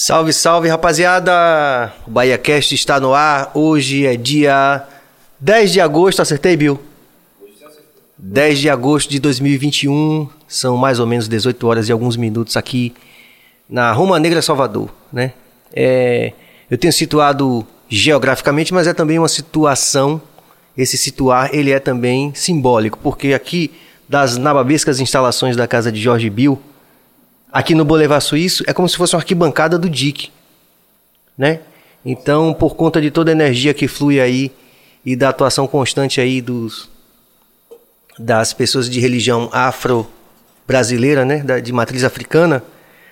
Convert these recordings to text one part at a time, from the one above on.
Salve, salve, rapaziada! O BahiaCast está no ar. Hoje é dia 10 de agosto, acertei, Bill? 10 de agosto de 2021, são mais ou menos 18 horas e alguns minutos aqui na Roma Negra, Salvador, né? É, eu tenho situado geograficamente, mas é também uma situação, esse situar, ele é também simbólico, porque aqui das nababescas instalações da casa de Jorge Bill, aqui no Boulevard Suíço é como se fosse uma arquibancada do DIC, né? Então, por conta de toda a energia que flui aí e da atuação constante aí dos das pessoas de religião afro-brasileira, né, de matriz africana,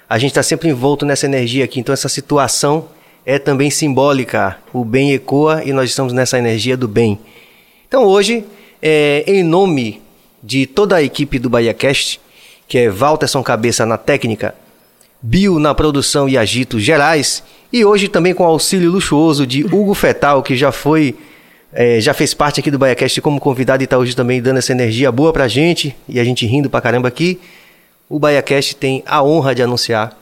a gente está sempre envolto nessa energia aqui. Então, essa situação é também simbólica. O bem ecoa e nós estamos nessa energia do bem. Então, hoje, é, em nome de toda a equipe do BahiaCast, que é Walterson Cabeça na técnica, Bill na produção e agitos gerais, e hoje também com auxílio luxuoso de Hugo Fetal, que já foi, é, já fez parte aqui do BaiaCast como convidado e está hoje também dando essa energia boa pra gente, e a gente rindo pra caramba aqui. O BaiaCast tem a honra de anunciar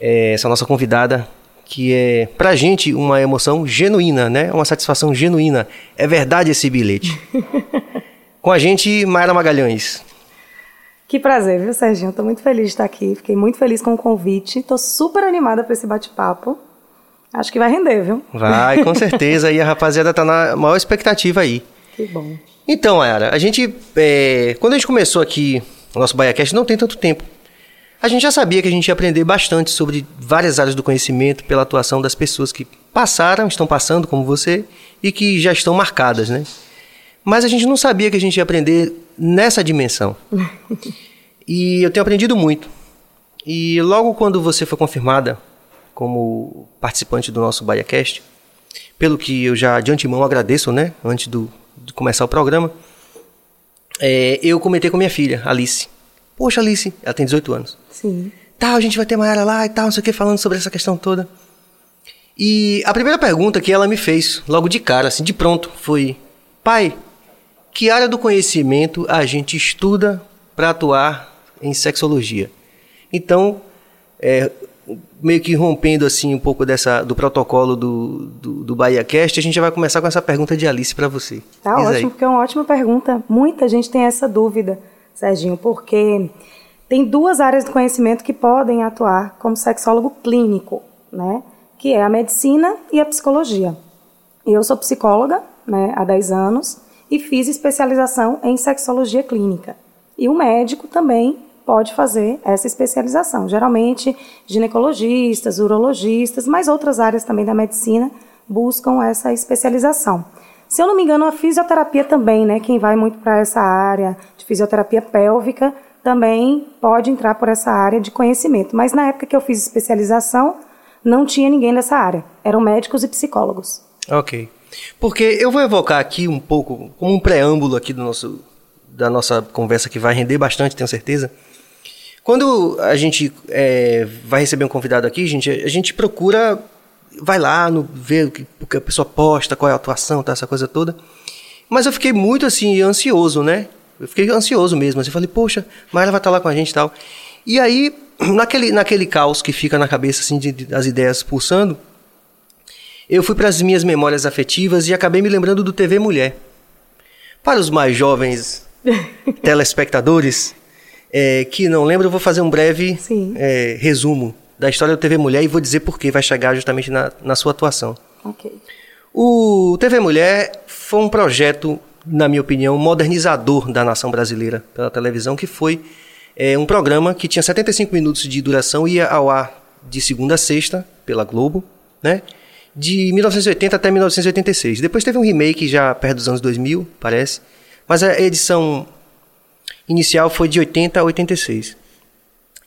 é, essa nossa convidada, que é pra gente uma emoção genuína, né? Uma satisfação genuína. É verdade esse bilhete. com a gente, Mayra Magalhães. Que prazer, viu, Serginho? Estou muito feliz de estar aqui. Fiquei muito feliz com o convite. Estou super animada para esse bate-papo. Acho que vai render, viu? Vai, com certeza. e a rapaziada está na maior expectativa aí. Que bom. Então, Ayara, a gente. É, quando a gente começou aqui o nosso BaiaCast, não tem tanto tempo. A gente já sabia que a gente ia aprender bastante sobre várias áreas do conhecimento pela atuação das pessoas que passaram, estão passando, como você, e que já estão marcadas, né? Mas a gente não sabia que a gente ia aprender nessa dimensão. e eu tenho aprendido muito. E logo quando você foi confirmada como participante do nosso BaiaCast, pelo que eu já de antemão agradeço, né? Antes do, de começar o programa, é, eu comentei com minha filha, Alice. Poxa, Alice, ela tem 18 anos. Sim. Tal, a gente vai ter Mayara lá e tal, não sei o que, falando sobre essa questão toda. E a primeira pergunta que ela me fez, logo de cara, assim, de pronto, foi: Pai, que área do conhecimento a gente estuda para atuar em sexologia? Então, é, meio que rompendo assim um pouco dessa do protocolo do, do, do BahiaCast, a gente já vai começar com essa pergunta de Alice para você. Tá Diz ótimo, aí. porque é uma ótima pergunta. Muita gente tem essa dúvida, Serginho, porque tem duas áreas do conhecimento que podem atuar como sexólogo clínico, né? Que é a medicina e a psicologia. Eu sou psicóloga, né, há 10 anos, e fiz especialização em sexologia clínica. E o médico também pode fazer essa especialização. Geralmente, ginecologistas, urologistas, mas outras áreas também da medicina buscam essa especialização. Se eu não me engano, a fisioterapia também, né? Quem vai muito para essa área de fisioterapia pélvica também pode entrar por essa área de conhecimento. Mas na época que eu fiz especialização, não tinha ninguém nessa área. Eram médicos e psicólogos. Ok. Porque eu vou evocar aqui um pouco, como um preâmbulo aqui do nosso, da nossa conversa que vai render bastante, tenho certeza. Quando a gente é, vai receber um convidado aqui, gente, a gente procura, vai lá, no, ver o que, o que a pessoa posta, qual é a atuação, tá, essa coisa toda. Mas eu fiquei muito assim, ansioso, né? Eu fiquei ansioso mesmo. Assim, eu falei, poxa, mas ela vai estar lá com a gente e tal. E aí, naquele, naquele caos que fica na cabeça, assim, de, de, das ideias pulsando, eu fui para as minhas memórias afetivas e acabei me lembrando do TV Mulher. Para os mais jovens telespectadores é, que não lembram, eu vou fazer um breve é, resumo da história do TV Mulher e vou dizer por que vai chegar justamente na, na sua atuação. Okay. O TV Mulher foi um projeto, na minha opinião, modernizador da nação brasileira pela televisão, que foi é, um programa que tinha 75 minutos de duração e ia ao ar de segunda a sexta pela Globo, né? De 1980 até 1986. Depois teve um remake já perto dos anos 2000, parece. Mas a edição inicial foi de 80 a 86.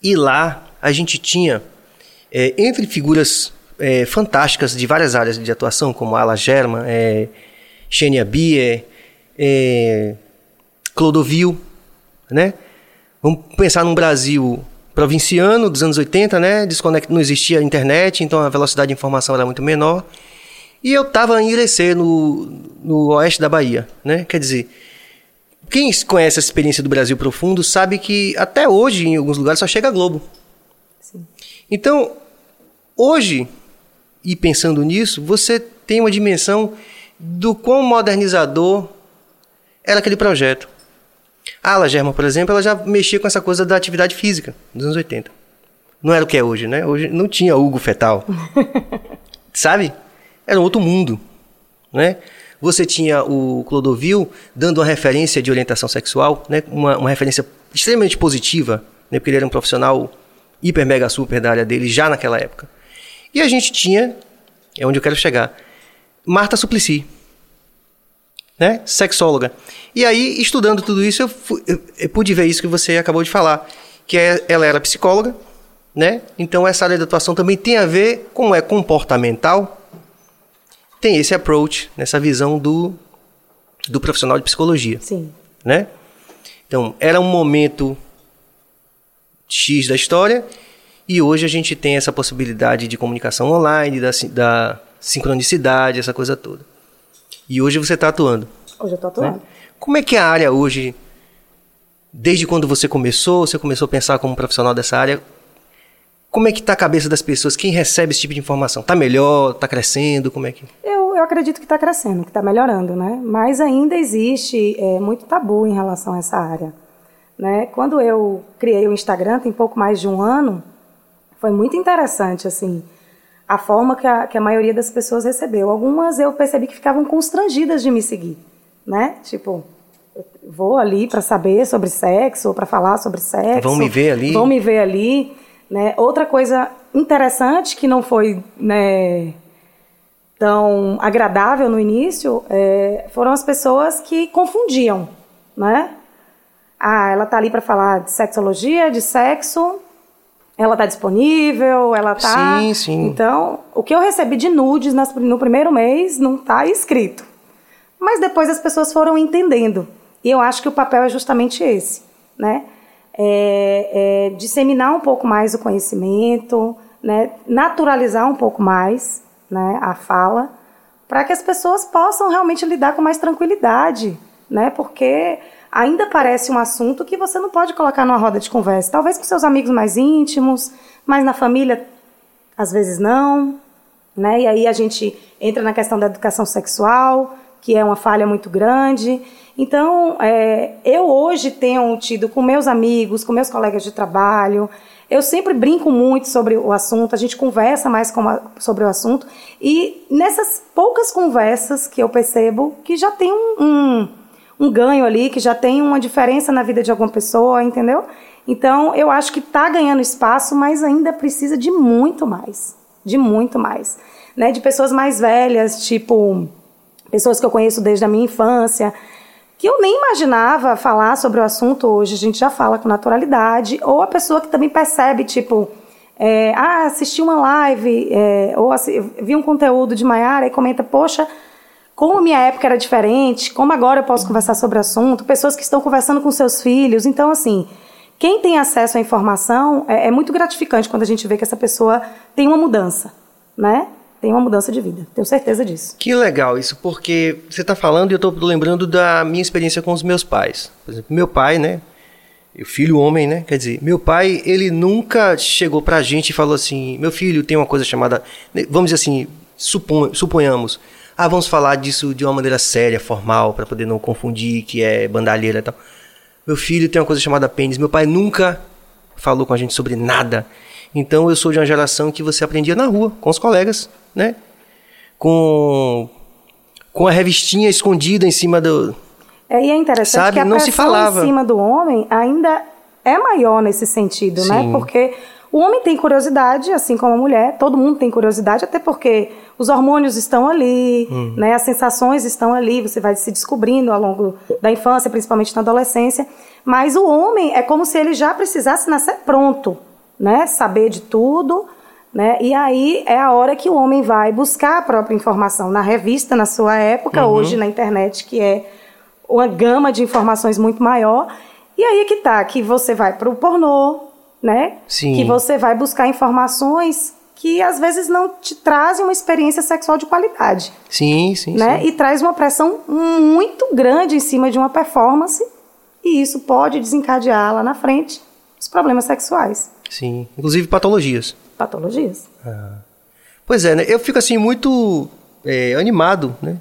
E lá a gente tinha, é, entre figuras é, fantásticas de várias áreas de atuação, como Ala German, é, Xenia Bier, é, Clodovil, né? Vamos pensar num Brasil provinciano dos anos 80, né? Desconect... Não existia internet, então a velocidade de informação era muito menor. E eu estava em Irecê, no, no oeste da Bahia, né? Quer dizer, quem conhece a experiência do Brasil profundo sabe que até hoje, em alguns lugares, só chega a Globo. Sim. Então, Hoje, e pensando nisso, você tem uma dimensão do quão modernizador era aquele projeto. A Ala Germa, por exemplo, ela já mexia com essa coisa da atividade física dos anos 80. Não era o que é hoje, né? Hoje não tinha Hugo Fetal. Sabe? Era um outro mundo, né? Você tinha o Clodovil dando uma referência de orientação sexual, né? uma, uma referência extremamente positiva, né? porque ele era um profissional hiper, mega, super da área dele já naquela época. E a gente tinha, é onde eu quero chegar, Marta Suplicy, né? sexóloga. E aí, estudando tudo isso, eu, fui, eu, eu, pude ver isso que você acabou de falar, que é, ela era psicóloga, né? Então essa área de atuação também tem a ver com é comportamental, tem esse approach, nessa visão do, do profissional de psicologia. Sim. Né? Então, era um momento X da história e hoje a gente tem essa possibilidade de comunicação online, da, da sincronicidade, essa coisa toda. E hoje você está atuando. Hoje eu estou atuando. Né? Como é que é a área hoje, desde quando você começou, você começou a pensar como profissional dessa área, como é que está a cabeça das pessoas? Quem recebe esse tipo de informação? Está melhor? Está crescendo? Como é que... Eu, eu acredito que está crescendo, que está melhorando, né? Mas ainda existe é, muito tabu em relação a essa área. Né? Quando eu criei o Instagram, tem pouco mais de um ano, foi muito interessante, assim, a forma que a, que a maioria das pessoas recebeu. Algumas eu percebi que ficavam constrangidas de me seguir, né? Tipo, vou ali para saber sobre sexo, ou para falar sobre sexo. Vão me ver ali. Vão me ver ali. Né? Outra coisa interessante que não foi né, tão agradável no início é, foram as pessoas que confundiam, né? Ah, ela tá ali para falar de sexologia, de sexo, ela tá disponível, ela tá. Sim, sim. Então, o que eu recebi de nudes no primeiro mês não tá escrito. Mas depois as pessoas foram entendendo. E eu acho que o papel é justamente esse, né? é, é, disseminar um pouco mais o conhecimento, né, naturalizar um pouco mais né, a fala, para que as pessoas possam realmente lidar com mais tranquilidade, né, porque ainda parece um assunto que você não pode colocar numa roda de conversa, talvez com seus amigos mais íntimos, mas na família às vezes não, né, e aí a gente entra na questão da educação sexual, que é uma falha muito grande. Então, é, eu hoje tenho tido com meus amigos, com meus colegas de trabalho, eu sempre brinco muito sobre o assunto, a gente conversa mais a, sobre o assunto, e nessas poucas conversas que eu percebo que já tem um, um, um ganho ali, que já tem uma diferença na vida de alguma pessoa, entendeu? Então, eu acho que está ganhando espaço, mas ainda precisa de muito mais. De muito mais. Né? De pessoas mais velhas, tipo, pessoas que eu conheço desde a minha infância, que eu nem imaginava falar sobre o assunto hoje, a gente já fala com naturalidade, ou a pessoa que também percebe, tipo, é, ah, assisti uma live, é, ou vi um conteúdo de Maiara e comenta, poxa, como minha época era diferente, como agora eu posso conversar sobre o assunto, pessoas que estão conversando com seus filhos, então assim, quem tem acesso à informação é, é muito gratificante quando a gente vê que essa pessoa tem uma mudança, né? tem uma mudança de vida. Tenho certeza disso. Que legal isso, porque você está falando e eu estou lembrando da minha experiência com os meus pais. Por exemplo, meu pai, né? O filho homem, né? Quer dizer, meu pai, ele nunca chegou pra gente e falou assim: meu filho tem uma coisa chamada. Né, vamos dizer assim, supon, suponhamos. Ah, vamos falar disso de uma maneira séria, formal, para poder não confundir que é bandalheira e tal. Meu filho tem uma coisa chamada pênis. Meu pai nunca falou com a gente sobre nada. Então eu sou de uma geração que você aprendia na rua, com os colegas, né? Com, com a revistinha escondida em cima do. É, e é interessante sabe? que a não se falava. em cima do homem ainda é maior nesse sentido, né? Sim. né? Porque o homem tem curiosidade, assim como a mulher, todo mundo tem curiosidade, até porque os hormônios estão ali, hum. né? As sensações estão ali, você vai se descobrindo ao longo da infância, principalmente na adolescência. Mas o homem é como se ele já precisasse nascer pronto né? Saber de tudo, né? E aí é a hora que o homem vai buscar a própria informação na revista, na sua época, uhum. hoje na internet, que é uma gama de informações muito maior. E aí é que tá, que você vai para o pornô, né? Sim. Que você vai buscar informações que às vezes não te trazem uma experiência sexual de qualidade. Sim, sim, né? Sim. E traz uma pressão muito grande em cima de uma performance e isso pode desencadear lá na frente os problemas sexuais. Sim, inclusive patologias. patologias. Ah. Pois é, né? Eu fico assim muito é, animado, né?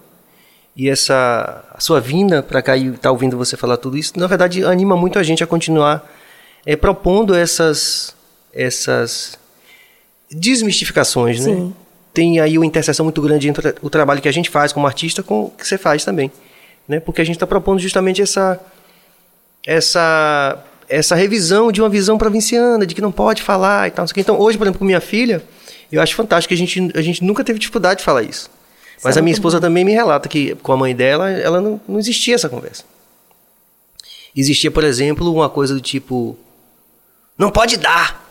E essa a sua vinda para cá e tá ouvindo você falar tudo isso, na verdade anima muito a gente a continuar é, propondo essas essas desmistificações, né? Sim. Tem aí uma interseção muito grande entre o trabalho que a gente faz como artista com o que você faz também, né? Porque a gente está propondo justamente essa essa essa revisão de uma visão provinciana, de que não pode falar e tal. Então, hoje, por exemplo, com minha filha, eu acho fantástico que a gente, a gente nunca teve dificuldade de falar isso. Mas a minha esposa também me relata que com a mãe dela, ela não, não existia essa conversa. Existia, por exemplo, uma coisa do tipo: não pode dar.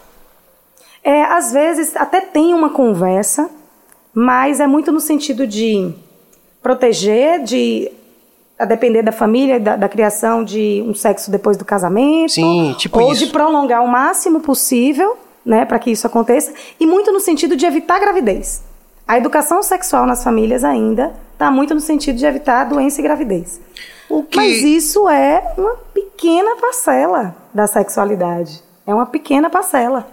É, às vezes até tem uma conversa, mas é muito no sentido de proteger, de a depender da família, da, da, criação de um sexo depois do casamento. Sim, tipo ou isso. de prolongar o máximo possível, né, para que isso aconteça, e muito no sentido de evitar gravidez. A educação sexual nas famílias ainda está muito no sentido de evitar doença e gravidez. Que... Mas isso é uma pequena parcela da sexualidade. É uma pequena parcela.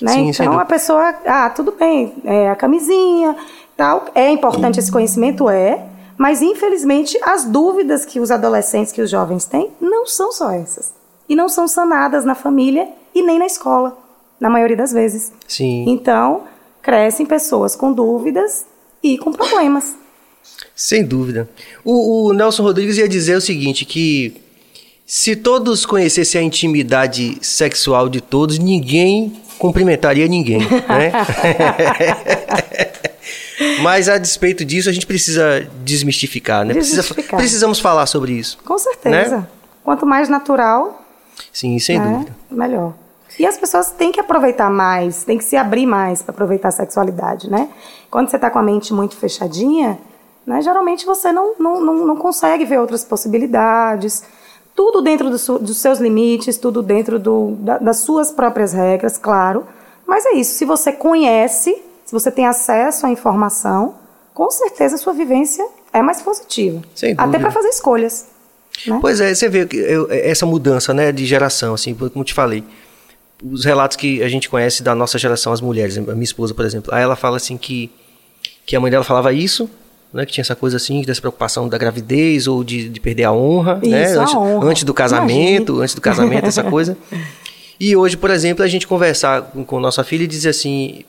Né? Sim, então a pessoa, ah, tudo bem, é a camisinha, tal. É importante esse conhecimento, é. Mas infelizmente as dúvidas que os adolescentes, que os jovens têm, não são só essas. E não são sanadas na família e nem na escola, na maioria das vezes. Sim. Então, crescem pessoas com dúvidas e com problemas. Sem dúvida. O, o, Nelson Rodrigues ia dizer o seguinte, que se todos conhecessem a intimidade sexual de todos, ninguém cumprimentaria ninguém, né? Mas a despeito disso, a gente precisa desmistificar, né? Desmistificar. Precisa, precisamos falar sobre isso. Com certeza. Né? Quanto mais natural. Sim, sem né? dúvida. Melhor. E as pessoas têm que aproveitar mais, têm que se abrir mais para aproveitar a sexualidade, né? Quando você está com a mente muito fechadinha, né, geralmente você não, não, não, não consegue ver outras possibilidades. Tudo dentro do dos seus limites, tudo dentro do, da, das suas próprias regras, claro. Mas é isso, se você conhece, se você tem acesso à informação, com certeza a sua vivência é mais positiva. Até para fazer escolhas. Né? Pois é, você vê essa mudança né, de geração, assim, como te falei os relatos que a gente conhece da nossa geração, as mulheres, a minha esposa, por exemplo, aí ela fala assim que, que a mãe dela falava isso, né, que tinha essa coisa assim, dessa preocupação da gravidez ou de, de perder a honra, isso, né, antes, honra. antes do casamento, Imagine. antes do casamento, essa coisa. E hoje, por exemplo, a gente conversar com nossa filha e dizer assim,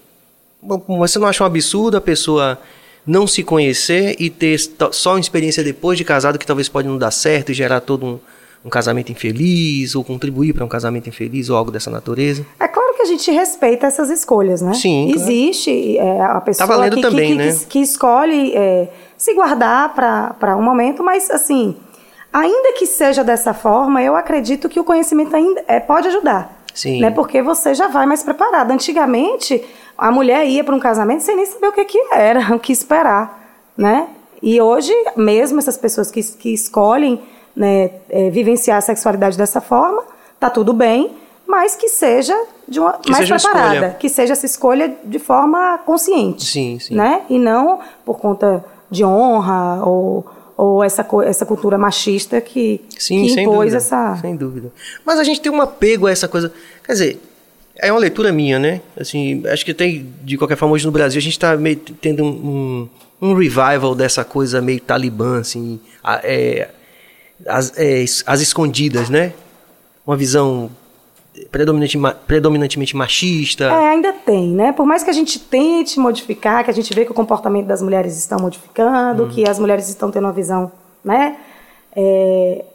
você não acha um absurdo a pessoa não se conhecer e ter só uma experiência depois de casado que talvez pode não dar certo e gerar todo um um casamento infeliz ou contribuir para um casamento infeliz ou algo dessa natureza? É claro que a gente respeita essas escolhas, né? Sim. Existe é, a pessoa tá que, também, que, né? que, que escolhe é, se guardar para um momento, mas assim, ainda que seja dessa forma, eu acredito que o conhecimento ainda é, pode ajudar. Sim. Né? Porque você já vai mais preparado. Antigamente, a mulher ia para um casamento sem nem saber o que, que era, o que esperar, né? E hoje, mesmo essas pessoas que, que escolhem né, é, vivenciar a sexualidade dessa forma, tá tudo bem, mas que seja de uma que mais preparada, escolha. que seja essa escolha de forma consciente, sim, sim. né? E não por conta de honra ou, ou essa essa cultura machista que, sim, que impôs dúvida, essa sem dúvida. Mas a gente tem um apego a essa coisa, quer dizer, é uma leitura minha, né? Assim, acho que tem de qualquer forma hoje no Brasil a gente está meio tendo um, um, um, revival dessa coisa meio talibã, assim, é, as, é, as escondidas, né? Uma visão predominante, predominantemente machista. É, ainda tem, né? Por mais que a gente tente modificar, que a gente vê que o comportamento das mulheres estão modificando, uhum. que as mulheres estão tendo uma visão, né? É,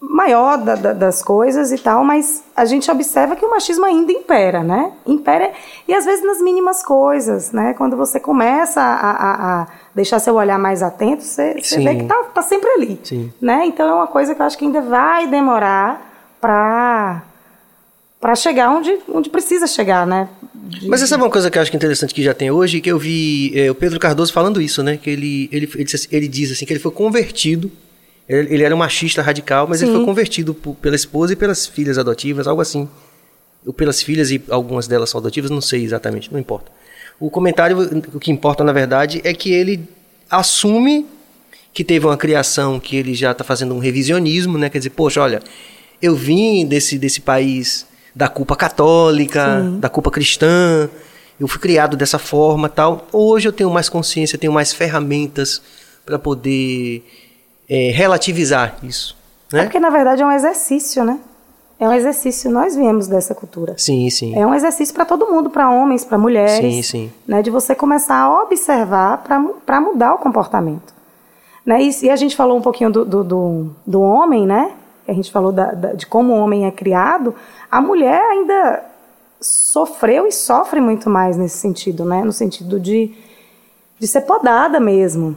maior da, da, das coisas e tal, mas a gente observa que o machismo ainda impera, né? Impera e às vezes nas mínimas coisas, né? Quando você começa a, a, a deixar seu olhar mais atento, você, você vê que tá, tá sempre ali, Sim. né? Então é uma coisa que eu acho que ainda vai demorar para para chegar onde, onde precisa chegar, né? De... Mas essa é uma coisa que eu acho é interessante que já tem hoje, que eu vi é, o Pedro Cardoso falando isso, né? Que ele, ele, ele, ele diz assim que ele foi convertido ele, ele era um machista radical, mas Sim. ele foi convertido por, pela esposa e pelas filhas adotivas, algo assim. Ou pelas filhas e algumas delas são adotivas, não sei exatamente, não importa. O comentário, o que importa na verdade é que ele assume que teve uma criação que ele já está fazendo um revisionismo, né? Quer dizer, poxa, olha, eu vim desse, desse país da culpa católica, Sim. da culpa cristã, eu fui criado dessa forma tal. Hoje eu tenho mais consciência, tenho mais ferramentas para poder é, relativizar isso. Né? É porque, na verdade, é um exercício, né? É um exercício, nós viemos dessa cultura. Sim, sim. É um exercício para todo mundo, para homens, para mulheres. Sim, sim. Né, de você começar a observar para mudar o comportamento. Né, e, e, a gente falou um pouquinho do, do, do, do homem, né? A gente falou da, da, de como o homem é criado. A mulher ainda sofreu e sofre muito mais nesse sentido, né? No sentido de, de ser podada mesmo.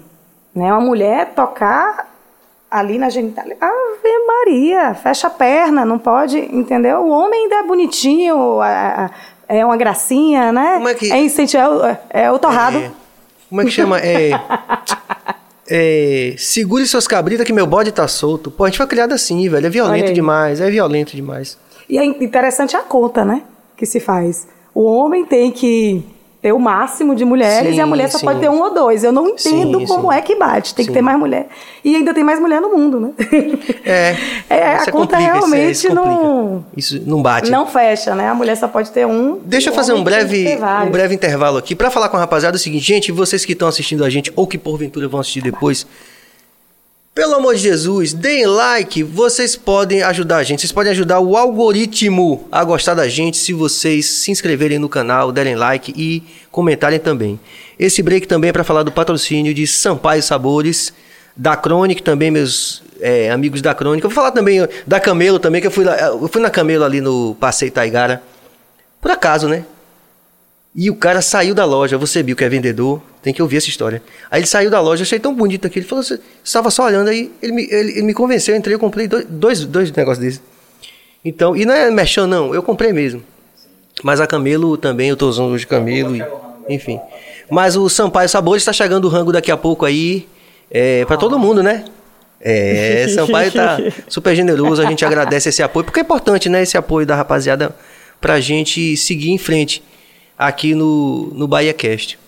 Né? Uma mulher tocar ali na genitália. Ave Maria, fecha a perna, não pode, entendeu? O homem ainda é bonitinho, é uma gracinha, né? Como é que... É, incentivo, é, é o torrado. É, como é que chama? É, é, segure suas cabritas que meu bode tá solto. Pô, a gente foi criado assim, velho. É violento demais, é violento demais. E é interessante a conta, né? Que se faz. O homem tem que ter o máximo de mulheres sim, e a mulher só sim. pode ter um ou dois. Eu não entendo sim, como é que bate. Tem que ter mais mulher. E ainda tem mais mulher no mundo, né? É. é a conta realmente isso, não. Isso não bate. Não fecha, né? A mulher só pode ter um. Deixa eu fazer um breve, um breve intervalo aqui para falar com a rapaziada o seguinte, gente, vocês que estão assistindo a gente ou que porventura vão assistir depois. Pelo amor de Jesus, deem like, vocês podem ajudar a gente, vocês podem ajudar o algoritmo a gostar da gente se vocês se inscreverem no canal, derem like e comentarem também. Esse break também é para falar do patrocínio de Sampaio Sabores, da Crônica também, meus é, amigos da Crônica. Vou falar também da Camelo também, que eu fui, lá, eu fui na Camelo ali no Passeio Taigara. Por acaso, né? E o cara saiu da loja, você viu que é vendedor, tem que ouvir essa história. Aí ele saiu da loja, achei tão bonito aquilo. Ele falou, você estava só olhando, aí ele me, ele, ele me convenceu, eu entrei, eu comprei dois, dois, dois negócios desses. Então, e não é mexão não, eu comprei mesmo. Mas a Camelo também, eu estou usando hoje Camelo, e, enfim. Mas o Sampaio Sabores está chegando o rango daqui a pouco aí, é, para todo mundo, né? É, Sampaio tá super generoso, a gente agradece esse apoio, porque é importante, né, esse apoio da rapaziada pra gente seguir em frente aqui no, no Bahia Cast.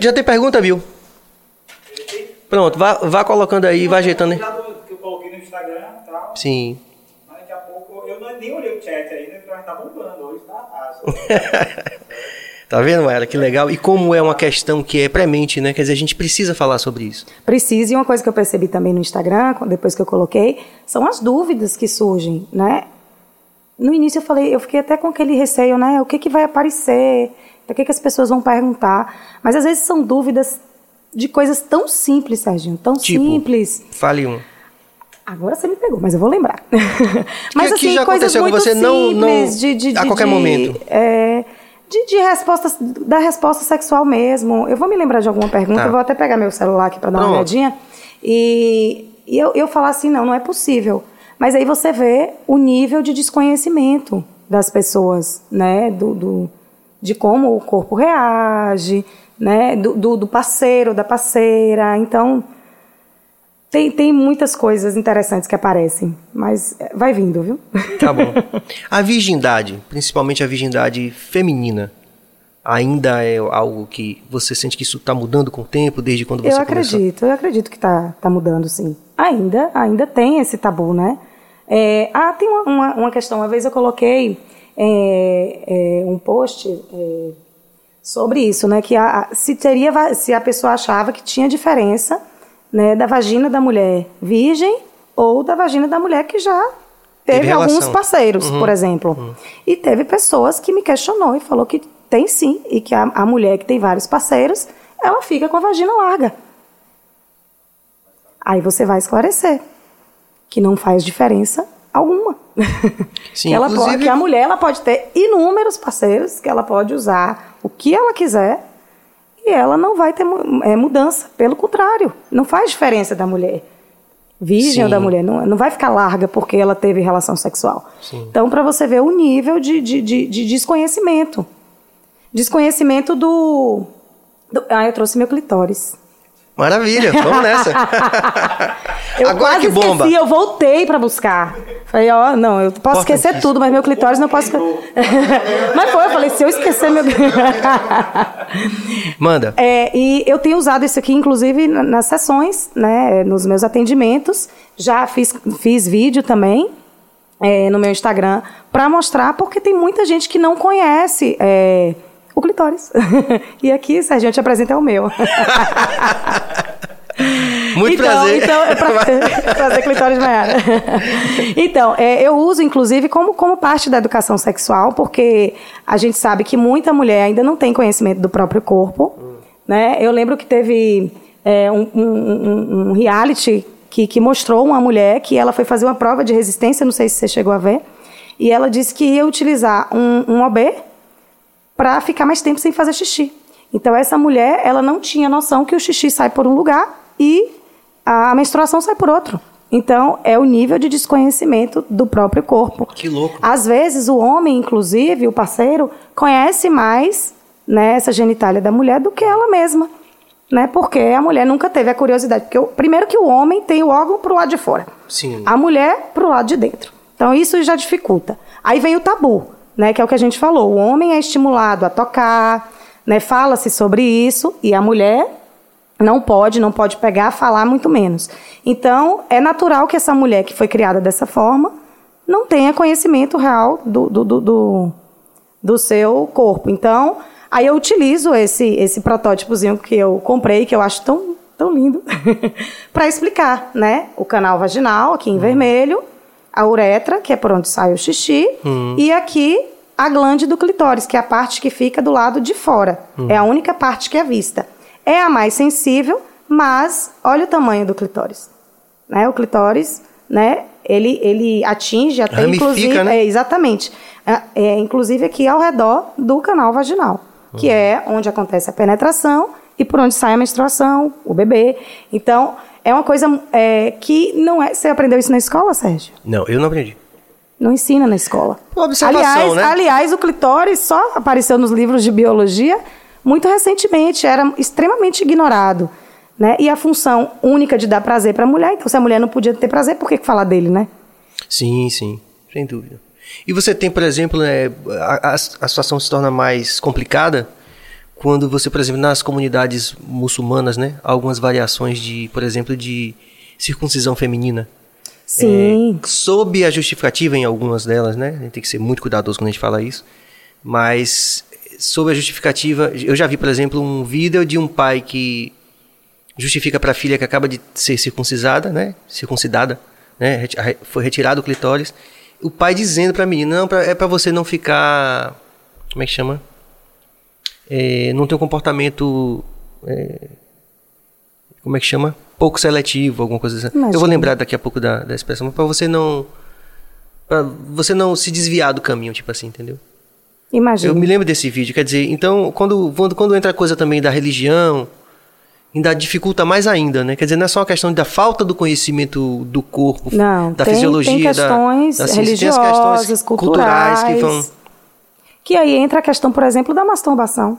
Já tem pergunta, viu? Pronto, vá, vá colocando aí, vá ajeitando aí. Que eu coloquei no Instagram e tal. Sim. Mas daqui a pouco, eu não, nem olhei o chat ainda, então já tá bombando. Hoje tá fácil. Tá vendo, Ela? Que legal. E como é uma questão que é premente, né? Quer dizer, a gente precisa falar sobre isso. Precisa. E uma coisa que eu percebi também no Instagram, depois que eu coloquei, são as dúvidas que surgem, né? No início eu falei, eu fiquei até com aquele receio, né? O que, que vai aparecer? O que, que as pessoas vão perguntar? Mas às vezes são dúvidas de coisas tão simples, Serginho, tão tipo, simples. Fale um. Agora você me pegou, mas eu vou lembrar. mas que, assim, que já coisas aconteceu muito com você simples, não, não de, de, a qualquer de, momento. É, de, de respostas, da resposta sexual mesmo. Eu vou me lembrar de alguma pergunta, tá. eu vou até pegar meu celular aqui para dar Pronto. uma olhadinha. E, e eu, eu falar assim, não, não é possível. Mas aí você vê o nível de desconhecimento das pessoas, né? Do, do de como o corpo reage, né? Do, do, do, parceiro, da parceira. Então, tem, tem muitas coisas interessantes que aparecem, mas vai vindo, viu? Tá bom. A virgindade, principalmente a virgindade feminina, ainda é algo que você sente que isso está mudando com o tempo, desde quando você Eu acredito, começou? eu acredito que está tá mudando, sim. Ainda, ainda tem esse tabu, né? É, ah, tem uma, uma, uma, questão. Uma vez eu coloquei é, é, um post é, sobre isso, né? Que a, se teria, se a pessoa achava que tinha diferença, né, da vagina da mulher virgem ou da vagina da mulher que já teve, teve alguns parceiros, uhum. por exemplo. Uhum. E teve pessoas que me questionou e falou que tem sim e que a, a mulher que tem vários parceiros, ela fica com a vagina larga. Aí você vai esclarecer que não faz diferença alguma. Sim, que, ela inclusive... pode, que a mulher ela pode ter inúmeros parceiros, que ela pode usar o que ela quiser e ela não vai ter é, mudança. Pelo contrário, não faz diferença da mulher. Virgem ou da mulher, não, não vai ficar larga porque ela teve relação sexual. Sim. Então, para você ver o nível de, de, de, de desconhecimento. Desconhecimento do, do. Ah, eu trouxe meu clitóris. Maravilha, vamos nessa. eu Agora quase que bomba. esqueci, eu voltei para buscar. Falei, ó, não, eu posso esquecer tudo, mas meu clitóris não posso. mas foi, eu falei, se eu esquecer meu. Manda. É, e eu tenho usado isso aqui, inclusive, nas sessões, né, nos meus atendimentos. Já fiz, fiz vídeo também é, no meu Instagram para mostrar, porque tem muita gente que não conhece. É, o clitóris. e aqui, Sérgio, eu te apresento é o meu. Muito então, prazer. Então, é prazer, prazer clitóris Maiara. Então, é, eu uso, inclusive, como, como parte da educação sexual, porque a gente sabe que muita mulher ainda não tem conhecimento do próprio corpo. Hum. Né? Eu lembro que teve é, um, um, um, reality que, que mostrou uma mulher que ela foi fazer uma prova de resistência, não sei se você chegou a ver, e ela disse que ia utilizar um, um OB para ficar mais tempo sem fazer xixi. Então, essa mulher, ela não tinha noção que o xixi sai por um lugar e a menstruação sai por outro. Então, é o nível de desconhecimento do próprio corpo. Que louco. Às vezes, o homem, inclusive, o parceiro, conhece mais né, essa genitália da mulher do que ela mesma. Né, porque a mulher nunca teve a curiosidade. Porque, primeiro, que o homem tem o órgão para o lado de fora. Sim. A mulher para o lado de dentro. Então, isso já dificulta. Aí vem o tabu, né, que é o que a gente falou. O homem é estimulado a tocar, né, fala-se sobre isso, e a mulher não pode, não pode pegar, falar muito menos. Então, é natural que essa mulher que foi criada dessa forma não tenha conhecimento real do, do, do, do, do seu corpo. Então, aí eu utilizo esse, esse protótipozinho que eu comprei, que eu acho tão, tão lindo, para explicar, né? O canal vaginal, aqui em uhum. vermelho, a uretra, que é por onde sai o xixi, uhum. e aqui a glande do clitóris, que é a parte que fica do lado de fora. Uhum. É a única parte que é vista é a mais sensível, mas olha o tamanho do clitóris. Né? O clitóris, né, ele, ele atinge até Ramifica, inclusive. Né? É, exatamente. É, é, inclusive aqui ao redor do canal vaginal, uhum. que é onde acontece a penetração e por onde sai a menstruação, o bebê. Então, é uma coisa é, que não é. Você aprendeu isso na escola, Sérgio? Não, eu não aprendi. Não ensina na escola. Observação, aliás, né? aliás, o clitóris só apareceu nos livros de biologia muito recentemente era extremamente ignorado. Né? E a função única de dar prazer para a mulher, então se a mulher não podia ter prazer, por que falar dele, né? Sim, sim, sem dúvida. E você tem, por exemplo, né, a, a, a situação se torna mais complicada quando você, por exemplo, nas comunidades muçulmanas, né, algumas variações de, por exemplo, de circuncisão feminina. Sim. É, sob a justificativa em algumas delas, né? A gente tem que ser muito cuidadoso quando a gente fala isso. Mas sob a justificativa. Eu já vi, por exemplo, um vídeo de um pai que justifica para a filha que acaba de ser circuncisada, né? Circuncidada, né? Foi retirado o clitóris. O pai dizendo para a menina: não, é para você não ficar. Como é que chama? É, não ter um comportamento. É, como é que chama? Pouco seletivo, alguma coisa assim. Imagina. Eu vou lembrar daqui a pouco da, da expressão, para você não. para você não se desviar do caminho, tipo assim, entendeu? Imagina. Eu me lembro desse vídeo. Quer dizer, então, quando, quando, quando entra a coisa também da religião, ainda dificulta mais ainda, né? Quer dizer, não é só uma questão da falta do conhecimento do corpo, não, da tem, fisiologia, tem questões da, da religiosas, tem as questões culturais, culturais que vão. Que aí entra a questão, por exemplo, da masturbação.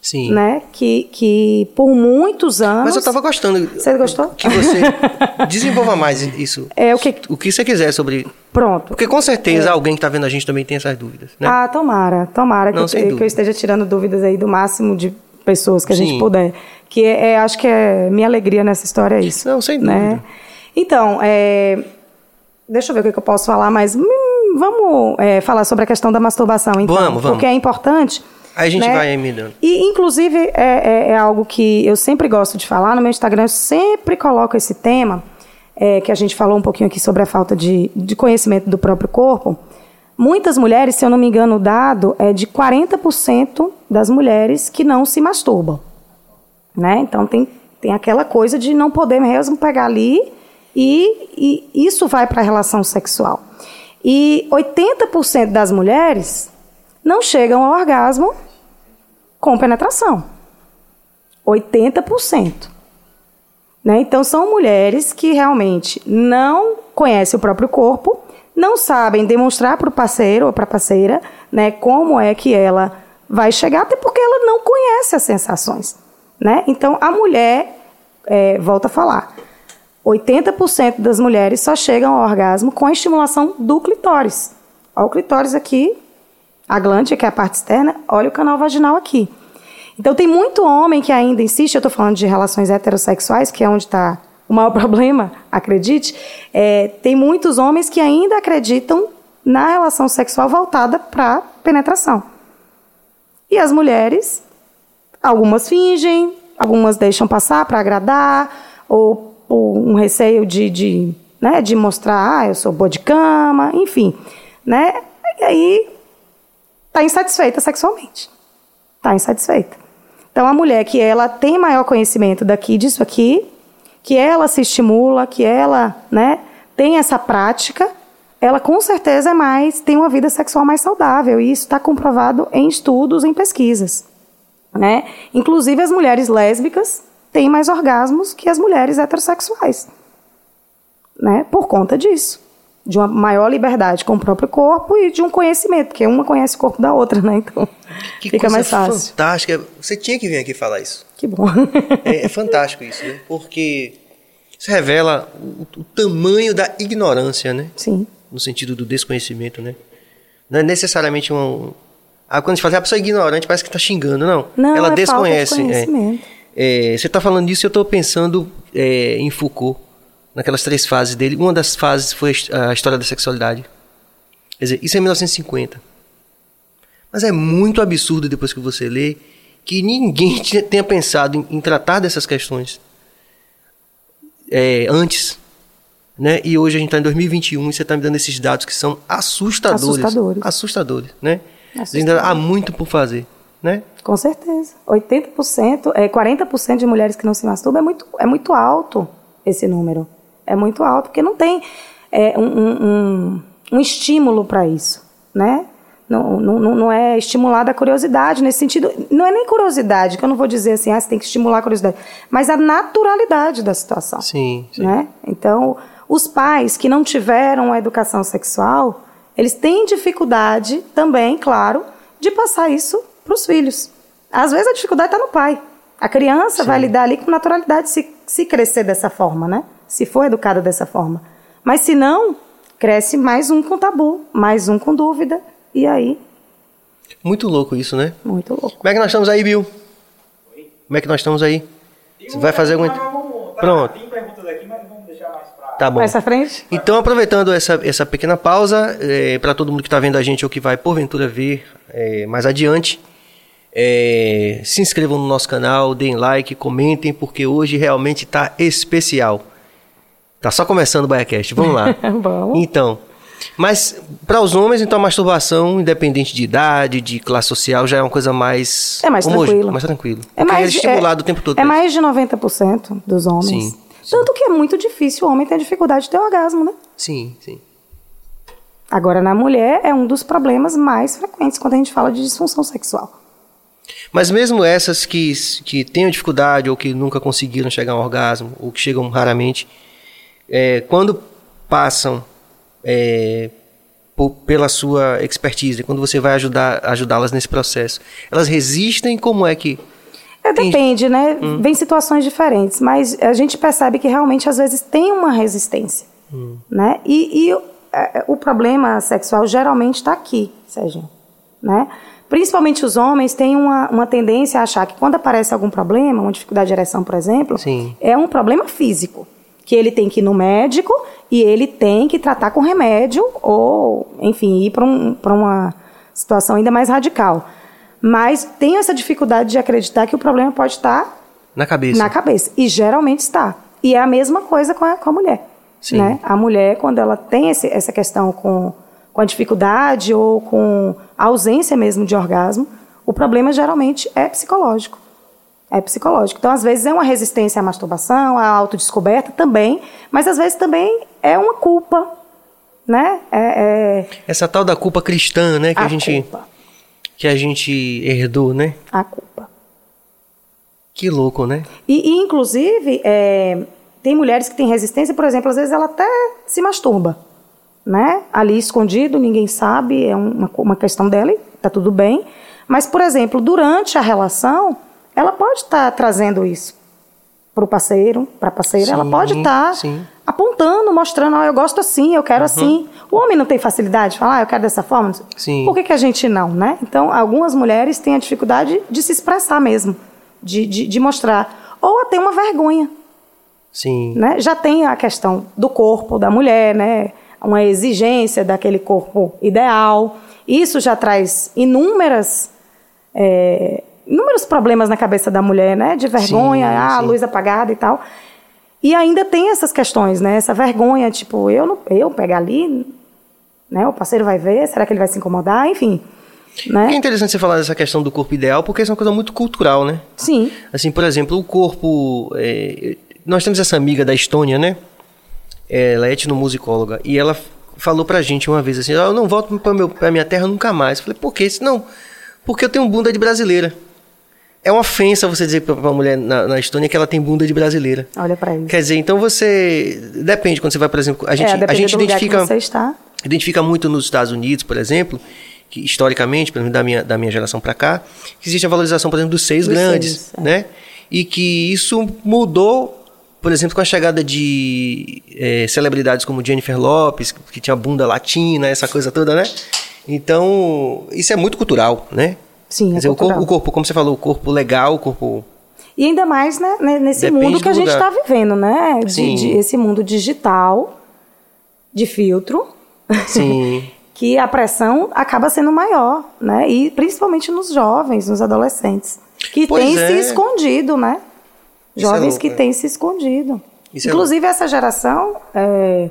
Sim. Né? Que, que por muitos anos. Mas eu estava gostando. Você gostou? Que você desenvolva mais isso. É o que. O que você quiser sobre. Pronto. Porque com certeza é. alguém que está vendo a gente também tem essas dúvidas. Né? Ah, tomara. Tomara Não, que, eu, que eu esteja tirando dúvidas aí do máximo de pessoas que a Sim. gente puder. Que é, é, acho que é minha alegria nessa história é isso. Não, sem né? dúvida. Então, é, deixa eu ver o que eu posso falar, mas vamos é, falar sobre a questão da masturbação, então. Vamos, vamos. Porque é importante Aí a gente né? vai emendando. E, inclusive, é, é, é, algo que eu sempre gosto de falar. No meu Instagram, eu sempre coloco esse tema, é, que a gente falou um pouquinho aqui sobre a falta de, de conhecimento do próprio corpo. Muitas mulheres, se eu não me engano, o dado é de 40% das mulheres que não se masturbam. Né? Então, tem, tem aquela coisa de não poder mesmo pegar ali e, e isso vai para a relação sexual. E 80% das mulheres não chegam ao orgasmo com penetração. 80%. Né? Então, são mulheres que realmente não conhecem o próprio corpo, não sabem demonstrar para o parceiro ou para a parceira né, como é que ela vai chegar, até porque ela não conhece as sensações. Né? Então, a mulher, é, volta a falar, 80% das mulheres só chegam ao orgasmo com a estimulação do clitóris. Olha o clitóris aqui, a glândula, que é a parte externa, olha o canal vaginal aqui. Então, tem muito homem que ainda insiste, eu estou falando de relações heterossexuais, que é onde está o maior problema, acredite. É, tem muitos homens que ainda acreditam na relação sexual voltada para penetração. E as mulheres, algumas fingem, algumas deixam passar para agradar, ou por um receio de, de, né, de mostrar, ah, eu sou boa de cama, enfim. Né? E aí está insatisfeita sexualmente. Está insatisfeita. Então, a mulher que ela tem maior conhecimento daqui, disso aqui, que ela se estimula, que ela né, tem essa prática, ela com certeza é mais, tem uma vida sexual mais saudável. E isso está comprovado em estudos, em pesquisas. Né? Inclusive, as mulheres lésbicas têm mais orgasmos que as mulheres heterossexuais. Né? Por conta disso de uma maior liberdade com o próprio corpo e de um conhecimento, porque uma conhece o corpo da outra, né? Então Que fica coisa mais fácil. fantástica. Você tinha que vir aqui falar isso. Que bom. É, é fantástico isso, né? Porque isso revela o, o tamanho da ignorância, né? Sim. No sentido do desconhecimento, né? Não é necessariamente um. Ah, quando a gente fala, ah, a pessoa é ignorante, parece que está xingando. Não. Não, Ela é desconhece. Falta de é. conhecimento. É, você está falando disso e eu estou pensando é, em Foucault, naquelas três fases dele. Uma das fases foi a história da sexualidade. Quer dizer, isso é 1950. Mas é muito absurdo depois que você lê que ninguém tenha pensado em, em tratar dessas questões é, antes. Né? E hoje a gente está em 2021 e você está me dando esses dados que são assustadores. Assustadores. Assustadores, né? Assustadores. Ainda há muito por fazer, né? Com certeza. 80%, é, 40% de mulheres que não se masturbam é muito, é muito alto esse número. É muito alto, porque não tem é, um, um, um, estímulo para isso, né? Não, não, não não é estimulada a curiosidade nesse sentido. Não é nem curiosidade, que eu não vou dizer assim, ah, você tem que estimular a curiosidade, mas a naturalidade da situação. Sim, sim. Né? Então, os pais que não tiveram a educação sexual, eles têm dificuldade também, claro, de passar isso para os filhos. Às vezes a dificuldade está no pai. A criança vai lidar ali com naturalidade se, se crescer dessa forma, né? Se for educada dessa forma. Mas se não, cresce mais um com tabu, mais um com dúvida. E aí, Muito louco isso, né? muito louco. Como é que nós estamos aí, Bill? Como é que nós estamos aí? Você vai fazer vamos- tá, Pronto. Tem perguntas aqui, mas vamos deixar mais pra... Tá bom. Mais à frente? Então, aproveitando essa, essa pequena pausa, para todo mundo que está vendo a gente ou que vai porventura ver é, mais adiante, é, se inscrevam no nosso canal, deem like, comentem, porque hoje realmente está especial. Tá só começando o BaiaCast, vamos lá. Então, mas para os homens, então a masturbação, independente de idade, de classe social, já é uma coisa mais... É mais tranquilo. Mais tranquilo. É Porque mais, é estimulado o tempo todo. É pra mais de 90% dos homens. Sim, sim. Tanto que é muito difícil o homem ter dificuldade de ter orgasmo, né? Sim, sim. Agora, na mulher, é um dos problemas mais frequentes quando a gente fala de disfunção sexual. Mas mesmo essas que, que tenham dificuldade ou que nunca conseguiram chegar a um orgasmo, ou que chegam raramente, é, quando passam é, po- pela sua expertise, quando você vai ajudar ajudá-las nesse processo, elas resistem? Como é que... É, depende, né? Hum. Vem situações diferentes, mas a gente percebe que realmente às vezes tem uma resistência, Hum. né? E, e, é, o problema sexual geralmente está aqui, Sérgio, né? Principalmente os homens têm uma, uma tendência a achar que quando aparece algum problema, uma dificuldade de ereção, por exemplo, Sim. é um problema físico, que ele tem que ir no médico e ele tem que tratar com remédio ou, enfim, ir para um, pra uma situação ainda mais radical. Mas tem essa dificuldade de acreditar que o problema pode estar Na cabeça. na cabeça. E geralmente está. E é a mesma coisa com a, com a mulher. Sim. Né? A mulher, quando ela tem esse- essa questão com, com a dificuldade ou com a ausência mesmo de orgasmo, o problema geralmente é psicológico. É psicológico. Então, às vezes, é uma resistência à masturbação, à autodescoberta também, mas às vezes também é uma culpa. Né? É, é Essa tal da culpa cristã, né? Que a, gente, culpa. que a gente herdou, né? A culpa. Que louco, né? E, e, inclusive, é, tem mulheres que têm resistência, por exemplo, às vezes ela até se masturba, né? Ali escondido, ninguém sabe, é uma, uma questão dela e tá tudo bem. Mas, por exemplo, durante a relação, ela pode estar trazendo isso para o parceiro, para a parceira, ela Sim, pode estar sim. apontando, mostrando, ah, eu gosto assim, eu quero assim. O homem não tem facilidade de falar, ah, eu quero dessa forma. Sim. Por que, que a gente não, né? Então, algumas mulheres têm a dificuldade de se expressar mesmo, de, de, de mostrar. Ou até uma vergonha, Sim. né? Já tem a questão do corpo da mulher, né? Uma exigência daquele corpo ideal. Isso já traz inúmeras é, inúmeros problemas na cabeça da mulher, né? De vergonha, Sim, ah, sim. luz apagada e tal. E ainda tem essas questões, né? Essa vergonha, tipo, eu não, eu pegar ali, né? O parceiro vai ver, será que ele vai se incomodar? Enfim, É né? interessante você falar dessa questão do corpo ideal, porque isso é uma coisa muito cultural, né? Sim, Assim, por exemplo, o corpo. é, nós temos essa amiga da Estônia, né? Ela é etnomusicóloga. E ela falou pra gente uma vez assim: "Ah, eu não volto pra, meu, pra minha terra nunca mais. Eu falei, por quê? Disse, Não, porque eu tenho bunda de brasileira. É uma ofensa você dizer pra, pra mulher na, na Estônia que ela tem bunda de brasileira. olha pra isso. Quer dizer, então você. Depende, quando você vai, por exemplo. A gente, é, a gente identifica você está. identifica muito nos Estados Unidos, por exemplo, que historicamente, pelo menos da minha, da minha geração para cá, que existe a valorização, por exemplo, dos seios Dos grandes, seios, é. né? E que isso mudou, por exemplo, com a chegada de eh, celebridades como Jennifer Lopes, que tinha bunda latina, essa coisa toda, né? Então, isso é muito cultural, né? Sim, Quer é dizer, o corpo, o corpo, como você falou, o corpo legal, o corpo... E ainda mais né, né, nesse Depende mundo que a gente está vivendo, né? De, de- esse mundo digital, de filtro, Sim. que a pressão acaba sendo maior, né? E principalmente nos jovens, nos adolescentes, que Pois têm é. se escondido, né? É Jovens louco, que têm se escondido. Isso é Inclusive, essa geração é,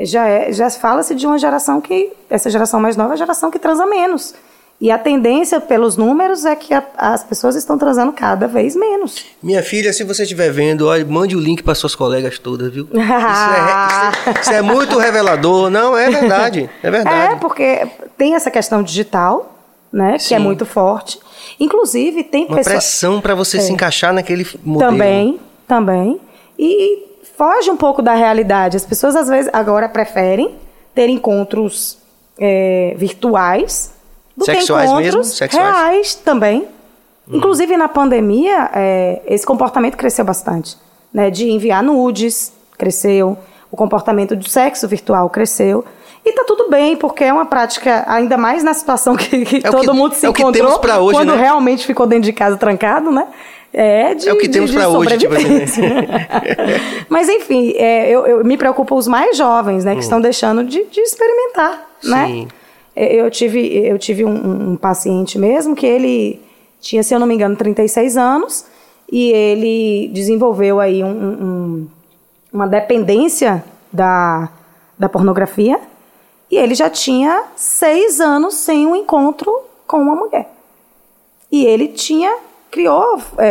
já, é, já fala-se de uma geração que. Essa geração mais nova é a geração que transa menos. E a tendência, pelos números, é que a- as pessoas estão transando cada vez menos. Minha filha, se você estiver vendo, olha, mande o link para suas colegas todas, viu? Isso é, isso é- isso é muito revelador. Não, é verdade. É verdade. É, porque tem essa questão digital, né? Que é Sim. muito forte. Inclusive, tem Uma pessoas. pressão para você se encaixar naquele modelo. Também, também. E foge um pouco da realidade. As pessoas, às vezes, agora preferem ter encontros é, virtuais do Sexuais que mesmo? encontros Sexuais? reais também. Inclusive, na pandemia, é, esse comportamento cresceu bastante. Né? De enviar nudes, cresceu. O comportamento de sexo virtual cresceu. E tá tudo bem, porque é uma prática, ainda mais na situação que, que É todo que- mundo se é o que encontrou hoje, quando né? realmente ficou dentro de casa trancado, né? É, de, É o que temos pra hoje, tipo assim, né? Mas enfim, é, eu, eu- me preocupa os mais jovens, né, que estão deixando de, de experimentar, né? Hum. Sim. É, Eu tive, eu tive um, um paciente mesmo que ele tinha, se eu não me engano, 36 anos e ele desenvolveu aí um- um- uma dependência da, da pornografia e ele já tinha seis anos sem um encontro com uma mulher. E ele tinha, criou é,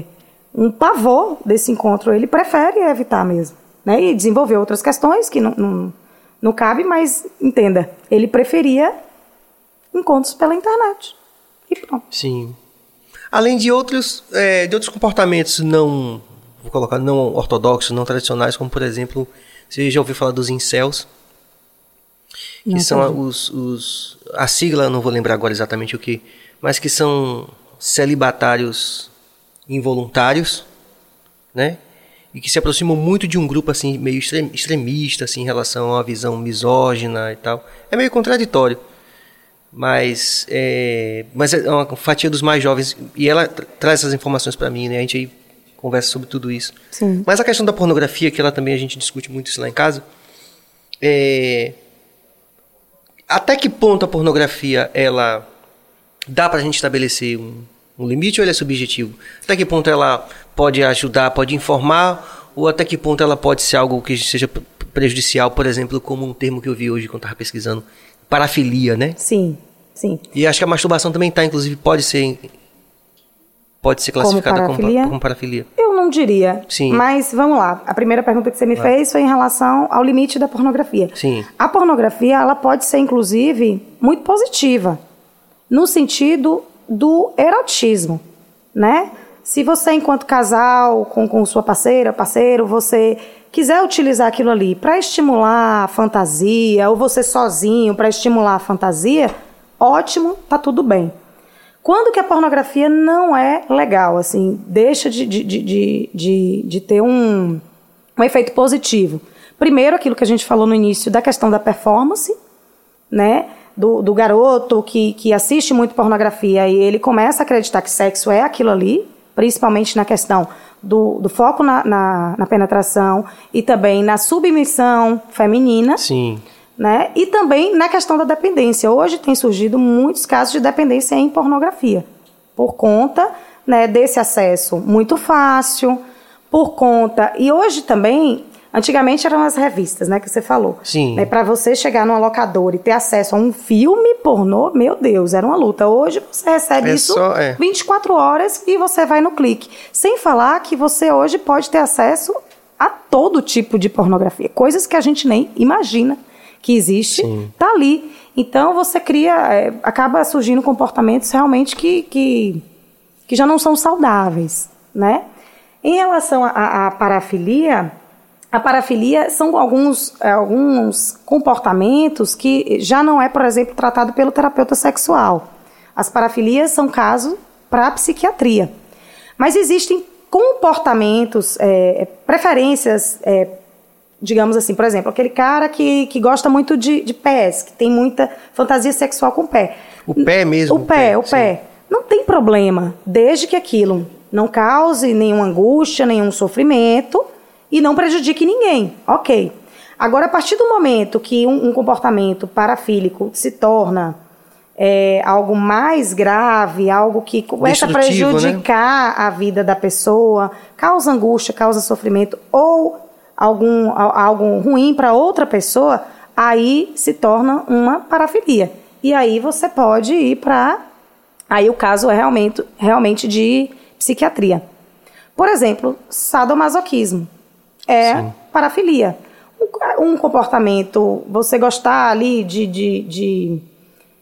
é, um pavor desse encontro. Ele prefere evitar mesmo. Né? E desenvolveu outras questões que não, não, não cabe, mas entenda, ele preferia encontros pela internet. E pronto. Sim. Além de outros, é, de outros comportamentos não, vou colocar, não ortodoxos, não tradicionais, como por exemplo, você já ouviu falar dos incels? Que Não, são os, os. A sigla, não vou lembrar agora exatamente o que, mas que são celibatários involuntários, né? E que se aproximam muito de um grupo assim meio extrem- extremista assim, em relação a uma visão misógina e tal. É meio contraditório. Mas é, mas é uma fatia dos mais jovens e ela tra- traz essas informações para mim, né? A gente aí conversa sobre tudo isso. Sim. Mas a questão da pornografia, que ela também a gente discute muito isso lá em casa, é até que ponto a pornografia ela dá pra gente estabelecer um, um limite ou ele é subjetivo? Até que ponto ela pode ajudar, pode informar ou até que ponto ela pode ser algo que seja pre- prejudicial, por exemplo, como um termo que eu vi hoje quando estava pesquisando, parafilia, né? Sim, sim. E acho que a masturbação também tá, inclusive pode ser pode ser classificada como, parafilia? como parafilia. Eu não diria. Sim. Mas vamos lá. A primeira pergunta que você me fez foi em relação ao limite da pornografia. Sim. A pornografia, ela pode ser, inclusive, muito positiva. No sentido do erotismo, né? Se você, enquanto casal, com, com sua parceira, parceiro, você quiser utilizar aquilo ali para estimular a fantasia, ou você sozinho para estimular a fantasia, ótimo, tá tudo bem. Quando que a pornografia não é legal, assim, deixa de, de, de, de, de, ter um, um efeito positivo? Primeiro, aquilo que a gente falou no início da questão da performance, né? Do, do garoto que, que assiste muito pornografia e ele começa a acreditar que sexo é aquilo ali, principalmente na questão do, do foco na, na, na penetração e também na submissão feminina Sim. Né? E também na questão da dependência. Hoje tem surgido muitos casos de dependência em pornografia, por conta né, desse acesso muito fácil, por conta. E hoje também, antigamente eram as revistas, né, que você falou. Sim. Né, Para você chegar numa locadora e ter acesso a um filme pornô, meu Deus, era uma luta. Hoje você recebe É isso só- é. 24 horas e você vai no clique. Sem falar que você hoje pode ter acesso a todo tipo de pornografia, coisas que a gente nem imagina que existe, tá ali. Então você cria, é, acaba surgindo comportamentos realmente que, que, que já não são saudáveis, né? Em relação à à parafilia, a parafilia são alguns, é, alguns comportamentos que já não é, por exemplo, tratado pelo terapeuta sexual. As parafilias são casos para a psiquiatria. Mas existem comportamentos, é, preferências, é, digamos assim, por exemplo, aquele cara que, que gosta muito de, de pés, que tem muita fantasia sexual com o pé. O pé mesmo, O pé, o pé. Não tem problema, desde que aquilo não cause nenhuma angústia, nenhum sofrimento e não prejudique ninguém. Ok. Agora, a partir do momento que um, um comportamento parafílico se torna é, algo mais grave, algo que começa a né? prejudicar a vida da pessoa, causa angústia, causa sofrimento ou algum, al- algo ruim para outra pessoa, aí se torna uma parafilia. E aí você pode ir para. Aí o caso é realmente, realmente de psiquiatria. Por exemplo, sadomasoquismo é parafilia. Um, um comportamento, você gostar ali de, de, de,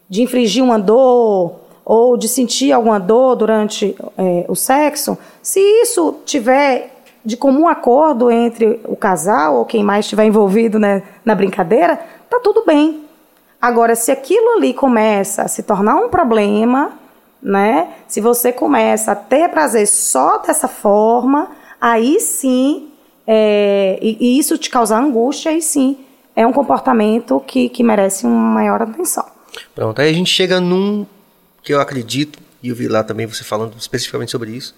de infligir uma dor ou de sentir alguma dor durante é, o sexo, se isso tiver de comum acordo entre o casal ou quem mais estiver envolvido né, na brincadeira, tá tudo bem. Agora, se aquilo ali começa a se tornar um problema, né? Se você começa a ter prazer só dessa forma, aí sim, é, e, e isso te causar angústia, aí sim, é um comportamento que, que merece uma maior atenção. Pronto, aí a gente chega num que eu acredito, e eu vi lá também você falando especificamente sobre isso,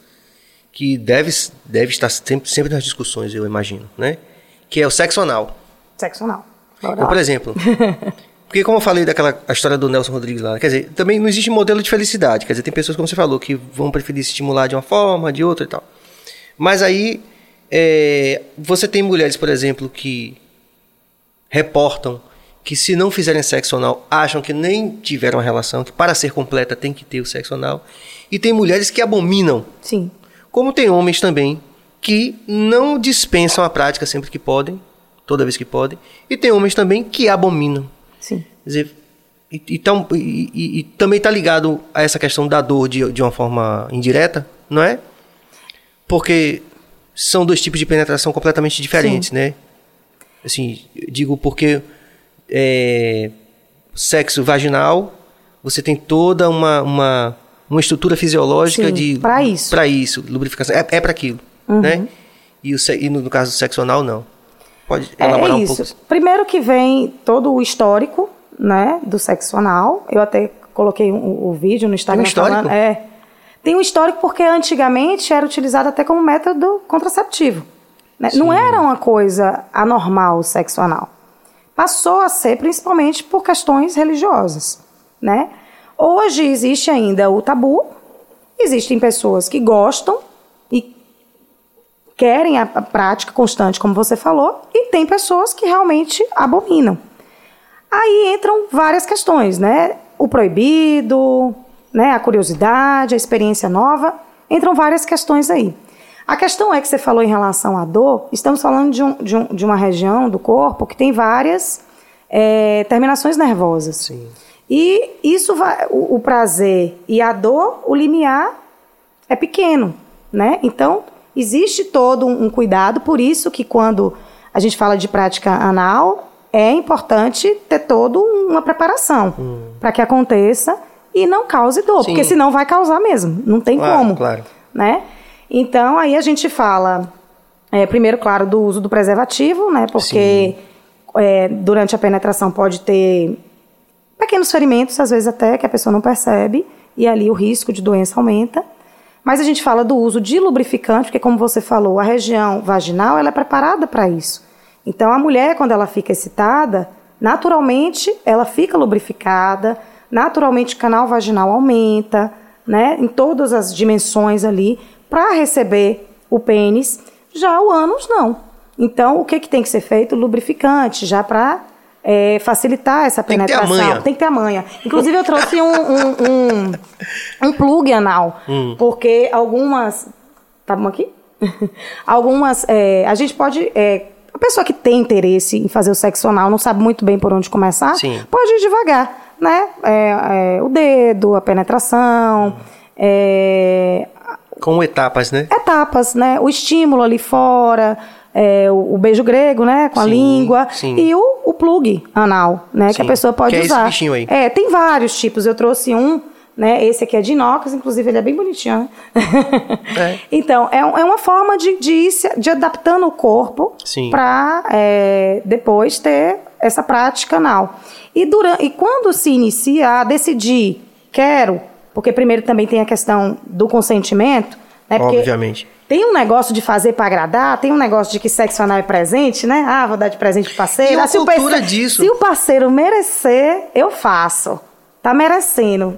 que deve, deve estar sempre, sempre nas discussões, eu imagino, né? Que é o sexo anal. Sexo anal. Então, por exemplo, porque como eu falei daquela a história do Nelson Rodrigues lá, quer dizer, também não existe modelo de felicidade, quer dizer, tem pessoas, como você falou, que vão preferir se estimular de uma forma, de outra e tal. Mas aí, é, você tem mulheres, por exemplo, que reportam que se não fizerem sexo anal, acham que nem tiveram a relação, que para ser completa tem que ter o sexo anal. E tem mulheres que abominam, Sim. Como tem homens também, que não dispensam a prática sempre que podem, toda vez que podem. E tem homens também que abominam. Sim. Quer dizer, e, e tão- e- e- também está ligado a essa questão da dor de, de uma forma indireta, não é? Porque são dois tipos de penetração completamente diferentes, né? Assim, digo porque é, sexo vaginal, você tem toda uma, uma, uma estrutura fisiológica Sim, de pra isso. para isso, lubrificação é, é para aquilo, né? E, o, e no, no caso do sexo anal não. Pode elaborar é um isso. pouco. Primeiro que vem todo o histórico, né, do sexo anal. Eu até coloquei o, o vídeo no Instagram histórico? falando. É. Tem um histórico porque antigamente era utilizado até como método contraceptivo. né? Não era uma coisa anormal o sexo anal. Passou a ser principalmente por questões religiosas, né? Hoje existe ainda o tabu. Existem pessoas que gostam e querem a, prática constante, como você falou, e tem pessoas que realmente abominam. Aí entram várias questões, né? O proibido, né? a curiosidade, a experiência nova, entram várias questões aí. A questão é que você falou em relação à dor, estamos falando de, um, de, um, de uma região do corpo que tem várias é, terminações nervosas. Sim. E isso vai, o, o prazer e a dor, o limiar é pequeno, né? Então, existe todo um, um cuidado, por isso que quando a gente fala de prática anal, é importante ter toda uma preparação para que aconteça e não cause dor, Hum. Sim. porque senão vai causar mesmo, não tem Claro, como, claro. né? Então, aí a gente fala, é, primeiro, claro, do uso do preservativo, né? Porque é, durante a penetração pode ter pequenos ferimentos, às vezes até que a pessoa não percebe, e ali o risco de doença aumenta. Mas a gente fala do uso de lubrificante, porque como você falou, a região vaginal ela é preparada para isso. Então a mulher, quando ela fica excitada, Naturalmente, ela fica lubrificada, naturalmente o canal vaginal aumenta, né, em todas as dimensões ali, para receber o pênis. Já o ânus, não. Então, o que, que tem que ser feito? Lubrificante, já para é, facilitar essa Tem que ter a penetração. manha. Tem que ter a manha. Inclusive, eu trouxe um, um, um, um plug anal, Hum. porque algumas. Tá bom aqui? algumas. é, a gente pode. é, a pessoa que tem interesse em fazer o sexo anal não sabe muito bem por onde começar, Sim. pode ir devagar, né? É, é, o dedo, a penetração, é, Com etapas, né? etapas, né? O estímulo ali fora, é, o, o beijo grego, né? Com a Sim, língua. sim. E o, o plug anal, né? Que a Sim, pessoa pode que é esse usar. bichinho aí. É, tem vários tipos. Eu trouxe um, né? Esse aqui é de inox, inclusive ele é bem bonitinho, né? É. Então, é, é uma forma de, de ir se, de adaptando o corpo Sim. para depois ter essa prática anal. E, durante, e quando se inicia a decidir, quero, porque primeiro também tem a questão do consentimento, né? Porque Obviamente. Tem um negócio de fazer pra agradar, tem um negócio de que sexo anal é presente, né? Ah, vou dar de presente pro parceiro. E uma Ah, se o cultura parce- disso. Se o parceiro merecer, eu faço. Tá merecendo.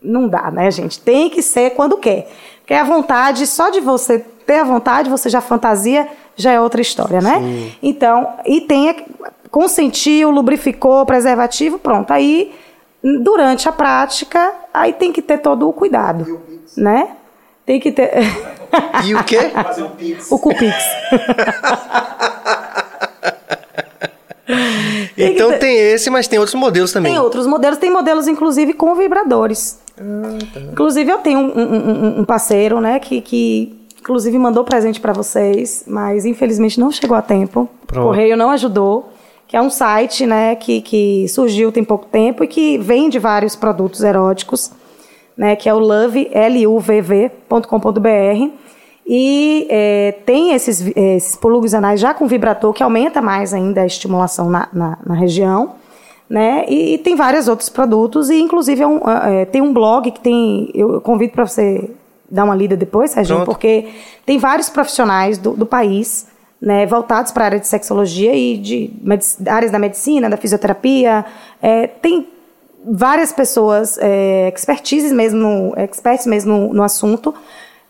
Não dá, né, gente? Tem que ser quando quer. Porque a vontade, só de você ter a vontade, você já fantasia, já é outra história, né? Então, e tem consentiu, lubrificou, preservativo, pronto. Aí, durante a prática, aí tem que ter todo o cuidado, né? Tem que ter E o quê? Fazer um pix. o Cupix. Então tem esse, mas tem outros modelos também. Tem outros modelos, tem modelos inclusive com vibradores. Ah, tá. Inclusive eu tenho um, um- um- um parceiro, né, que, que inclusive mandou presente para vocês, mas infelizmente não chegou a tempo. Pronto. O correio não ajudou. Que é um site, né, que, que surgiu tem pouco tempo e que vende vários produtos eróticos, né, que é o love, L-U-V-V.com.br. E é, tem esses, vi- esses anais já com vibrador, que aumenta mais ainda a estimulação na, na, na região. Né? E, e tem vários outros produtos, e inclusive é um, é, tem um blog que tem. Eu, convido para você dar uma lida depois, Serginho, Pronto. porque tem vários profissionais do, do país né, voltados para a área de sexologia e de áreas da medicina, da fisioterapia. É, tem várias pessoas, é, expertises mesmo, experts mesmo no, no assunto,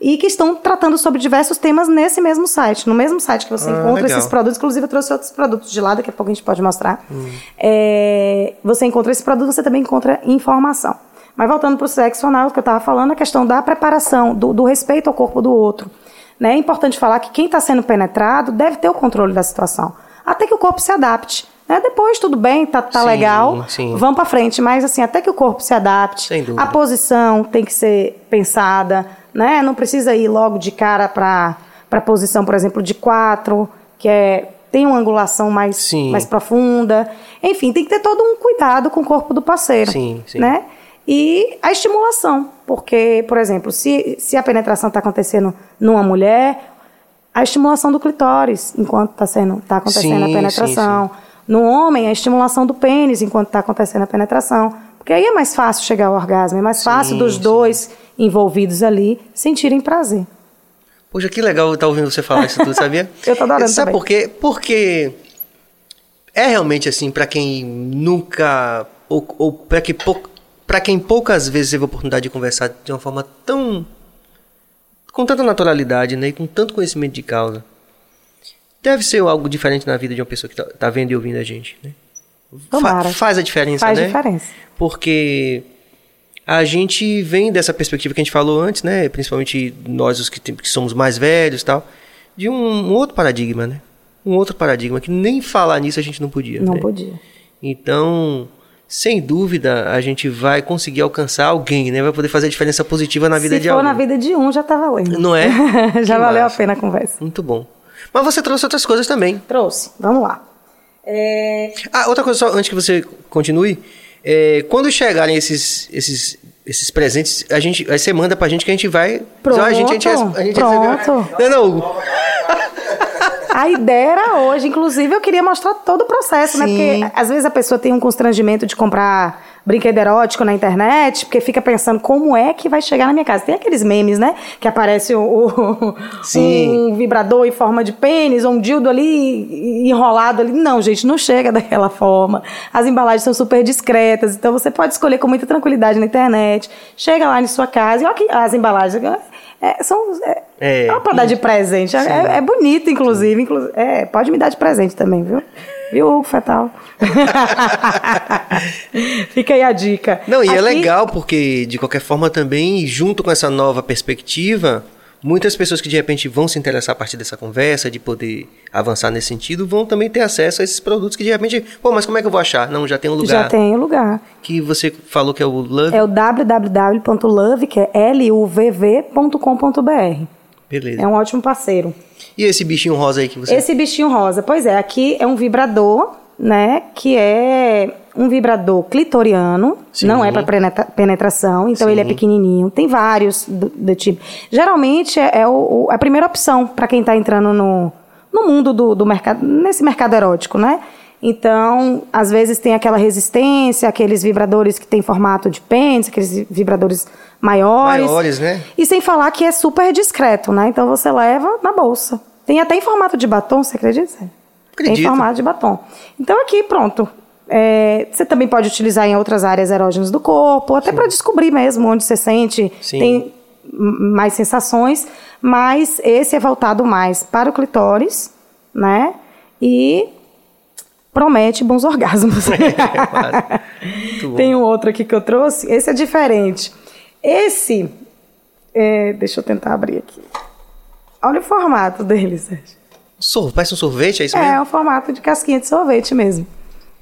e que estão tratando sobre diversos temas nesse mesmo site. No mesmo site que você Ah, encontra legal. esses produtos, inclusive eu trouxe outros produtos de lá, daqui a pouco a gente pode mostrar. Hum. É, você encontra esse produto, você também encontra informação. Mas voltando para o sexo anal, que eu estava falando, a questão da preparação, do, do respeito ao corpo do outro. Né? É importante falar que quem está sendo penetrado deve ter o controle da situação. Até que o corpo se adapte. Né? Depois, tudo bem, tá, tá Sim, legal, sim. vamos para frente. Mas, assim, até que o corpo se adapte, Sem dúvida. a posição tem que ser pensada, né? Não precisa ir logo de cara para a posição, por exemplo, de quatro, que é, tem uma angulação mais, Sim. mais profunda. Enfim, tem que ter todo um cuidado com o corpo do parceiro. Sim, sim. Né? E a estimulação, porque, por exemplo, se, se a penetração está acontecendo numa mulher, a estimulação do clitóris enquanto está sendo tá acontecendo Sim, a penetração. No homem, a estimulação do pênis enquanto está acontecendo a penetração. Porque aí é mais fácil chegar ao orgasmo, é mais fácil Sim, dos sim. dois envolvidos ali sentirem prazer. Poxa, que legal estar ouvindo você falar isso tudo, sabia? Eu tô adorando Sabe também. por quê? Porque é realmente assim, pra quem nunca, ou, ou para que pou, quem poucas vezes teve a oportunidade de conversar de uma forma tão, com tanta naturalidade, né, e com tanto conhecimento de causa, deve ser algo diferente na vida de uma pessoa que tá, tá vendo e ouvindo a gente, né? Fa- faz a diferença, Faz né? diferença. porque a gente vem dessa perspectiva que a gente falou antes, né? Principalmente nós os que, tem- que somos mais velhos tal, de um, um outro paradigma, né? Um outro paradigma que nem falar nisso a gente não podia. Não né? podia. Então, sem dúvida, a gente vai conseguir alcançar alguém, né? Vai poder fazer a diferença positiva na vida Se de for alguém. na vida de um, já tá valendo. Não é? já Que valeu massa. a pena a conversa. Muito bom. Mas você trouxe outras coisas também. Trouxe. Vamos lá. É, Ah, outra coisa só, antes que você continue. É, quando chegarem esses, esses, esses presentes, a gente, aí você manda pra gente que a gente vai. Pronto, a gente, a gente, a gente pronto. recebeu. Não, não. A ideia era hoje, inclusive eu queria mostrar todo o processo, né? Sim. Porque às vezes a pessoa tem um constrangimento de comprar brinquedo erótico na internet, porque fica pensando como é que vai chegar na minha casa. Tem aqueles memes, né? Que aparece o, o- Sim. um vibrador em forma de pênis, ou um dildo ali enrolado ali. Não, gente, não chega daquela forma. As embalagens são super discretas, então você pode escolher com muita tranquilidade na internet. Chega lá em sua casa e olha que as embalagens. é, são, é, É. é pra dar de presente. É, é- é bonito, inclusive. inclu- é, pode me dar de presente também, viu? Viu, Fetal? Fica aí a dica. Não, e é Aqui- legal porque, de qualquer forma, também, junto com essa nova perspectiva, muitas pessoas que de repente vão se interessar a partir dessa conversa, de poder avançar nesse sentido, vão também ter acesso a esses produtos que de repente, pô, mas como é que eu vou achar? Não, já tem um lugar. Já tem o lugar. Que você falou que é o Love. É o www.love, que é L-U-V-V.com.br. Beleza. É um ótimo parceiro. E esse bichinho rosa aí que você. Esse bichinho rosa, pois é, aqui é um vibrador, né? Que é um vibrador clitoriano, Sim. não é para penetração, então Sim. ele é pequenininho. Tem vários do, do tipo. Geralmente é, é o- a primeira opção para quem está entrando no, no mundo do, do mercado, nesse mercado erótico, né? Então, às vezes tem aquela resistência, aqueles vibradores que tem formato de pênis, aqueles vibradores maiores. Maiores, né? E sem falar que é super discreto, né? Então você leva na bolsa. Tem até em formato de batom, você acredita? Zé? Tem Acredito. em formato de batom. Então aqui, pronto. É, você também pode utilizar em outras áreas erógenas do corpo, até para descobrir mesmo onde você sente, Sim. tem mais sensações, mas esse é voltado mais para o clitóris, né? E promete bons orgasmos. Bom. Tem um outro aqui que eu trouxe. Esse é diferente. Esse. é, deixa eu tentar abrir aqui. Olha o formato dele, Sérgio. Sor- Parece um sorvete, é isso É, mesmo? é um formato de casquinha de sorvete mesmo.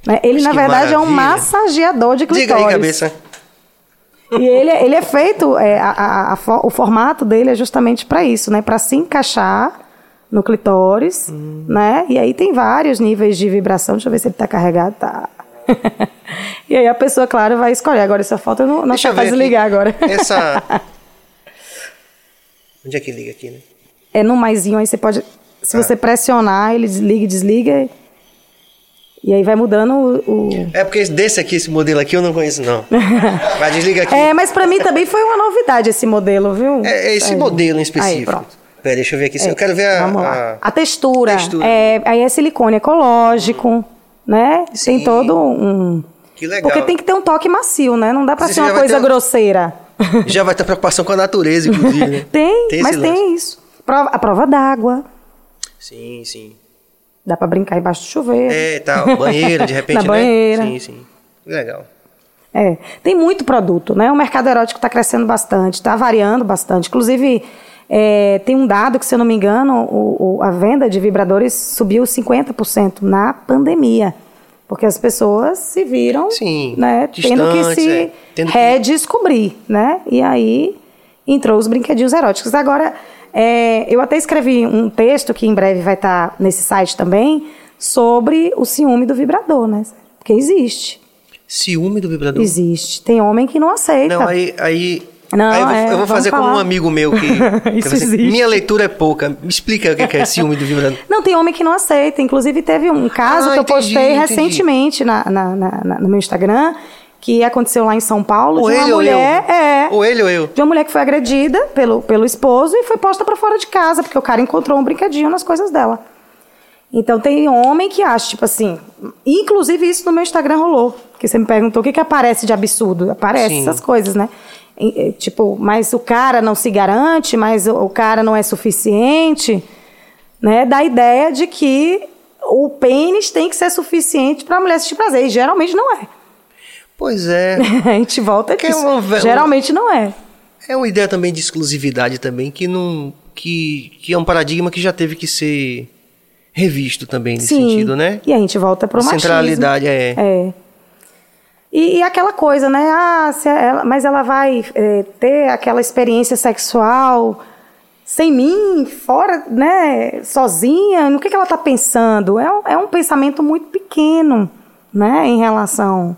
Né? Ele, Mas na verdade, é um maravilha. massageador de clitóris. Diga aí, cabeça. E ele, ele é feito, é, a- a- a o formato dele é justamente para isso, né? Para se encaixar no clitóris, Hum. né? E aí tem vários níveis de vibração. Deixa eu ver se ele tá carregado. Tá. e aí a pessoa, claro, vai escolher. Agora, essa foto eu não, não Deixa eu tá faz ligar agora. Essa. Onde é que liga aqui, né? é no maisinho, aí você pode. Se Ah. você pressionar, ele desliga e desliga. E aí vai mudando o. o- É porque desse aqui, esse modelo aqui, eu não conheço, não. Vai, desliga aqui. É, mas pra mim também foi uma novidade esse modelo, viu? É, é esse Sérgio? modelo em Aí, específico. pronto. Pera, deixa eu ver aqui. É, eu quero ver a. A- A textura. textura. É, aí é silicone ecológico, né? Sim. Tem todo um. Que legal. Porque tem que ter um toque macio, né? Não dá pra Você ser uma coisa ter- grosseira. Já vai ter preocupação com a natureza, inclusive. né? tem, Tem mas lance. tem isso. Prova- a prova d'água. Sim, sim. Dá pra brincar embaixo do chuveiro. É, tal. Banheira, de repente, Na né? banheira. Sim, sim. Legal. É, tem muito produto, né? O mercado erótico está crescendo bastante, está variando bastante. Inclusive, é, tem um dado que, se eu não me engano, o- o- a venda de vibradores subiu 50% na pandemia. Porque as pessoas se viram Sim, né, tendo que se é, tendo que- redescobrir, né? E aí entrou os brinquedinhos eróticos. Agora, é, eu até escrevi um texto que em breve vai estar nesse site também sobre o ciúme do vibrador, né? Porque existe. Ciúme do vibrador? Existe. Tem homem que não aceita. Não, aí. aí... Não, aí eu vou, é, eu vou fazer como um falar. amigo meu que. que Isso você- existe. Minha leitura é pouca. Me explica o que que é ciúme do vibrador. Não, tem homem que não aceita. Inclusive, teve um caso Ah, que eu entendi, postei entendi. recentemente na, na- na- no meu Instagram, que aconteceu lá em São Paulo, Ou de uma ele ou mulher. eu. É, Ou ele ou eu. de uma mulher que foi agredida pelo, pelo esposo e foi posta pra fora de casa, porque o cara encontrou um brinquedinho nas coisas dela. Então tem homem que acha, tipo assim. Inclusive, isso no meu Instagram rolou. Que você me perguntou o que, que aparece de absurdo. Aparece Sim. essas coisas, né? E, e, Tipo, mas o cara não se garante, mas o, o cara não é suficiente, né? Da ideia de que o pênis tem que ser suficiente pra mulher sentir prazer. E geralmente não é. Pois é. A gente volta aqui. É uma Geralmente não é. É uma ideia também de exclusividade também, que não. Que, que é um paradigma que já teve que ser revisto também nesse Sim. sentido, né? E a gente volta pro machismo. Centralidade, é. É. E, e aquela coisa, né? Ah, se ela- mas ela vai é, ter aquela experiência sexual sem mim, fora, né? Sozinha. No que, que ela está pensando? É um, é um pensamento muito pequeno, né? Em relação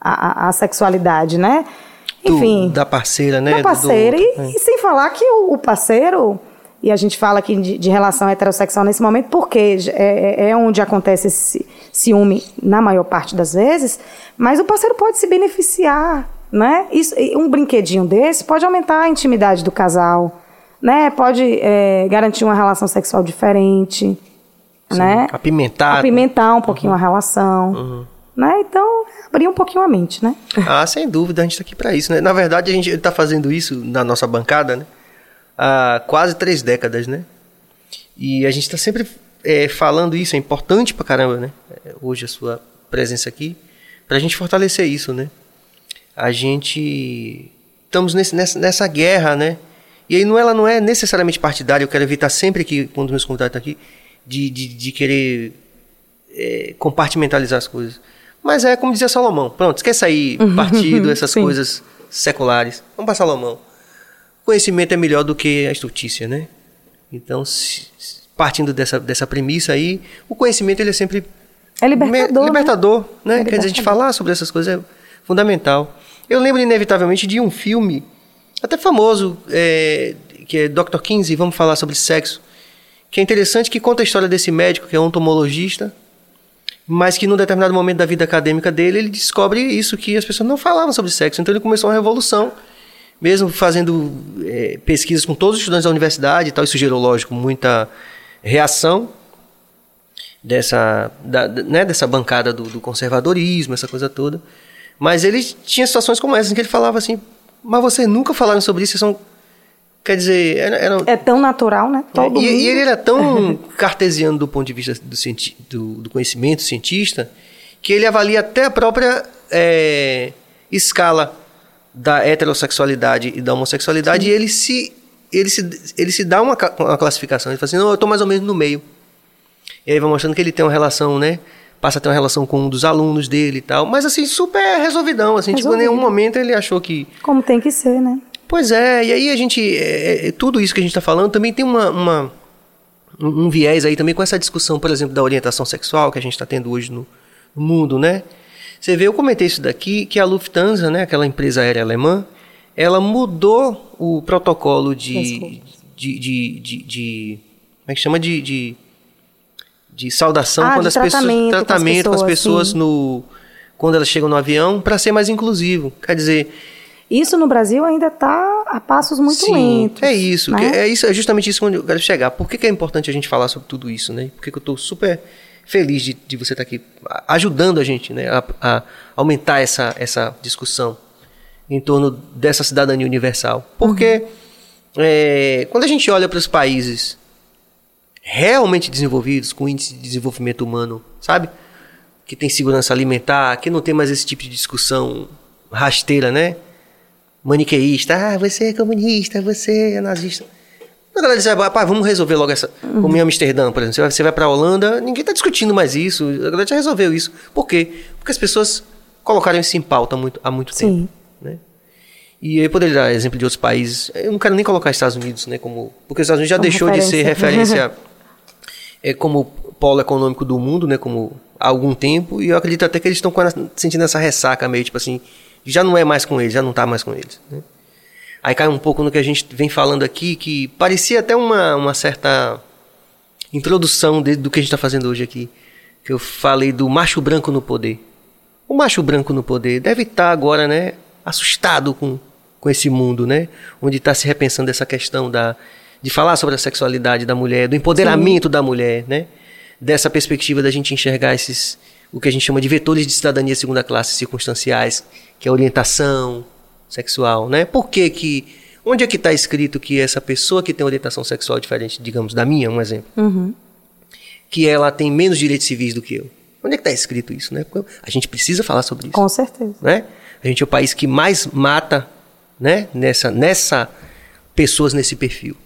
à, sexualidade, né? Do- Enfim da parceira, né? da Do- parceira. do e, outro, né? e sem falar que o, o parceiro, e a gente fala aqui de, de relação heterossexual nesse momento, porque é, é- é onde acontece esse ciúme na maior parte das vezes, mas o parceiro pode se beneficiar, né? Isso, um brinquedinho desse pode aumentar a intimidade do casal, né? Pode é, garantir uma relação sexual diferente, Sim, né? Apimentar. Apimentar um pouquinho uhum. a relação. Uhum. Né? Então, abrir um pouquinho a mente, né? Ah, sem dúvida, a gente está aqui para isso, né? Na verdade, a gente está fazendo isso na nossa bancada, né? Há quase três décadas, né? E a gente está sempre é, falando isso, é importante pra caramba, né? É, hoje a sua presença aqui, para a gente fortalecer isso, né? A gente estamos nesse, nessa, nessa guerra, né? E aí não, ela não é necessariamente partidária, eu quero evitar sempre que, quando meus convidados estão aqui, de, de, de querer é, compartimentalizar as coisas. Mas é como dizia Salomão, pronto, esquece aí partido, essas coisas seculares. Vamos para Salomão. Conhecimento é melhor do que a estultícia, né? Então, se, partindo dessa, dessa premissa aí, o conhecimento ele é sempre é libertador, libertador, né? né? É Quer dizer, a gente falar sobre essas coisas é fundamental. Eu lembro inevitavelmente de um filme até famoso, é, que é Dr. Kinsey, vamos falar sobre sexo, que é interessante, que conta a história desse médico que é um entomologista, mas que num determinado momento da vida acadêmica dele, ele descobre isso, que as pessoas não falavam sobre sexo. Então ele começou uma revolução, mesmo fazendo é, pesquisas com todos os estudantes da universidade e tal. Isso gerou, lógico, muita reação dessa, da, né, dessa bancada do, do, conservadorismo, essa coisa toda. Mas ele tinha situações como essa, em que ele falava assim, mas vocês nunca falaram sobre isso, vocês são Quer dizer, era, era... é tão natural, né? Todo é, e, e, ele era tão cartesiano do ponto de vista do, cienti... do, do, conhecimento cientista que ele avalia até a própria é, escala da heterossexualidade e da homossexualidade Sim. e ele se, ele se, ele se dá uma, uma classificação. Ele fala assim, não, eu estou mais ou menos no meio. E aí vai mostrando que ele tem uma relação, né? Passa a ter uma relação com um dos alunos dele e tal. Mas assim, super resolvidão, assim. Resolvido. Tipo, em nenhum momento ele achou que... Como tem que ser, né? Pois é, e aí a gente. É, é, tudo isso que a gente está falando também tem uma, uma, um viés aí também com essa discussão, por exemplo, da orientação sexual que a gente está tendo hoje no, no, mundo, né? Você vê, eu comentei isso daqui, que a Lufthansa, né, aquela empresa aérea alemã, ela mudou o protocolo de. de, de, de, de como é que chama? De. de, de saudação ah, quando de as pessoas. Tratamento com as pessoas, com as pessoas no. Quando elas chegam no avião, para ser mais inclusivo. Quer dizer isso no Brasil ainda está a passos muito Sim, lentos. É isso, né? é isso, é justamente isso onde eu quero chegar. Por que, que é importante a gente falar sobre tudo isso, né? Por que, que eu estou super feliz de, de você estar tá aqui ajudando a gente, né, a, a, aumentar essa, essa discussão em torno dessa cidadania universal. Porque uhum. é, quando a gente olha para os países realmente desenvolvidos, com índice de desenvolvimento humano, sabe? Que tem segurança alimentar, que não tem mais esse tipo de discussão rasteira, né? maniqueísta, ah, você é comunista, você é nazista. A galera diz, ah, pá, vamos resolver logo essa. Uhum. Como em Amsterdã, por exemplo, você vai para a Holanda, ninguém está discutindo mais isso, a galera já resolveu isso. Por quê? Porque as pessoas colocaram isso em pauta muito, há muito tempo. Né? E eu poderia dar exemplo de outros países. Eu não quero nem colocar Estados Unidos, né? Como, porque os Estados Unidos já como deixou referência. de ser referência é, como polo econômico do mundo, né? Como há algum tempo. E eu acredito até que eles estão sentindo essa ressaca meio tipo assim já não é mais com eles, já não está mais com eles. Né? Aí cai um pouco no que a gente vem falando aqui, que parecia até uma, uma certa introdução de, do que a gente está fazendo hoje aqui. Que eu falei do macho branco no poder. O macho branco no poder deve estar tá agora, né, assustado com, com esse mundo, né? Onde está se repensando essa questão da, de falar sobre a sexualidade da mulher, do empoderamento Sim. da mulher, né? Dessa perspectiva da gente enxergar esses, o que a gente chama de vetores de cidadania segunda classe circunstanciais, que é orientação sexual, né? Por que que onde é que está escrito que essa pessoa que tem orientação sexual diferente, digamos da minha, um exemplo, uhum. que ela tem menos direitos civis do que eu? Onde é que está escrito isso, né? Porque a gente precisa falar sobre isso. Com certeza. Né? A gente é o país que mais mata, né? Nessa, nessa pessoas nesse perfil.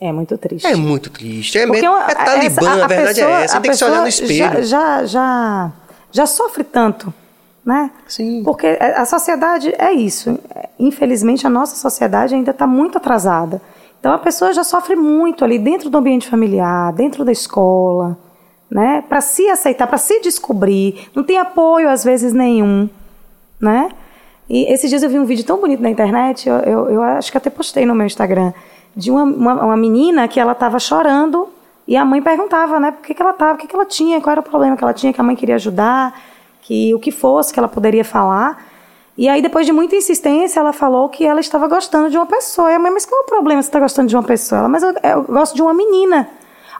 É muito triste. É muito triste. É, Porque é talibã, essa, a, a, verdade é pessoa, é essa. Você tem que se olhar no espelho. Já, já, já, já sofre tanto, né? Sim. Porque a sociedade é isso. Infelizmente, a nossa sociedade ainda está muito atrasada. Então, a pessoa já sofre muito ali dentro do ambiente familiar, dentro da escola, né? Para se aceitar, para se descobrir. Não tem apoio, às vezes, nenhum, né? E esses dias eu vi um vídeo tão bonito na internet, eu, eu, eu acho que até postei no meu Instagram, de uma, uma, uma menina que ela estava chorando E a mãe perguntava, né, por que, que ela estava, o que, que ela tinha, qual era o problema que ela tinha, que a mãe queria ajudar, que o que fosse que ela poderia falar. E aí, depois de muita insistência, ela falou que ela estava gostando de uma pessoa. E a mãe, mas qual é o problema se está gostando de uma pessoa? Ela, mas eu, eu gosto de uma menina.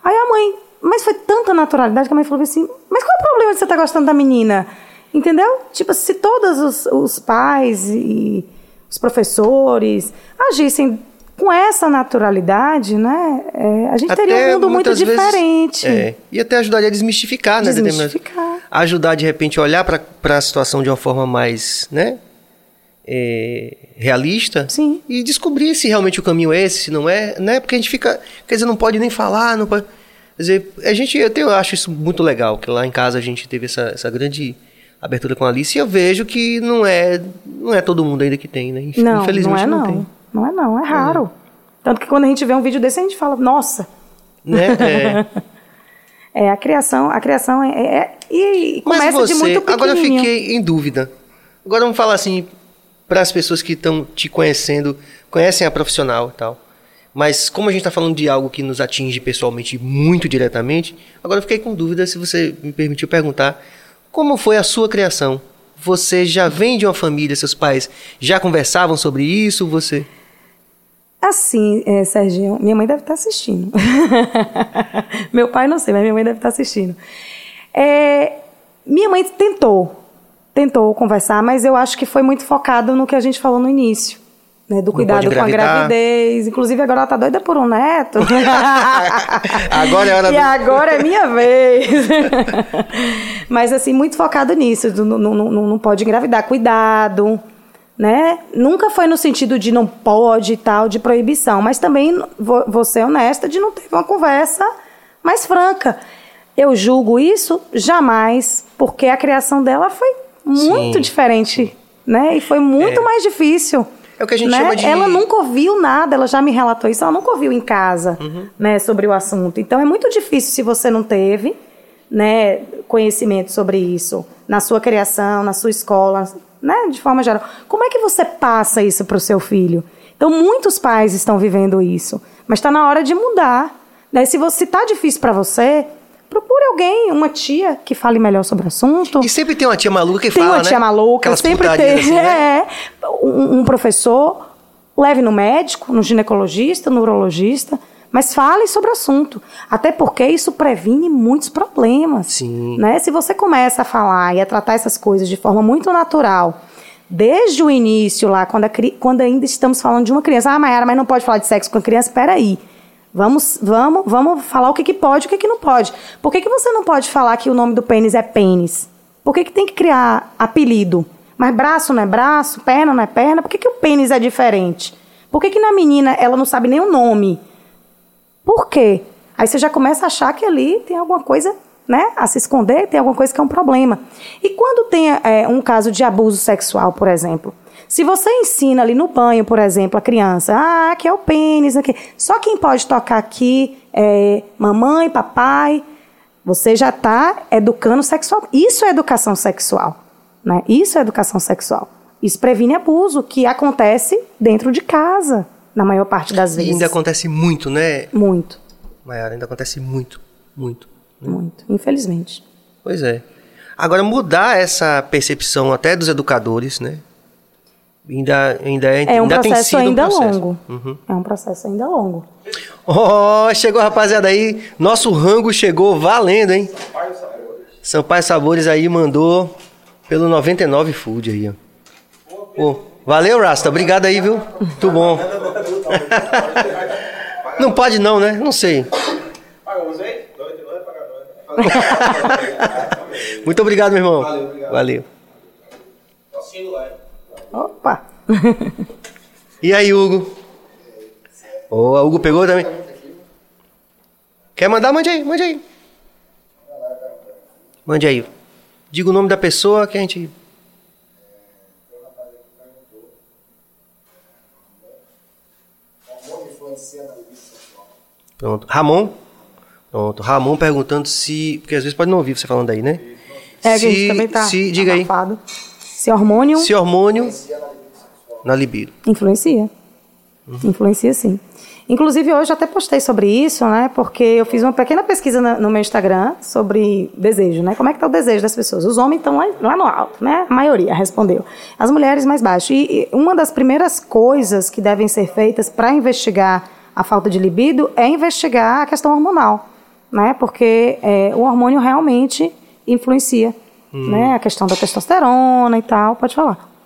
Aí a mãe, mas foi tanta naturalidade que a mãe falou assim: Mas qual é o problema de você estar tá gostando da menina? Entendeu? Tipo, se todos os, os pais e os professores agissem com essa naturalidade, né? É, a gente Até teria um mundo muito vezes- diferente. é, e até ajudaria a desmistificar, né? Desmistificar. Ajudar, de repente, a olhar para a situação de uma forma mais, né? é, realista. Sim. E descobrir se realmente o caminho é esse, se não é, né? Porque a gente fica, quer dizer, não pode nem falar, não pode... Quer dizer, a gente, eu, tenho- eu acho isso muito legal, que lá em casa a gente teve essa, essa grande abertura com a Alice e eu vejo que não é, não é todo mundo ainda que tem, né? Não, Infelizmente não é não. tem. Não é não, é raro. Tanto que quando a gente vê um vídeo desse, a gente fala, nossa, Né? É. é a criação, a criação é, é- é- e Mas começa você, de muito agora eu fiquei em dúvida. Agora vamos falar assim, para as pessoas que estão te conhecendo, conhecem a profissional e tal. Mas como a gente está falando de algo que nos atinge pessoalmente muito diretamente, agora eu fiquei com dúvida se você me permitiu perguntar como foi a sua criação. Você já vem de uma família, seus pais já conversavam sobre isso? Você Assim, é, Serginho, minha mãe deve estar assistindo. Meu pai não sei, mas minha mãe deve estar assistindo. É, minha mãe tentou, tentou conversar, mas eu acho que foi muito focado no que a gente falou no início. Né, do cuidado com a gravidez. Inclusive, agora ela tá doida por um neto. Agora é hora E do- agora é minha vez. Mas, assim, muito focado nisso. Não, não, não pode engravidar. Cuidado, né? Nunca foi no sentido de não pode e tal, de proibição. Mas também vou, vou ser honesta de não ter uma conversa mais franca. Eu julgo isso jamais, porque a criação dela foi muito Sim. diferente, né? E foi muito mais difícil. É o que a gente né? chama de- Ela nunca ouviu nada, ela já me relatou isso, ela nunca ouviu em casa, Uhum. né, sobre o assunto. Então é muito difícil se você não teve, né, conhecimento sobre isso na sua criação, na sua escola, né, de forma geral. Como é que você passa isso para o seu filho? Então muitos pais estão vivendo isso, mas está na hora de mudar. Né? Se você está difícil para você, procure alguém, uma tia que fale melhor sobre o assunto. E sempre tem uma tia maluca que Tem fala, uma tia né? maluca, Aquelas sempre tem. assim, né? É. Um, um professor, leve no médico, no ginecologista, no urologista, mas fale sobre o assunto. Até porque isso previne muitos problemas. Sim. Né? Se você começa a falar e a tratar essas coisas de forma muito natural, desde o início lá, quando, a quando ainda estamos falando de uma criança, ah, Mayara, mas não pode falar de sexo com a criança, peraí. Vamos, vamos, vamos falar o que, que pode e o que, que não pode. Por que, que você não pode falar que o nome do pênis é pênis? Por que, que tem que criar apelido? Mas braço não é braço, perna não é perna? Por que, que o pênis é diferente? Por que, que na menina ela não sabe nem o nome? Por quê? Aí você já começa a achar que ali tem alguma coisa né, a se esconder, tem alguma coisa que é um problema. E quando tem é, um caso de abuso sexual, por exemplo, se você ensina ali no banho, por exemplo, a criança, ah, aqui é o pênis, aqui. só quem pode tocar aqui é mamãe, papai, você já está educando sexual. Isso é educação sexual. Né? Isso é educação sexual. Isso previne abuso, que acontece dentro de casa, na maior parte das E vezes. ainda acontece muito, né, Muito, Mayara? Ainda acontece muito, muito. muito, infelizmente. Pois é. Agora, mudar essa percepção até dos educadores, né? Ainda, ainda, é, É um ainda tem processo sido um ainda processo. longo. É um processo ainda longo. Ó, chegou rapaziada aí. Nosso rango chegou valendo, hein? Sampaio Sabores aí mandou pelo 99 Food aí, ó. Pô, valeu, Rasta. Obrigado aí, viu? Muito bom. Não pode não, né? Não sei. Muito obrigado, meu irmão. Valeu, obrigado. Valeu. Opa! E aí, Hugo? Ô, a Hugo pegou também? Quer mandar? Mande aí, mande aí. Mande aí. Diga o nome da pessoa que a gente. Pronto. Ramon? Pronto. Ramon perguntando se. Porque às vezes pode não ouvir você falando aí, né? É, se, a gente também tá se, diga aí. abafado. Se hormônio Se hormônio na libido. influencia. Influencia sim. Inclusive, hoje eu até postei sobre isso, né? Porque eu fiz uma pequena pesquisa no, no meu Instagram sobre desejo, né? Como é que tá o desejo das pessoas? Os homens estão lá, lá, no alto, né? A maioria respondeu. As mulheres mais baixo. E, e uma das primeiras coisas que devem ser feitas para investigar a falta de libido é investigar a questão hormonal, né? Porque é, o hormônio realmente influencia, hum. né? A questão da testosterona e tal. Pode falar.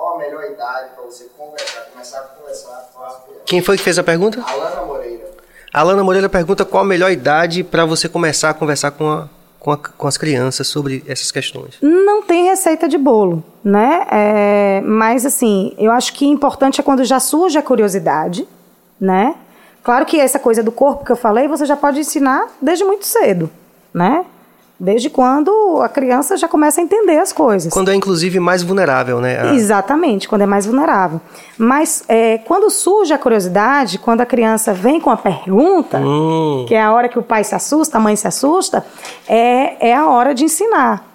qual a melhor idade para você conversar, começar a conversar com as crianças? Quem foi que fez a pergunta? Alana Moreira. Alana Moreira pergunta qual a melhor idade para você começar a conversar com, a, com, a, com, as crianças sobre essas questões. Não tem receita de bolo, né? É, mas assim, eu acho que importante é quando já surge a curiosidade, né? Claro que essa coisa do corpo que eu falei, você já pode ensinar desde muito cedo, né? Desde quando a criança já começa a entender as coisas. Quando é, inclusive, mais vulnerável, né? A... Exatamente, quando é mais vulnerável. Mas é, quando surge a curiosidade, quando a criança vem com a pergunta, hum. que é a hora que o pai se assusta, a mãe se assusta, é, é a hora de ensinar.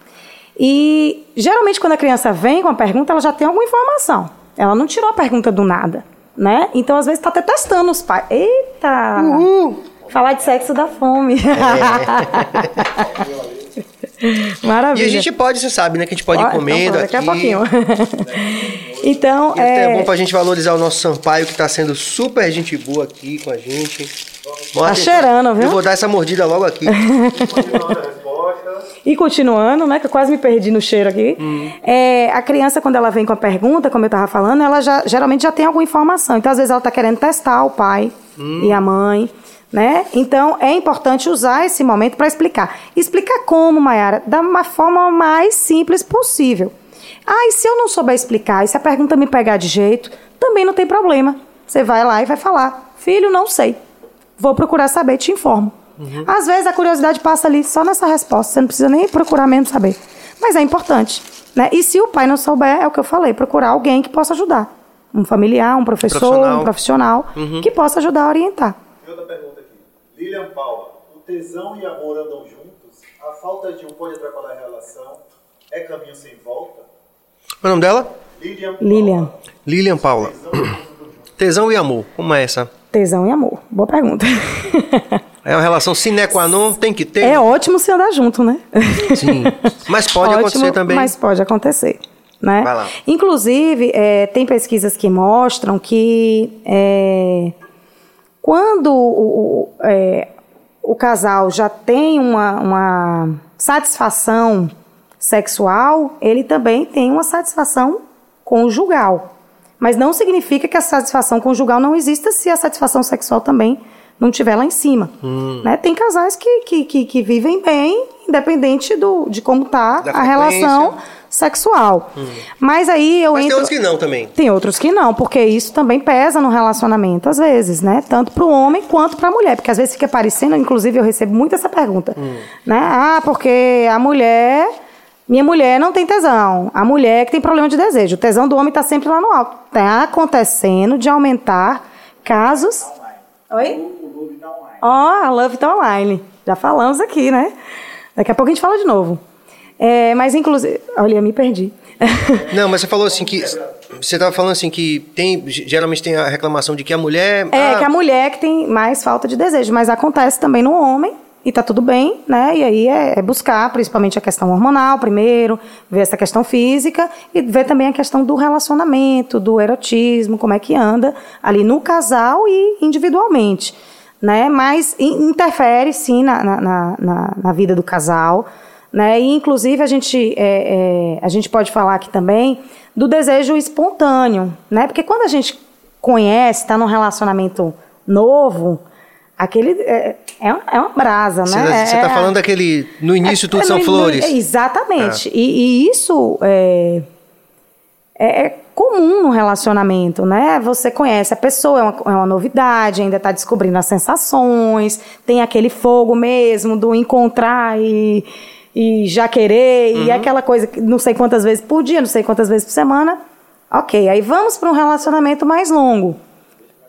E geralmente, quando a criança vem com a pergunta, ela já tem alguma informação. Ela não tirou a pergunta do nada, né? Então, às vezes, está até testando os pais. Eita! Uhul. Falar de sexo dá fome. É. Maravilha. E a gente pode, você sabe, né? Que a gente pode ir comendo então, daqui aqui. a pouquinho. então, e é... é bom pra gente valorizar o nosso Sampaio, que tá sendo super gente boa aqui com a gente. Bora tá cheirando, viu? Eu vou dar essa mordida logo aqui. E continuando, né, que eu quase me perdi no cheiro aqui, hum. é, a criança, quando ela vem com a pergunta, como eu estava falando, ela já, geralmente já tem alguma informação. Então, às vezes, ela está querendo testar o pai hum. e a mãe. Né? Então é importante usar esse momento para explicar. Explicar como, Mayara? Da uma forma mais simples possível. Ah, e se eu não souber explicar, e se a pergunta me pegar de jeito, também não tem problema. Você vai lá e vai falar: Filho, não sei. Vou procurar saber, te informo. Uhum. Às vezes a curiosidade passa ali só nessa resposta, você não precisa nem procurar mesmo saber. Mas é importante. Né? E se o pai não souber, é o que eu falei: procurar alguém que possa ajudar. Um familiar, um professor, profissional. um profissional, uhum. que possa ajudar a orientar. outra pergunta Lilian Paula, o tesão e amor andam juntos? A falta de um pode atrapalhar a relação? É caminho sem volta? Qual é o nome dela? Lilian. Paula. Lilian. Lilian Paula. Tesão e amor, como é essa? Tesão e amor. Boa pergunta. É uma relação sine qua non, tem que ter. É ótimo se andar junto, né? Sim. Mas pode ótimo, acontecer também. Mas pode acontecer. Né? Vai lá. Inclusive, é, tem pesquisas que mostram que é, quando o, é, o casal já tem uma, uma satisfação sexual, ele também tem uma satisfação conjugal. Mas não significa que a satisfação conjugal não exista se a satisfação sexual também não estiver lá em cima. Hum. Né? Tem casais que, que, que, que, vivem bem, independente do, de como está a relação sexual. Hum. Mas aí eu Mas entro... tem outros que não também. Tem outros que não, porque isso também pesa no relacionamento, às vezes, né? Tanto para o homem quanto para a mulher. Porque às vezes fica parecendo, inclusive eu recebo muito essa pergunta. Hum. Né? Ah, porque a mulher. Minha mulher não tem tesão. A mulher que tem problema de desejo. O tesão do homem está sempre lá no alto. Está acontecendo de aumentar casos. Oi? Ó, oh, a Love tá online. Já falamos aqui, né? Daqui a pouco a gente fala de novo. É, mas inclusive, olha, eu me perdi. Não, mas você falou assim que você estava falando assim que tem geralmente tem a reclamação de que a mulher é ah, que a mulher que tem mais falta de desejo, mas acontece também no homem e tá tudo bem, né? E aí é, é buscar principalmente a questão hormonal primeiro, ver essa questão física e ver também a questão do relacionamento, do erotismo, como é que anda ali no casal e individualmente, né? Mas interfere sim na, na, na, na vida do casal. Né? E, inclusive, a gente, é, é, a gente pode falar aqui também do desejo espontâneo, né? Porque quando a gente conhece, está num relacionamento novo, aquele é, é, é uma brasa, né? Você está é, falando daquele no início tudo é, são no, flores. No, exatamente. E, e, isso é, é, comum no relacionamento, né? Você conhece a pessoa, é uma, é uma novidade, ainda está descobrindo as sensações, tem aquele fogo mesmo do encontrar e e já querer, uhum. e aquela coisa que não sei quantas vezes por dia, não sei quantas vezes por semana. Ok, aí vamos para um relacionamento mais longo.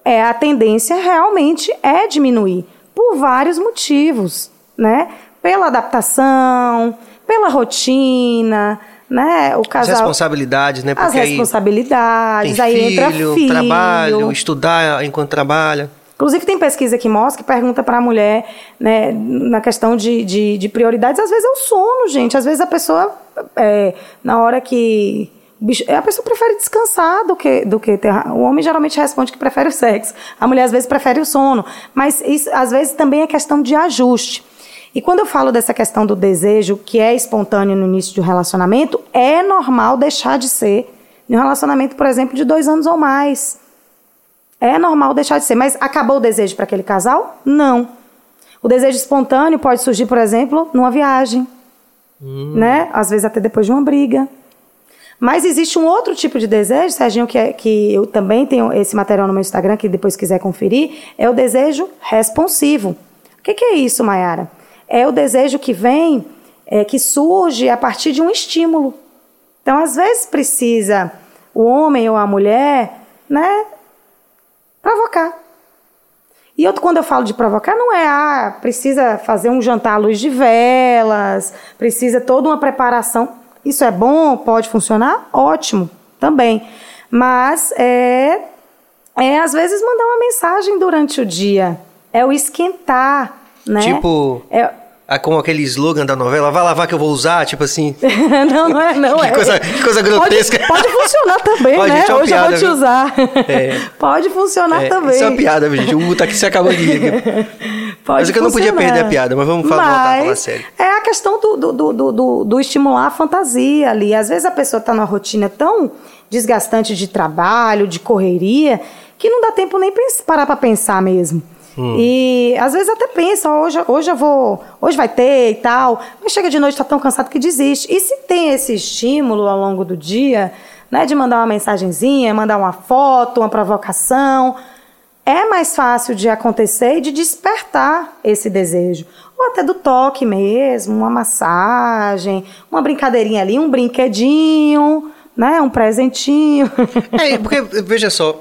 É, a tendência realmente é diminuir, por vários motivos, né? Pela adaptação, pela rotina, né? O As casal. responsabilidades, né? As Porque aí responsabilidades, aí entra filho, filho. trabalho, estudar enquanto trabalha. Inclusive, tem pesquisa que mostra que pergunta para a mulher, né, na questão de, de, de prioridades, às vezes é o sono, gente. Às vezes a pessoa, é, na hora que. A pessoa prefere descansar do que, do que ter. O homem geralmente responde que prefere o sexo. A mulher, às vezes, prefere o sono. Mas, isso, às vezes, também é questão de ajuste. E quando eu falo dessa questão do desejo, que é espontâneo no início de um relacionamento, é normal deixar de ser. Em um relacionamento, por exemplo, de dois anos ou mais. É normal deixar de ser, mas acabou o desejo para aquele casal? Não. O desejo espontâneo pode surgir, por exemplo, numa viagem, né? Às vezes até depois de uma briga. Mas existe um outro tipo de desejo, Serginho, que, é, que eu também tenho esse material no meu Instagram, que depois quiser conferir, é o desejo responsivo. O que, que é isso, Mayara? É o desejo que vem, é, que surge a partir de um estímulo. Então, às vezes precisa o homem ou a mulher, né, provocar. E eu, quando eu falo de provocar, não é, ah, precisa fazer um jantar à luz de velas, precisa toda uma preparação. Isso é bom? Pode funcionar? Ótimo, também. Mas é, é às vezes mandar uma mensagem durante o dia. É o esquentar, né? Tipo, É- ah, como aquele slogan da novela, vai lavar que eu vou usar, tipo assim. não, não é, não Que é. coisa- que coisa grotesca. Pode, pode funcionar também, Ó, né? gente, é Hoje eu piada, vou te usar. É. Pode funcionar É, também. isso é uma piada, gente. O Hugo tá aqui se acabou de rir. Pode Mas é que eu não podia perder a piada, mas vamos falar- voltar a falar Mas sério. É a questão do, do, do, do, do- estimular a fantasia ali. Às vezes a pessoa está numa rotina tão desgastante de trabalho, de correria, que não dá tempo nem parar para pensar mesmo. Hum. E às vezes até pensa, "Ó, hoje, hoje eu vou, hoje vai ter e tal, mas chega de noite está tão cansado que desiste. E se tem esse estímulo ao longo do dia, né, de mandar uma mensagenzinha, mandar uma foto, uma provocação, é mais fácil de acontecer e de despertar esse desejo. Ou até do toque mesmo, uma massagem, uma brincadeirinha ali, um brinquedinho, né? Um presentinho. É, porque, veja só,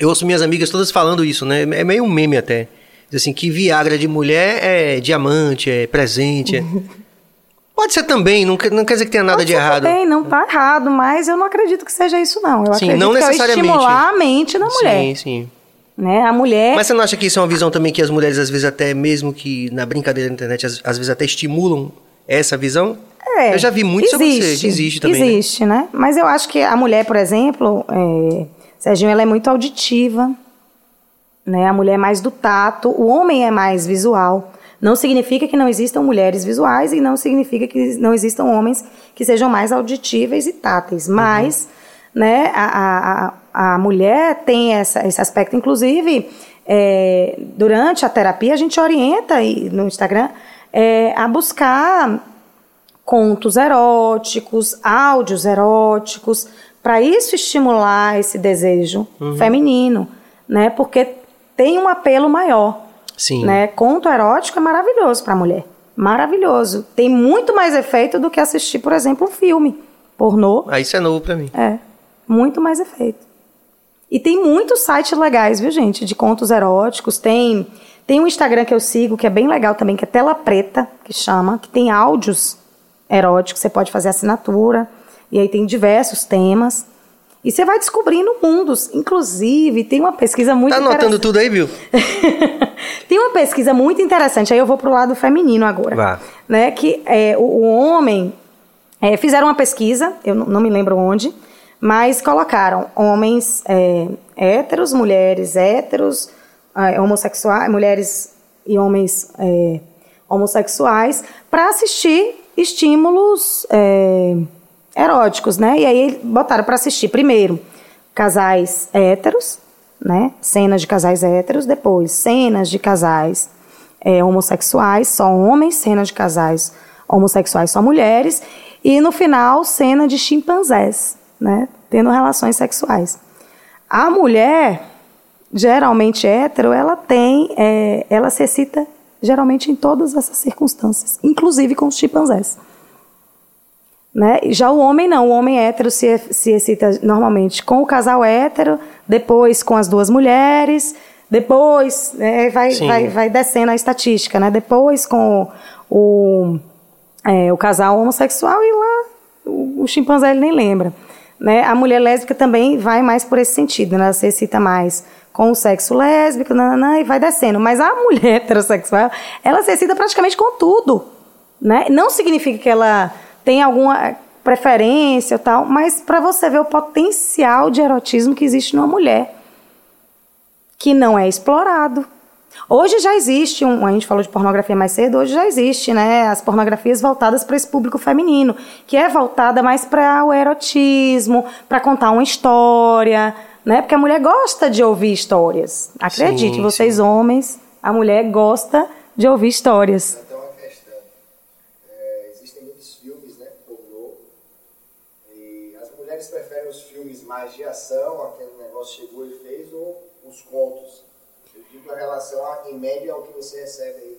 eu ouço minhas amigas todas falando isso, né? É meio um meme até. Diz assim, que Viagra de mulher é diamante, é presente. é- Pode ser também, não quer, não quer dizer que tenha nada Pode de errado. Também, não tá errado, mas eu não acredito que seja isso, não. Eu Sim, acredito não que necessariamente. é estimular a mente da mulher. Sim, sim. Né? A mulher. Mas você não acha que isso é uma visão também que as mulheres, às vezes, até mesmo que na brincadeira da internet, às, às vezes até estimulam essa visão? É, eu já vi muito sobre você, que existe também. né? Existe, né? Mas eu acho que a mulher, por exemplo, é, Serginho, ela é muito auditiva. Né? A mulher é mais do tato, o homem é mais visual. Não significa que não existam mulheres visuais e não significa que não existam homens que sejam mais auditíveis e táteis. Mas né, a, a, a mulher tem essa, esse aspecto. Inclusive, é, durante a terapia, a gente orienta aí no Instagram é, a buscar contos eróticos, áudios eróticos, para isso estimular esse desejo feminino, né? Porque tem um apelo maior. Sim. Né? Conto erótico é maravilhoso para a mulher. Maravilhoso. Tem muito mais efeito do que assistir, por exemplo, um filme pornô. Ah, isso é novo pra mim. É, muito mais efeito. E tem muitos sites legais, viu, gente, de contos eróticos. Tem tem um Instagram que eu sigo que é bem legal também, que é Tela Preta, que chama, que tem áudios eróticos, você pode fazer assinatura, e aí tem diversos temas. E você vai descobrindo mundos. Inclusive, tem uma pesquisa muito Tá anotando tudo aí, viu? Tem uma pesquisa muito interessante, aí eu vou pro lado feminino agora. Vá. Né, que é, o, o homem. é, fizeram uma pesquisa, eu não, não me lembro onde, mas colocaram homens é, héteros, mulheres héteros, é, homossexuais, mulheres e homens é, homossexuais, para assistir estímulos é, eróticos, né? E aí botaram para assistir primeiro casais héteros, né? Cenas de casais héteros, depois cenas de casais é, homossexuais, só homens, cenas de casais homossexuais, só mulheres, e no final, cena de chimpanzés, né? Tendo relações sexuais. A mulher, geralmente hétero, ela tem, é, ela se excita geralmente em todas essas circunstâncias, inclusive com os chimpanzés. Né? Já o homem não, o homem hétero se, se excita normalmente com o casal hétero, depois com as duas mulheres, depois né, vai, Sim. vai, vai descendo a estatística, né? depois com o, é, o casal homossexual e lá o, o chimpanzé ele nem lembra. Né? A mulher lésbica também vai mais por esse sentido, né? ela se excita mais com o sexo lésbico nananã, e vai descendo. Mas a mulher heterossexual, ela se excita praticamente com tudo. Né? Não significa que ela tem alguma preferência tal, mas para você ver o potencial de erotismo que existe numa mulher, que não é explorado. Hoje já existe, um, a gente falou de pornografia mais cedo, hoje já existe, né, as pornografias voltadas para esse público feminino, que é voltada mais para o erotismo, para contar uma história, né, porque a mulher gosta de ouvir histórias. Acredite, sim, vocês sim. homens, a mulher gosta de ouvir histórias. Então uma questão, é, existem muitos filmes, né, pornô, e mulheres preferem os filmes mais de ação, aquele negócio chegou e fez, ou os contos? em relação, a, em média, ao que você recebe aí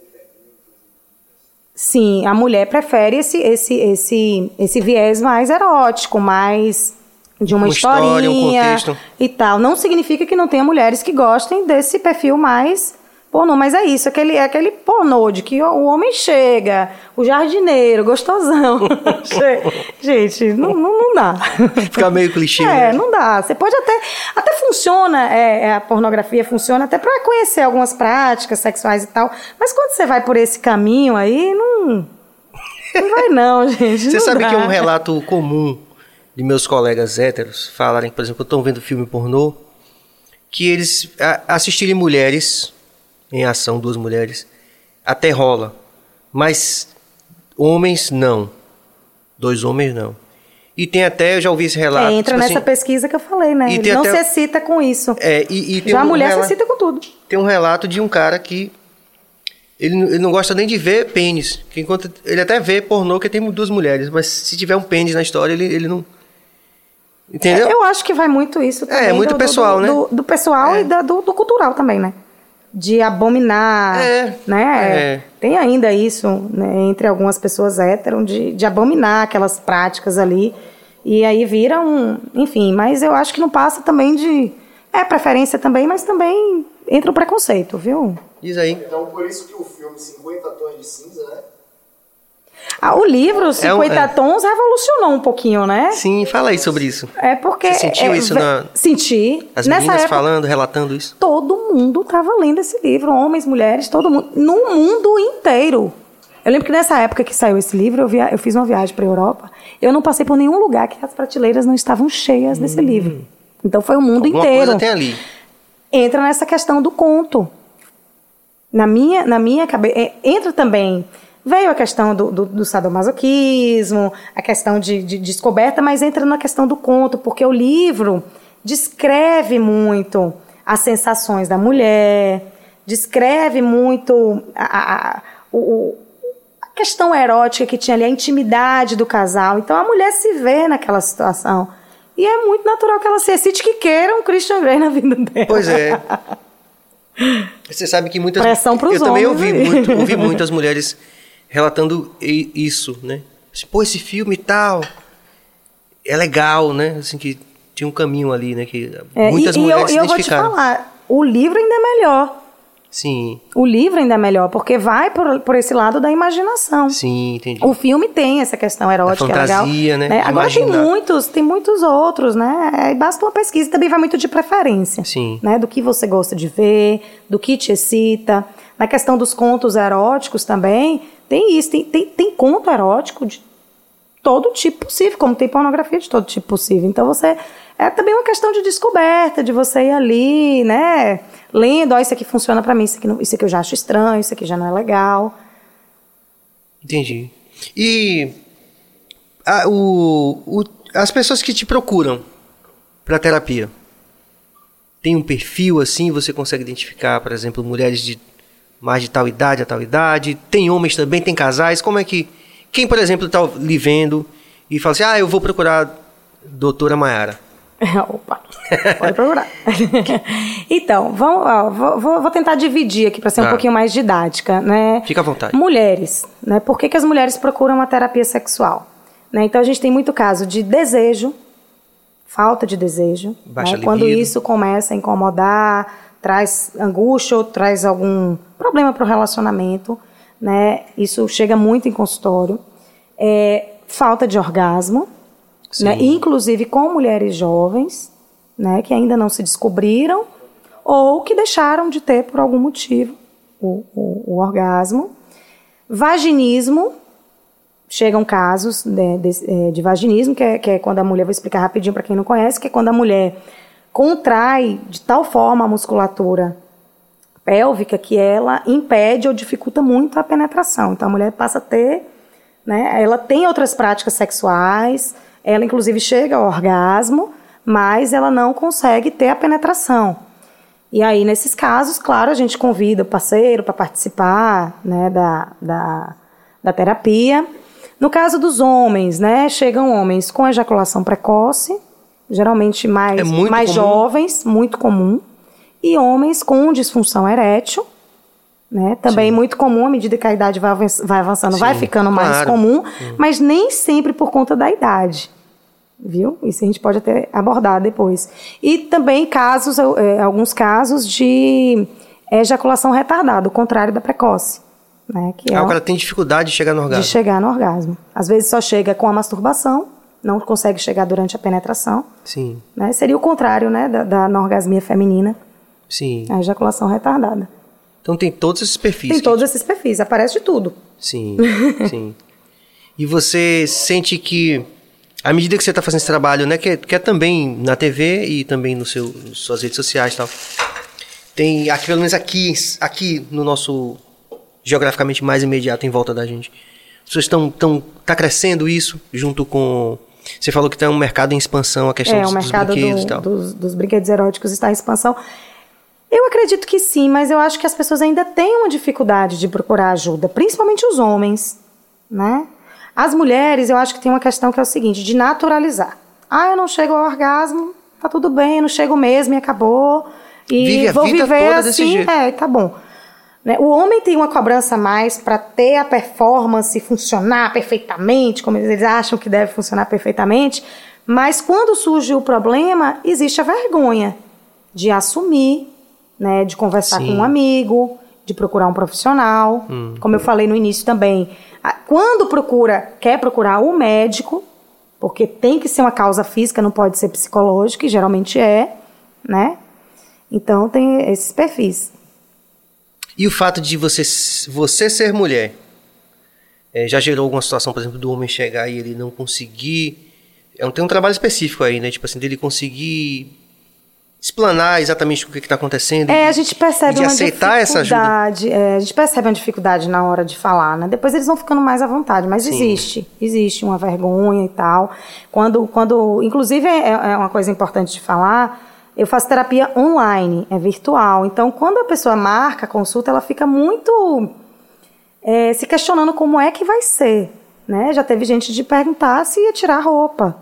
Sim, a mulher prefere esse, esse, esse, esse viés mais erótico, mais de uma, uma historinha história, um e tal. Não significa que não tenha mulheres que gostem desse perfil mais Pornô, mas é isso, aquele, é aquele pornô de que o homem chega, o jardineiro, gostosão. Gente, não, não, não, dá. Fica meio clichê. É, né? não dá. Você pode até. Até funciona, é, é a pornografia funciona até para conhecer algumas práticas sexuais e tal. Mas quando você vai por esse caminho aí, não. Não vai, não, gente. Você não sabe dá. que é um relato comum de meus colegas héteros falarem, por exemplo, estão vendo filme pornô, que eles assistirem mulheres em ação, duas mulheres, até rola. Mas homens não. Dois homens não. E tem até, eu já ouvi esse relato. É, entra tipo nessa assim, pesquisa que eu falei, né? Ele não até, se excita com isso. É, e, e já um a mulher relato, se excita com tudo. Tem um relato de um cara que ele, ele não gosta nem de ver pênis. Que enquanto, ele até vê pornô que tem duas mulheres, mas se tiver um pênis na história, ele, ele não. Entendeu? É, eu acho que vai muito isso também. É, muito do, pessoal, do, né? Do, do pessoal é. e da, do, do cultural também, né? De abominar, é, né? É. Tem ainda isso né, entre algumas pessoas héteros de, de abominar aquelas práticas ali e aí vira um, enfim. Mas eu acho que não passa também de é preferência também, mas também entra o preconceito, viu? Diz aí. Então por isso que o filme 50 tons de cinza, né? Ah, o livro 50 é um, é. Tons revolucionou um pouquinho, né? Sim, fala aí sobre isso. É porque. Você sentiu é, isso na. Senti. As Nessa meninas época, falando, relatando isso? Todo mundo estava lendo esse livro, homens, mulheres, todo mundo. No mundo inteiro. Eu lembro que nessa época que saiu esse livro, eu, via, eu fiz uma viagem para a Europa. Eu não passei por nenhum lugar que as prateleiras não estavam cheias hum. desse livro. Então foi o mundo Alguma inteiro. Coisa tem ali. Entra nessa questão do conto. Na minha, na minha cabeça. É, entra também Veio a questão do, do, do sadomasoquismo, a questão de, de, descoberta, mas entra na questão do conto, porque o livro descreve muito as sensações da mulher, descreve muito a, a, o, a questão erótica que tinha ali, a intimidade do casal. Então a mulher se vê naquela situação. E é muito natural que ela se excite que queira um Christian Grey na vida dela. Pois é. Você sabe que muitas. Pressão pros eu também ouvi muito, ouvi muitas mulheres relatando isso, né? Pô, esse filme e tal é legal, né? Assim que tinha um caminho ali, né? Que é, muitas e, mulheres e eu, se eu vou te falar, o livro ainda é melhor. Sim. O livro ainda é melhor, porque vai por, por esse lado da imaginação. Sim, entendi. O filme tem essa questão erótica, fantasia, é legal. Né? Agora Imaginar. tem muitos, tem muitos outros, né? Basta uma pesquisa, também vai muito de preferência. Sim. Né? Do que você gosta de ver, do que te excita. Na questão dos contos eróticos também, tem isso, tem, tem, tem conto erótico de todo tipo possível, como tem pornografia de todo tipo possível. Então você é também uma questão de descoberta, de você ir ali, né, lendo, ó, isso aqui funciona para mim, isso aqui, não, isso aqui eu já acho estranho, isso aqui já não é legal. Entendi. E a, o, o, as pessoas que te procuram para terapia, tem um perfil assim, você consegue identificar, por exemplo, mulheres de mais de tal idade a tal idade? Tem homens também, tem casais? Como é que. Quem, por exemplo, está lhe vendo e fala assim: ah, eu vou procurar doutora Maiara? Opa, pode procurar. então, vamos, ó, vou, vou, tentar dividir aqui para ser um Tá. pouquinho mais didática, né? Fica à vontade. Mulheres, né? Por que, que as mulheres procuram uma terapia sexual? Né? Então a gente tem muito caso de desejo, falta de desejo, Baixa né? quando isso começa a incomodar, traz angústia ou traz algum problema para o relacionamento, né? Isso chega muito em consultório. é falta de orgasmo, né? inclusive com mulheres jovens, né? que ainda não se descobriram ou que deixaram de ter por algum motivo o, o, o orgasmo. Vaginismo, chegam casos né, de, é, de, vaginismo, que é, que é, quando a mulher, vou explicar rapidinho para quem não conhece, que é quando a mulher contrai de tal forma a musculatura pélvica que ela impede ou dificulta muito a penetração. Então a mulher passa a ter, né, ela tem outras práticas sexuais, ela inclusive chega ao orgasmo, mas ela não consegue ter a penetração. E aí, nesses casos, claro, a gente convida o parceiro para participar né, da, da, da terapia. No caso dos homens, né, chegam homens com ejaculação precoce, geralmente mais, É mais comum. jovens, muito comum, e homens com disfunção erétil, né, também muito comum, à medida que a idade vai vai avançando, vai Sim, ficando mais claro. comum, mas nem sempre por conta da idade. Viu? Isso a gente pode até abordar depois. E também casos, eh, alguns casos de ejaculação retardada, o contrário da precoce. Né, que É é o cara tem dificuldade de chegar no de orgasmo. chegar no orgasmo. Às vezes só chega com a masturbação, não consegue chegar durante a penetração. Sim, Né? Seria o contrário né, da, da anorgasmia feminina, sim. a ejaculação retardada. Então tem todos esses perfis. Tem todos esses perfis, aparece de tudo. Sim, sim. E você sente que, à medida que você está fazendo esse trabalho, né, que é, que é também na TV e também no seu, nas suas redes sociais e tal, tem, aqui, pelo menos aqui, aqui no nosso, geograficamente mais imediato em volta da gente, pessoas estão, estão, tá crescendo isso junto com, você falou que tem um mercado em expansão, a questão É, dos, o dos mercado brinquedos do- e tal. dos, dos brinquedos eróticos está em expansão. Eu acredito que sim, mas eu acho que as pessoas ainda têm uma dificuldade de procurar ajuda, principalmente os homens, né? As mulheres, eu acho que tem uma questão que é o seguinte, de naturalizar. Ah, eu não chego ao orgasmo, tá tudo bem, eu não chego mesmo e acabou. E Vive vou viver assim, é, tá bom. Né? O homem tem uma cobrança a mais para ter a performance funcionar perfeitamente, como eles acham que deve funcionar perfeitamente, mas quando surge o problema, existe a vergonha de assumir, né, de conversar Sim. com um amigo, de procurar um profissional. Como eu falei no início também, quando procura, quer procurar o médico, porque tem que ser uma causa física, não pode ser psicológica, e geralmente é, né? Então tem esses perfis. E o fato de você, você ser mulher eh, já gerou alguma situação, por exemplo, do homem chegar e ele não conseguir. É um, tem um trabalho específico aí, né? Tipo assim, dele conseguir explanar exatamente o que está acontecendo. É, a gente percebe de uma aceitar essa ajuda. dificuldade. é, a gente percebe uma dificuldade na hora de falar, né? Depois eles vão ficando mais à vontade, mas Sim. existe, existe uma vergonha e tal. Quando, quando, inclusive é, é uma coisa importante de falar. Eu faço terapia online, é virtual. Então, quando a pessoa marca a consulta, ela fica muito é, se questionando como é que vai ser, né? Já teve gente de perguntar se ia tirar roupa,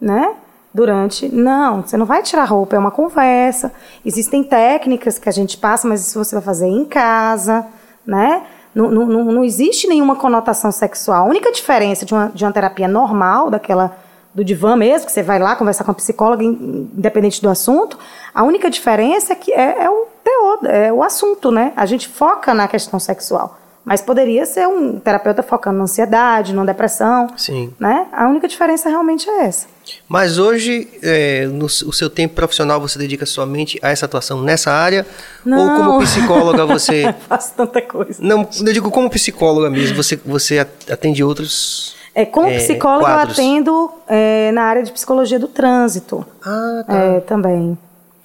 né? Durante, não, você não vai tirar roupa, é uma conversa. Existem técnicas que a gente passa, mas isso você vai fazer em casa, né? Não, não, não, existe nenhuma conotação sexual. A única diferença de uma, de uma terapia normal, daquela do divã mesmo, que você vai lá conversar com a psicóloga, in- independente do assunto, a única diferença é que é, é o teor, é o assunto, né? A gente foca na questão sexual. Mas poderia ser um terapeuta focando na ansiedade, na depressão, Sim. né? A única diferença realmente é essa. Mas hoje, é, no o seu tempo profissional, você dedica somente a essa atuação nessa área? Ou Não. como psicóloga você. Faço tanta coisa. Não, eu digo como psicóloga mesmo, você, você atende outros. É, como É, psicóloga, quadros. eu atendo é, na área de psicologia do trânsito. Ah, tá. É, também.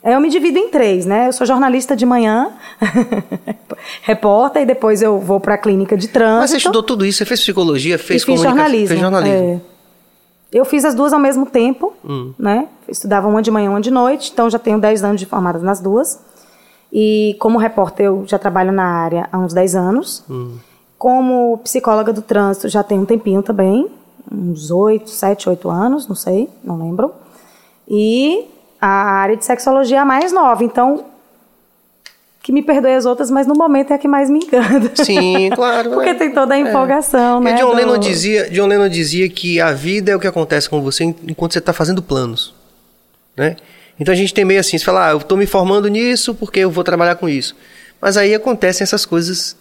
É, eu me divido em três, né? Eu sou jornalista de manhã, repórter, e depois eu vou para a clínica de trânsito. Mas você estudou tudo isso, você fez psicologia, fez e fiz comunicação, jornalismo. fez jornalismo. é. Eu fiz as duas ao mesmo tempo, Hum. né? Estudava uma de manhã, uma de noite, então já tenho 10 anos de formada nas duas. E como repórter, eu já trabalho na área há uns 10 anos. Hum. Como psicóloga do trânsito, já tem um tempinho também, uns 8, 7, 8 anos, não sei, não lembro. E a área de sexologia é a mais nova, então que me perdoe as outras, mas no momento é a que mais me encanta. Sim, claro. Porque é. tem toda a empolgação, Porque né? John do- Lennon, dizia, John Lennon dizia que a vida é o que acontece com você enquanto você está fazendo planos. Né? Então a gente tem meio assim, você fala, ah, eu estou me formando nisso porque eu vou trabalhar com isso. Mas aí acontecem essas coisas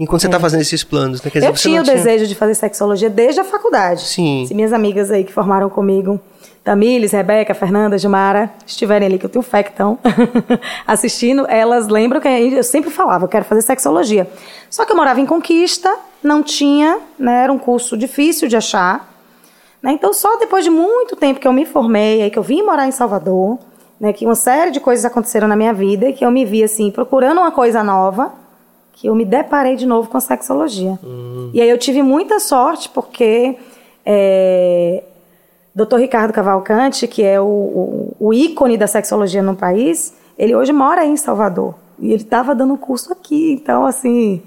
Enquanto você está fazendo esses planos, né? Quer eu tinha o desejo de fazer sexologia desde a faculdade. Sim. Se minhas amigas aí que formaram comigo, Tamires, Rebeca, Fernanda, Gilmara, estiverem ali, que eu tenho fé que estão assistindo, elas lembram que eu sempre falava, eu quero fazer sexologia. Só que eu morava em Conquista, não tinha, né, era um curso difícil de achar. Né, então, só depois de muito tempo que eu me formei, aí que eu vim morar em Salvador, né, que uma série de coisas aconteceram na minha vida e que eu me vi assim, procurando uma coisa nova, que eu me deparei de novo com a sexologia. Hum. E aí eu tive muita sorte, porque é, Dr. Ricardo Cavalcante, que é o, o, o, ícone da sexologia no país, ele hoje mora em Salvador. E ele estava dando um curso aqui. Então, assim,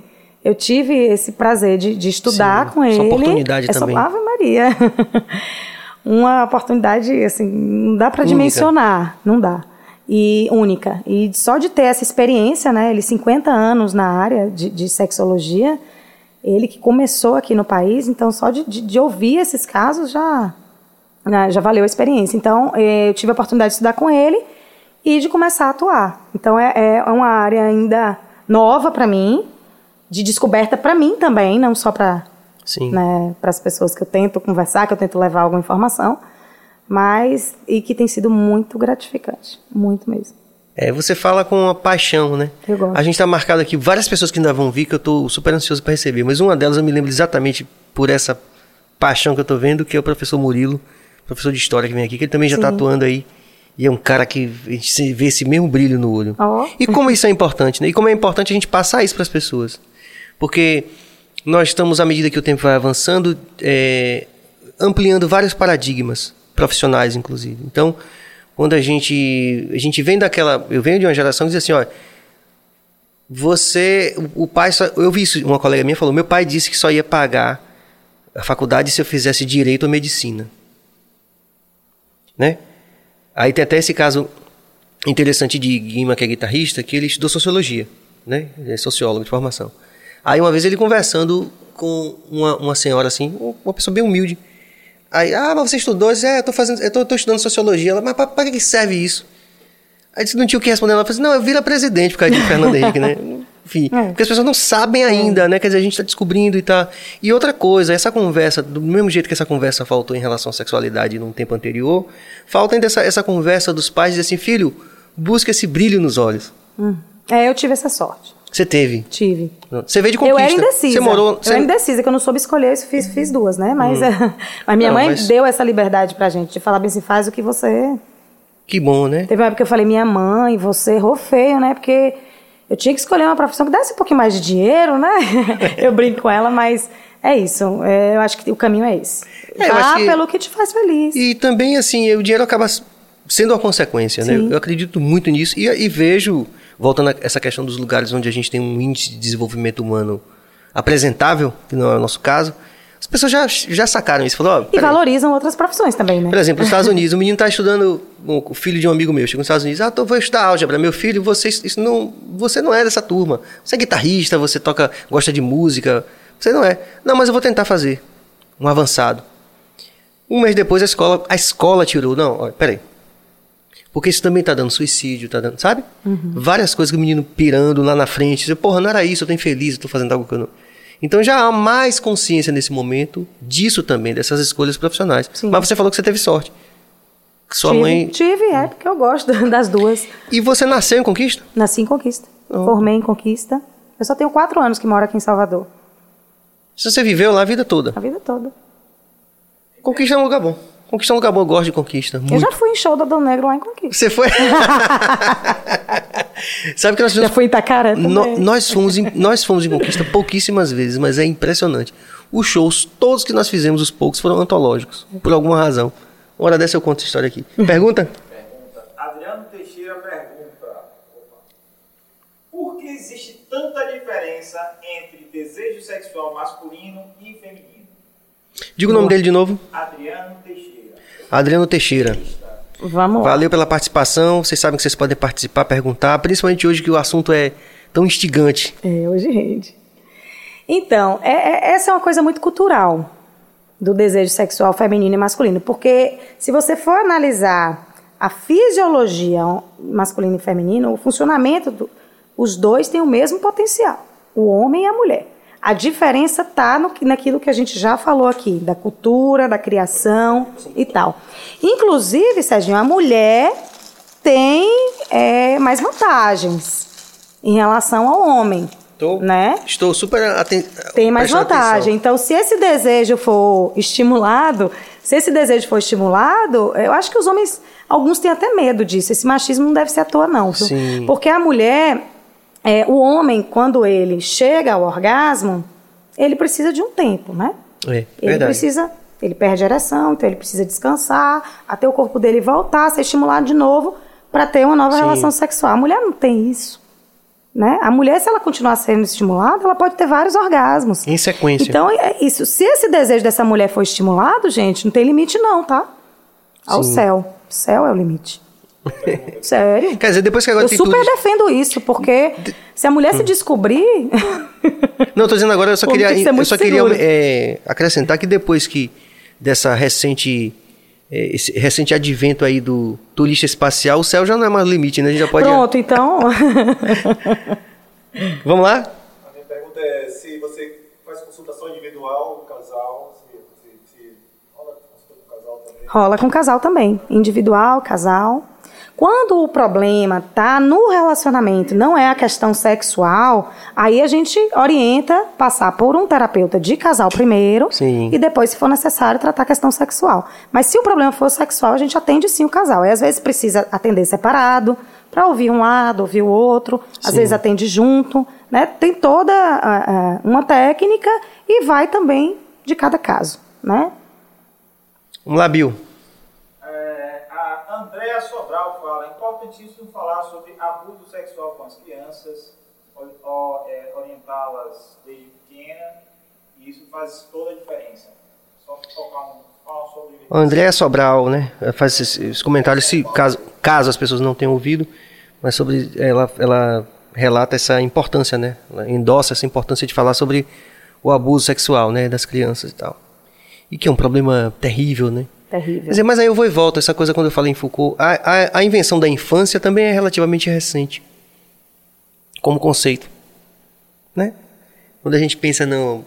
eu tive esse prazer de, de estudar Sim, com essa ele. oportunidade Essa também. Ave Maria. Uma oportunidade, assim, não dá para dimensionar. Não dá e única. E só de ter essa experiência, né, ele 50 anos na área de, de sexologia, ele que começou aqui no país, então só de, de, de ouvir esses casos já, né, já valeu a experiência. Então eh, eu tive a oportunidade de estudar com ele e de começar a atuar. Então é, é uma área ainda nova para mim, de descoberta para mim também, não só para Sim. né, as pessoas que eu tento conversar, que eu tento levar alguma informação, mas e que tem sido muito gratificante, muito mesmo. É, você fala com uma paixão, né? Eu gosto. A gente está marcado aqui várias pessoas que ainda vão vir que eu estou super ansioso para receber, mas uma delas eu me lembro exatamente por essa paixão que eu estou vendo, que é o professor Murilo, professor de história que vem aqui, que ele também já está atuando aí. E é um cara que a gente vê esse mesmo brilho no olho. Ó. E como isso é importante, né? E como é importante a gente passar isso para as pessoas. Porque nós estamos, à medida que o tempo vai avançando, é, ampliando vários paradigmas, profissionais inclusive. Então, quando a gente, a gente vem daquela. Eu venho de uma geração que diz assim: olha, você. O pai. Só, eu vi isso, uma colega minha falou: meu pai disse que só ia pagar a faculdade se eu fizesse direito ou medicina. Né? Aí tem até esse caso interessante de Guima, que é guitarrista, que ele estudou sociologia, né? Ele é sociólogo de formação. Aí uma vez ele conversando com uma, uma senhora assim, uma pessoa bem humilde. Aí, ah, mas você estudou? Eu disse, é, eu tô, fazendo, eu tô, tô estudando sociologia. Ela, mas para que serve isso? Aí disse, não tinha o que responder. Ela falou assim, não, eu vira presidente por causa de Fernando Henrique, né? Enfim, É. porque as pessoas não sabem ainda, né? Quer dizer, a gente está descobrindo e tá. E outra coisa, essa conversa, do mesmo jeito que essa conversa faltou em relação à sexualidade num tempo anterior, falta ainda essa, essa conversa dos pais dizer assim, filho, busca esse brilho nos olhos. Hum. É, eu tive essa sorte. Você teve. Tive. Você veio de Eu conquista. era indecisa. Você morou. Eu Você... era indecisa, que eu não soube escolher, isso fiz, fiz duas, né? Mas, mas minha Não, mãe mas- deu essa liberdade pra gente, de falar bem assim, faz o que você... Que bom, né? Teve uma época que eu falei, minha mãe, você errou feio, né? Porque eu tinha que escolher uma profissão que desse um pouquinho mais de dinheiro, né? eu brinco com ela, mas é isso. É, eu acho que o caminho é esse. É, eu Vá que- pelo que te faz feliz. E também, assim, o dinheiro acaba sendo uma consequência, né? Sim. Eu acredito muito nisso. E, e vejo, voltando a essa questão dos lugares onde a gente tem um índice de desenvolvimento humano apresentável, que não é o nosso caso, as pessoas já, já sacaram isso. Falou, ó, E valorizam outras profissões também, né? Por exemplo, nos Estados Unidos, o menino está estudando, o o filho de um amigo meu, chegou nos Estados Unidos, ah, tô, vou estudar álgebra. Meu filho, você, isso não, você não é dessa turma. Você é guitarrista, você toca, gosta de música. Você não é. Não, mas eu vou tentar fazer. Um avançado. Um mês depois a escola, a escola tirou. Não, olha, peraí. Porque isso também tá dando suicídio, tá dando, sabe? Várias coisas que o menino pirando lá na frente. Diz, Porra, não era isso, eu tô infeliz, eu tô fazendo algo que eu não. Então já há mais consciência nesse momento disso também, dessas escolhas profissionais. Sim. Mas você falou que você teve sorte. Sua tive, mãe. Tive, é, porque eu gosto das duas. E você nasceu em Conquista? Nasci em Conquista. Oh. Formei em Conquista. Eu só tenho quatro anos que moro aqui em Salvador. Você viveu lá a vida toda. A vida toda. Conquista é um lugar bom. Conquista é um lugar bom, eu gosto de Conquista. Eu Muito. já fui em show da Dom Negro lá em Conquista. Você foi? Sabe que nós Já fizemos fui em Itacaré também. No- nós, fomos em, nós fomos em Conquista pouquíssimas vezes, mas é impressionante. Os shows, todos que nós fizemos, os poucos, foram antológicos, por alguma razão. Uma hora dessa eu conto essa história aqui. Pergunta? Pergunta. Adriano Teixeira pergunta: opa, Por que existe tanta diferença entre desejo sexual masculino e feminino? Diga o nome dele de novo. Adriano Teixeira. Adriano Teixeira. Vamos lá. Valeu pela participação. Vocês sabem que vocês podem participar, perguntar, principalmente hoje que o assunto é tão instigante. É, hoje rende. Então, é- é- essa é uma coisa muito cultural do desejo sexual feminino e masculino, porque se você for analisar a fisiologia masculina e feminina, o funcionamento, do, os dois têm o mesmo potencial, o homem e a mulher. A diferença está naquilo que a gente já falou aqui, da cultura, da criação e tal. Inclusive, Serginho, a mulher tem é, mais vantagens em relação ao homem. Tô, né? Estou super atento. Tem mais vantagem. Atenção. Então, se esse desejo for estimulado, se esse desejo for estimulado, eu acho que os homens, alguns têm até medo disso. Esse machismo não deve ser à toa, não. Sim. Porque a mulher, é, o homem, quando ele chega ao orgasmo, ele precisa de um tempo, né? É, ele verdade. precisa, ele perde a ereção, então ele precisa descansar, até o corpo dele voltar a ser estimulado de novo para ter uma nova Sim. relação sexual. A mulher não tem isso. Né? A mulher, se ela continuar sendo estimulada, ela pode ter vários orgasmos. Em sequência. Então, é isso. Se esse desejo dessa mulher for estimulado, gente, não tem limite não, tá? Ao Sim. céu. O céu é o limite. Sério. Quer dizer, depois que agora Eu tem super tudo. Hum. defendo isso, porque se a mulher se descobrir... Não, tô dizendo agora, eu só queria, eu só queria é, acrescentar que depois que dessa recente é, esse recente advento aí do turista espacial, o céu já não é mais limite, né? A gente já pode. Pronto, então... Vamos lá? A minha pergunta é se você faz consultação individual, casal, se, se, se rola consulta com casal também. Rola com casal também, individual, casal. Quando o problema tá no relacionamento, não é a questão sexual, aí a gente orienta passar por um terapeuta de casal primeiro Sim. e depois, se for necessário, tratar a questão sexual. Mas se o problema for sexual, a gente atende sim o casal. E às vezes precisa atender separado, para ouvir um lado, ouvir o outro, às Sim. vezes atende junto, né? Tem toda ah, ah, uma técnica e vai também de cada caso, né? Vamos lá, Bill. Importantíssimo falar sobre abuso sexual com as crianças, é, orientá-las desde pequena, e isso faz toda a diferença. Só tocar um, sobre A Andréa Sobral, né? Faz esses comentários, se, caso, caso as pessoas não tenham ouvido, mas sobre ela, ela relata essa importância, né? Ela endossa essa importância de falar sobre o abuso sexual, né, das crianças e tal. E que é um problema terrível, né? Terrível. dizer, mas aí eu vou e volto, essa coisa quando eu falei em Foucault, a, a, a invenção da infância também é relativamente recente, como conceito, né? Quando a gente pensa na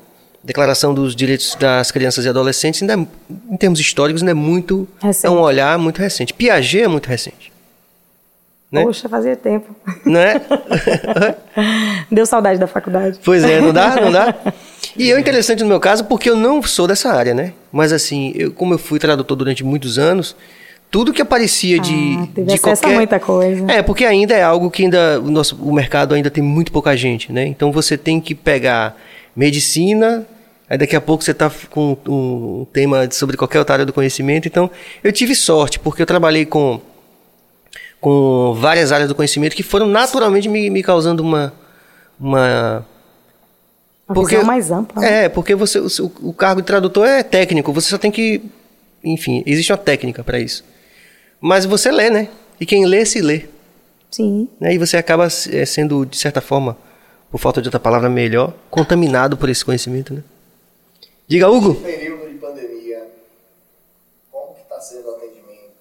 Declaração dos Direitos das Crianças e Adolescentes, ainda é, em termos históricos, ainda é muito, Recente. é um olhar muito recente. Piaget é muito recente, né? Poxa, fazia tempo. não é? Deu saudade da faculdade. Pois é, não dá, não dá. E é interessante no meu caso porque eu não sou dessa área, né? Mas assim, eu, como eu fui tradutor durante muitos anos, tudo que aparecia de, Ah, teve de acesso a qualquer muita coisa. É, porque ainda é algo que ainda o nosso o mercado ainda tem muito pouca gente, né? Então você tem que pegar medicina, aí daqui a pouco você está com um, um tema sobre qualquer outra área do conhecimento. Então, eu tive sorte porque eu trabalhei com com várias áreas do conhecimento que foram naturalmente me, me causando uma uma Uma visão mais ampla. né? é, porque você, o, o cargo de tradutor é técnico, você só tem que. Enfim, existe uma técnica para isso. Mas você lê, né? E quem lê, se lê. Sim. Né? E você acaba eh, sendo, de certa forma, por falta de outra palavra melhor, contaminado por esse conhecimento, né? Diga, Hugo. Nesse período de pandemia, como que está sendo o atendimento?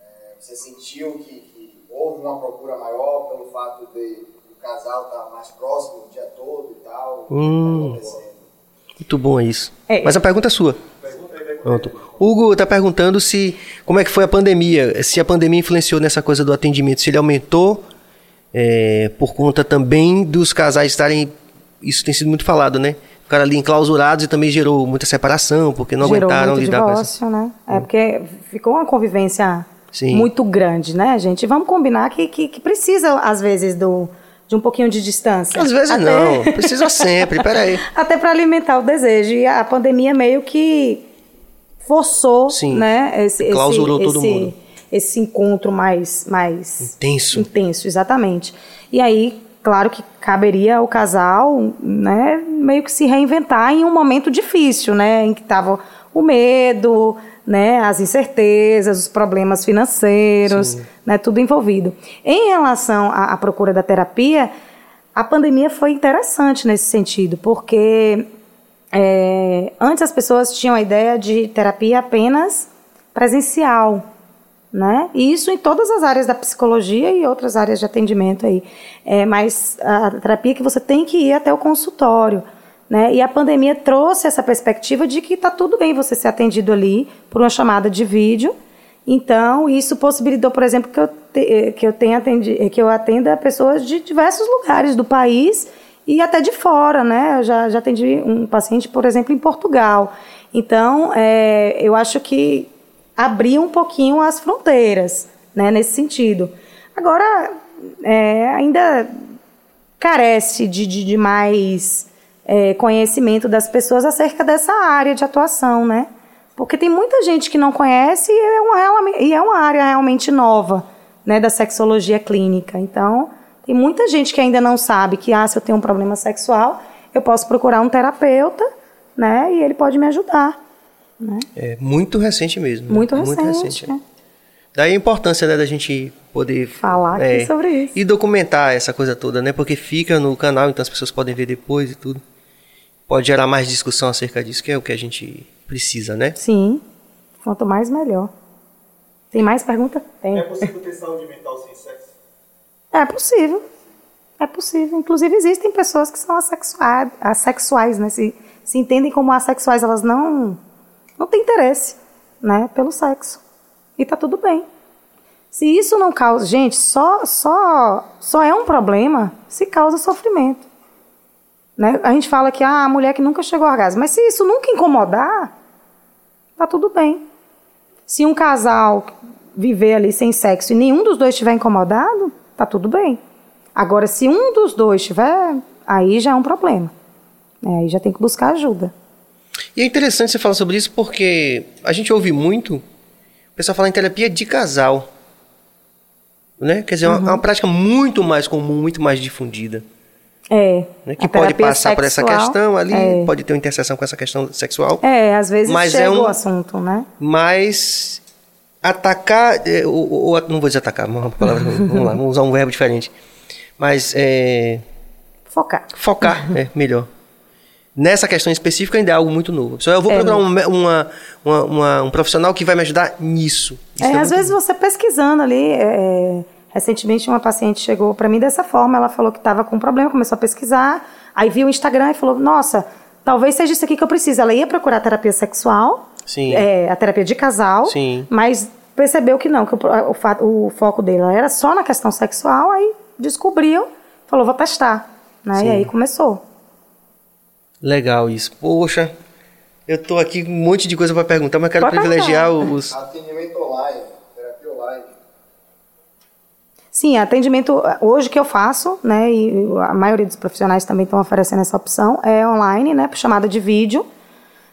É, você sentiu que, que houve uma procura maior pelo fato de casal estar mais próximo o dia todo e tal? Hum. O que está acontecendo? Muito bom isso. É. Mas a pergunta é sua. Pronto. Hugo está perguntando se como é que foi a pandemia, se a pandemia influenciou nessa coisa do atendimento, se ele aumentou é, por conta também dos casais estarem, isso tem sido muito falado, né? Ficaram ali enclausurados e também gerou muita separação, porque não Gerou aguentaram muito lidar com essa. divórcio, né? É porque ficou uma convivência Sim. muito grande, né, gente? Vamos combinar que, que, que precisa, às vezes, do, de um pouquinho de distância. Às vezes Até- não, precisa sempre, peraí. Até para alimentar o desejo. E a pandemia meio que forçou, Sim. né? Esse, esse- Clausurou todo esse- mundo. Esse encontro mais, mais Intenso. intenso, exatamente. E aí, claro que caberia ao casal, né, meio que se reinventar em um momento difícil, né, em que tava o medo, né, as incertezas, os problemas financeiros, né, tudo envolvido. Em relação à, à procura da terapia, a pandemia foi interessante nesse sentido, porque é, antes as pessoas tinham a ideia de terapia apenas presencial, né? E isso em todas as áreas da psicologia e outras áreas de atendimento aí. É, mas a terapia que você tem que ir até o consultório, Né? E a pandemia trouxe essa perspectiva de que está tudo bem você ser atendido ali por uma chamada de vídeo. Então, isso possibilitou, por exemplo, que eu, te, que eu, tenha atendi, que eu atenda pessoas de diversos lugares do país e até de fora, né? Eu já, já atendi um paciente, por exemplo, em Portugal. Então, é, eu acho que abriu um pouquinho as fronteiras, né, nesse sentido. Agora, é, ainda carece de, de, de mais é, conhecimento das pessoas acerca dessa área de atuação, né? Porque tem muita gente que não conhece e é uma, e é uma área realmente nova, né, da sexologia clínica. Então, tem muita gente que ainda não sabe que, ah, se eu tenho um problema sexual, eu posso procurar um terapeuta, né, e ele pode me ajudar. Né? É muito recente mesmo. né? Muito recente. Muito recente é. Daí a importância né, da gente poder falar é, sobre isso e documentar essa coisa toda, né? Porque fica no canal, então as pessoas podem ver depois e tudo. Pode gerar mais discussão acerca disso, que é o que a gente precisa, né? Sim. Quanto mais melhor. Tem mais pergunta? Tem. É possível ter saúde mental sem sexo? É possível. É possível. Inclusive existem pessoas que são assexuais, assexuais né? Se, se entendem como assexuais, elas não não têm interesse, né, pelo sexo. E tá tudo bem. Se isso não causa, gente, só só só é um problema se causa sofrimento. Né? A gente fala que ah, a mulher que nunca chegou ao orgasmo, mas se isso nunca incomodar, tá tudo bem. Se um casal viver ali sem sexo e nenhum dos dois estiver incomodado, tá tudo bem. Agora, se um dos dois estiver, aí já é um problema. É, aí já tem que buscar ajuda. E é interessante você falar sobre isso porque a gente ouve muito o pessoal falar em terapia de casal. Né? Quer dizer, uhum. é uma, prática muito mais comum, muito mais difundida. É. Né? Que pode passar sexual, por essa questão ali, é. pode ter uma interseção com essa questão sexual. É, às vezes mas chega é um, o assunto, né? Mas atacar, é, ou, ou, não vou dizer atacar, uma palavra, vamos lá, vamos usar um verbo diferente. Mas é, focar. Focar, é melhor nessa questão específica ainda é algo muito novo. Só eu vou é, procurar uma, uma, uma, uma, um profissional que vai me ajudar nisso. Isso é, é às vezes você pesquisando ali. Recentemente uma paciente chegou para mim dessa forma, ela falou que estava com um problema, começou a pesquisar, aí viu o Instagram e falou: Nossa, talvez seja isso aqui que eu preciso. Ela ia procurar terapia sexual, Sim. É, a terapia de casal, Sim. mas percebeu que não, que o, o, o foco dela era só na questão sexual, aí descobriu, falou: Vou testar. Né? E aí começou. Legal isso. Poxa, eu tô aqui com um monte de coisa para perguntar, mas quero Pode privilegiar perguntar. os. Atendimento online, terapia online. Sim, atendimento hoje que eu faço, né, e a maioria dos profissionais também estão oferecendo essa opção, é online, né, por chamada de vídeo.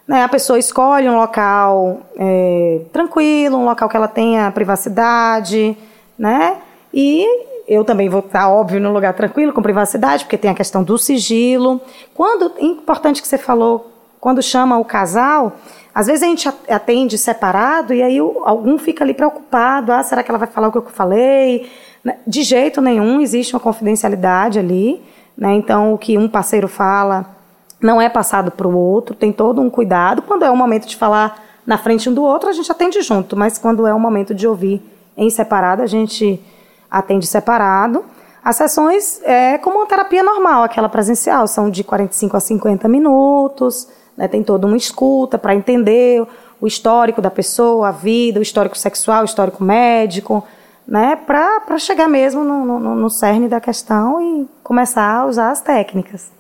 Né, a pessoa escolhe um local é, tranquilo, um local que ela tenha privacidade, né, e eu também vou estar, óbvio, num lugar tranquilo, com privacidade, porque tem a questão do sigilo. Quando, importante que você falou, quando chama o casal, às vezes a gente atende separado e aí algum fica ali preocupado, ah, será que ela vai falar o que eu falei? Né, de jeito nenhum, existe uma confidencialidade ali, né? Então, o que um parceiro fala não é passado para o outro, tem todo um cuidado. Quando é o momento de falar na frente um do outro, a gente atende junto, mas quando é o momento de ouvir em separado, a gente atende separado. As sessões é como uma terapia normal, aquela presencial, são de 45 a 50 minutos, né, tem toda uma escuta para entender o histórico da pessoa, a vida, o histórico sexual, o histórico médico, né, para chegar mesmo no, no, no cerne da questão e começar a usar as técnicas.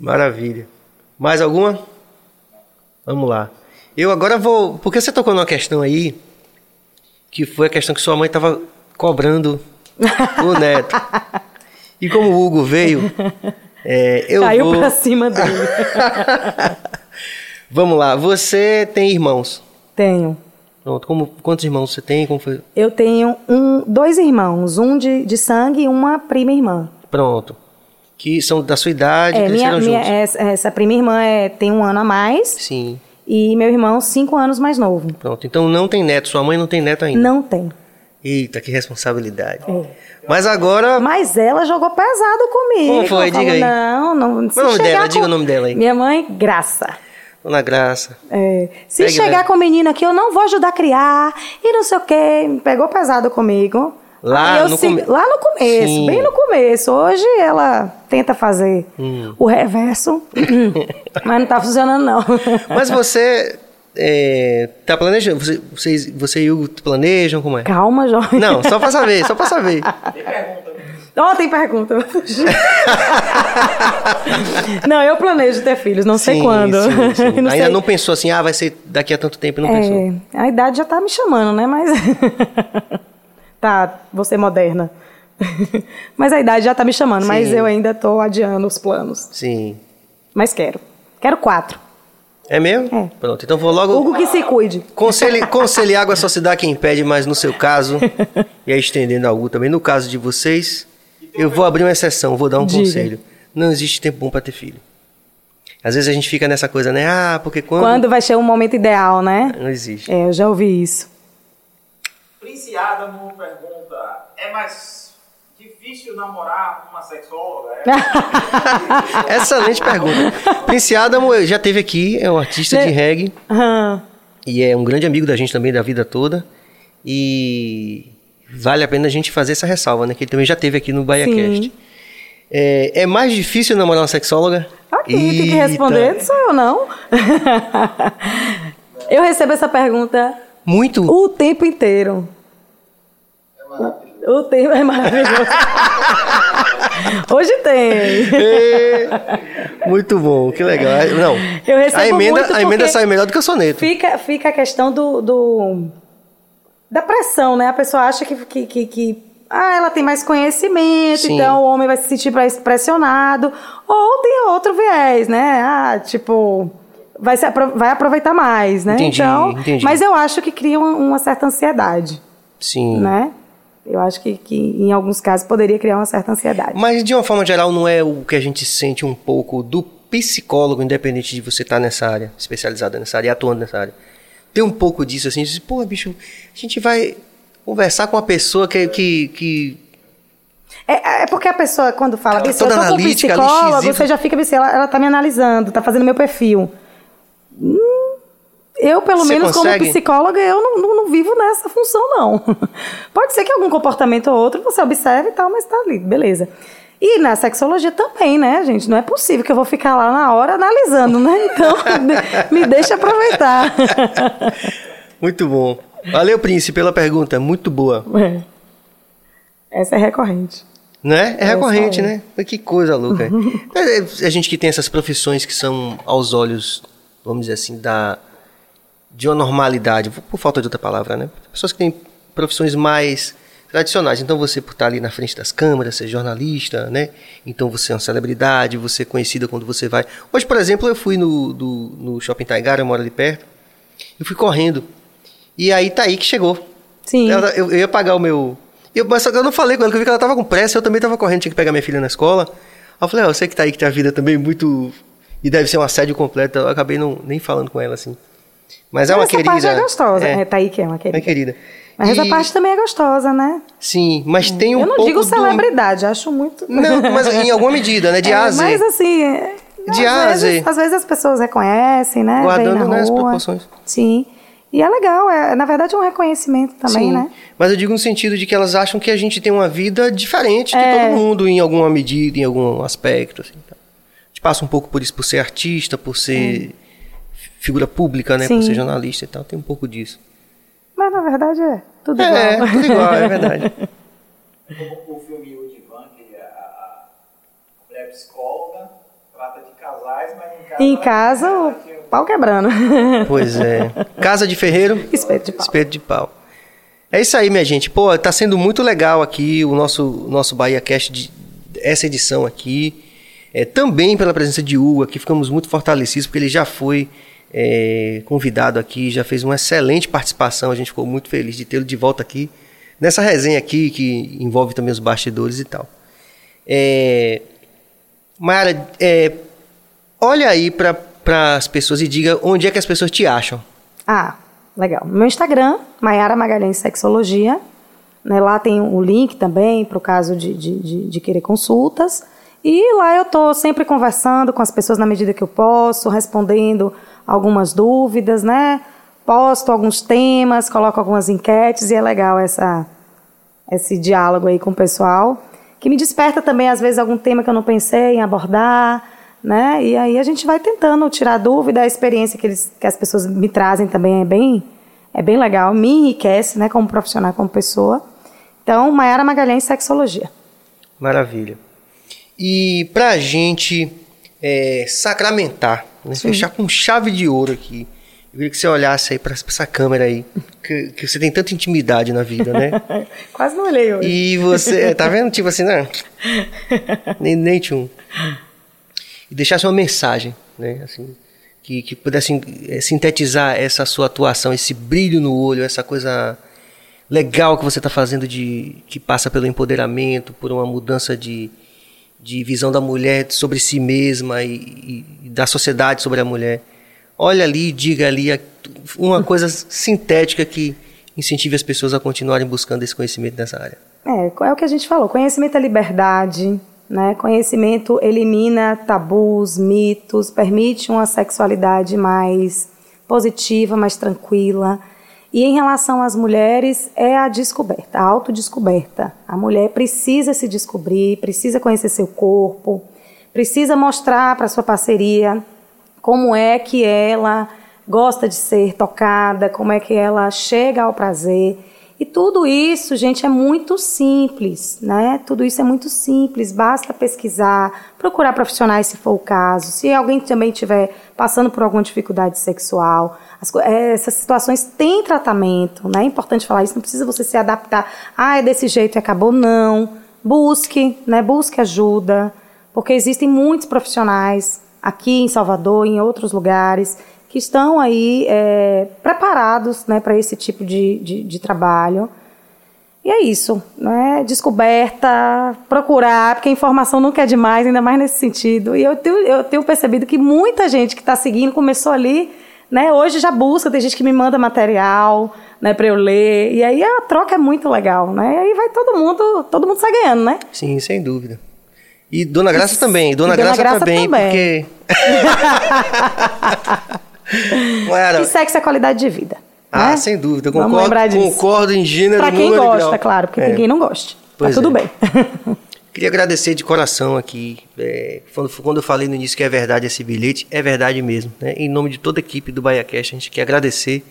Maravilha. Mais alguma? Vamos lá. Eu agora vou. Porque você tocou numa questão aí, que foi a questão que sua mãe estava cobrando o neto. E como o Hugo veio, é, eu Caiu vou... pra cima dele. Vamos lá, você tem irmãos? Tenho. Pronto, como, quantos irmãos você tem? Como foi? Eu tenho um, dois irmãos, um de, de sangue e uma prima irmã. Pronto. Que são da sua idade, é, minha, minha, essa, essa, prima irmã é, tem um ano a mais. Sim. E meu irmão, cinco anos mais novo. Pronto, então não tem neto, sua mãe não tem neto ainda? Não tem. Eita, que responsabilidade. É. Mas agora. Mas ela jogou pesado comigo. Como foi? Diga aí. Não, não. Qual o nome dela? Com... Diga o nome dela aí. Minha mãe, Graça. Dona Graça. É. Se Pegue chegar com o menino aqui, eu não vou ajudar a criar. E não sei o quê. Pegou pesado comigo. Lá no sigo- come- lá no começo, Sim. bem no começo. Hoje ela tenta fazer Hum. o reverso, mas não tá funcionando não. Mas você é, tá planejando? Você, vocês, você e o Hugo planejam como é? Calma, jovem. Não, só pra saber, só pra saber. Tem pergunta. Ó, tem pergunta. não, eu planejo ter filhos, não sei Sim, quando. sim, sim. Não Ainda sei. não pensou assim, ah, vai ser daqui a tanto tempo, não pensou. É, a idade já tá me chamando, né? Mas. tá, ser moderna. mas a idade já tá me chamando, mas eu ainda tô adiando os planos. Sim. Mas quero. Quero quatro. É mesmo? É. Pronto, então vou logo. Hugo que se cuide. Conselho, conselho e água só se dá quem pede, mas no seu caso, e aí estendendo algo também, no caso de vocês, eu vou abrir uma exceção, vou dar um Diga. conselho. Não existe tempo bom pra ter filho. Às vezes a gente fica nessa coisa, né? Ah, porque quando. Quando vai ser o momento ideal, né? Não existe. É, eu já ouvi isso. Prince Adamo pergunta: é mais difícil namorar uma sexóloga? É? Excelente pergunta. Prince Adamo já teve aqui, é um artista de reggae Aham. e é um grande amigo da gente também da vida toda. E vale a pena a gente fazer essa ressalva, né? Que ele também já teve aqui no BaiaCast. É, é mais difícil namorar uma sexóloga? Aqui, tem que Eita. responder, não sou eu, não. eu recebo essa pergunta Muito. o tempo inteiro. O tempo é maravilhoso. Hoje tem. Muito bom, que legal. Não, Eu recebo a emenda, a emenda sai melhor do que o soneto. Fica, fica a questão do, do- da pressão, né? A pessoa acha que, que, que, que, ah, ela tem mais conhecimento, Sim. então o homem vai se sentir mais pressionado. Ou tem outro viés, né? Ah, tipo, vai, se vai aproveitar mais, né? Entendi, então, entendi. Mas eu acho que cria uma, uma certa ansiedade, Sim. né? Eu acho que, que em alguns casos poderia criar uma certa ansiedade. Mas de uma forma geral, não é o que a gente sente um pouco do psicólogo, independente de você estar nessa área, especializada nessa área, e atuando nessa área. Tem um pouco disso assim, de, pô, bicho, a gente vai conversar com uma pessoa que, que, que É, é porque a pessoa, quando fala Ela isso, eu tô com um analítica, psicólogo, você já fica assim, ela, ela tá me analisando, tá fazendo meu perfil. Hum, eu, pelo Você menos, consegue? como psicóloga, eu não, não, não vivo nessa função, não. Pode ser que algum comportamento ou outro você observe e tal, mas tá ali, beleza. E na sexologia também, né, gente? Não é possível que eu vou ficar lá na hora analisando, né? Então, me deixa aproveitar. Muito bom. Valeu, Príncipe, pela pergunta. Muito boa. É. Essa é recorrente. Né? É É, recorrente, né? Que coisa louca. é, é a gente que tem essas profissões que são aos olhos, vamos dizer assim, da de uma normalidade, por falta de outra palavra, né? Pessoas que têm profissões mais tradicionais. Então você por estar ali na frente das câmeras, ser jornalista, né? Então você é uma celebridade, você é conhecida quando você vai. Hoje, por exemplo, eu fui no, do- no Shopping Taigara, eu moro ali perto. Eu fui correndo. E aí tá aí que chegou. Sim. Ela- eu, eu ia pagar o meu. Eu, mas eu não falei com ela, que eu vi que ela tava com pressa, eu também tava correndo, tinha que pegar minha filha na escola. Aí eu falei, ó, eu sei que tá aí que tem a vida também muito. E deve ser um assédio completo. Eu acabei não, nem falando com ela assim. Mas é uma essa querida. parte é gostosa. É, É, tá aí que é uma é querida. querida. Mas essa E- parte também é gostosa, né? Sim, mas tem um eu não pouco. digo do- celebridade, acho muito. Não, mas em alguma medida, né? De É, A a Z. Mas assim. De às vezes-. Às vezes as pessoas reconhecem, né? Guardando, né, as proporções. Sim. E é legal, é, na verdade é um reconhecimento também, Sim, né? Mas eu digo no sentido de que elas acham que a gente tem uma vida diferente de É. todo mundo, em alguma medida, em algum aspecto. Assim, tá? A gente passa um pouco por isso, por ser artista, por ser figura pública, né? Por Sim. ser jornalista e tal. Tem um pouco disso. Mas na verdade é tudo É, igual. tudo igual, é verdade. Como o filme O Divan, que é a, a mulher psicóloga, trata de casais, mas em casa. em casa, o pau quebrando. Pois é. Casa de Ferreiro. Espeto de pau. Espeto de pau. É isso aí, minha gente. Pô, tá sendo muito legal aqui o nosso, nosso Bahia Cast, de, essa edição aqui. É, também pela presença de Hugo aqui, ficamos muito fortalecidos, porque ele já foi é, convidado aqui, já fez uma excelente participação. A gente ficou muito feliz de tê-lo de volta aqui, nessa resenha aqui, que envolve também os bastidores e tal. É, Mayara, é, olha aí para as pessoas e diga onde é que as pessoas te acham. Ah, legal. Meu Instagram, Maiara Magalhães Sexologia. Né, lá tem o link também para o caso de, de, de, de querer consultas. E lá eu estou sempre conversando com as pessoas na medida que eu posso, respondendo algumas dúvidas, né? Posto alguns temas, coloco algumas enquetes e é legal essa, esse diálogo aí com o pessoal, que me desperta também às vezes algum tema que eu não pensei em abordar, né? E aí a gente vai tentando tirar dúvida, a experiência que, eles, que as pessoas me trazem também é bem é bem legal, me enriquece, né, como profissional, como pessoa. Então, Maiara Magalhães, Sexologia. Maravilha. E para a gente é, sacramentar, né, fechar com chave de ouro aqui, eu queria que você olhasse aí para essa câmera aí, que, que, você tem tanta intimidade na vida, né? Quase não olhei hoje. E você, tá vendo? Tipo assim, né? nem, nem tchum. E deixasse uma mensagem, né? Assim, que, que pudesse é, sintetizar essa sua atuação, esse brilho no olho, essa coisa legal que você está fazendo de que passa pelo empoderamento, por uma mudança de, de visão da mulher sobre si mesma e, e da sociedade sobre a mulher. Olha ali, diga ali uma coisa sintética que incentive as pessoas a continuarem buscando esse conhecimento nessa área. É, é o que a gente falou, conhecimento é liberdade, né? Conhecimento elimina tabus, mitos, permite uma sexualidade mais positiva, mais tranquila. E em relação às mulheres, é a descoberta, a autodescoberta. A mulher precisa se descobrir, precisa conhecer seu corpo, precisa mostrar para sua parceria como é que ela gosta de ser tocada, como é que ela chega ao prazer. E tudo isso, gente, é muito simples, né? Tudo isso é muito simples, basta pesquisar, procurar profissionais se for o caso. Se alguém também estiver passando por alguma dificuldade sexual, as, é, essas situações têm tratamento, né? É importante falar isso, não precisa você se adaptar. Ah, é desse jeito e acabou. Não. Busque, né? Busque ajuda, porque existem muitos profissionais aqui em Salvador, em outros lugares, que estão aí é, preparados né, para esse tipo de, de, de, trabalho. E é isso, né? descoberta, procurar, porque a informação nunca é demais, ainda mais nesse sentido. E eu tenho, eu tenho percebido que muita gente que está seguindo começou ali, né? hoje já busca, tem gente que me manda material né, para eu ler, e aí a troca é muito legal, né? E aí vai todo mundo, todo mundo sai ganhando, né? Sim, sem dúvida. E Dona Graça também, Dona, Dona Graça, Graça, também, também. porque... E sexo é qualidade de vida. Ah, né? sem dúvida. Eu concordo, concordo em gênero, Pra quem gosta, claro, porque é. ninguém não gosta. Tá pois tá tudo é. bem. Queria agradecer de coração aqui. É, quando, quando, eu falei no início que é verdade esse bilhete, é verdade mesmo. Né? Em nome de toda a equipe do BaiaCast, a gente quer agradecer.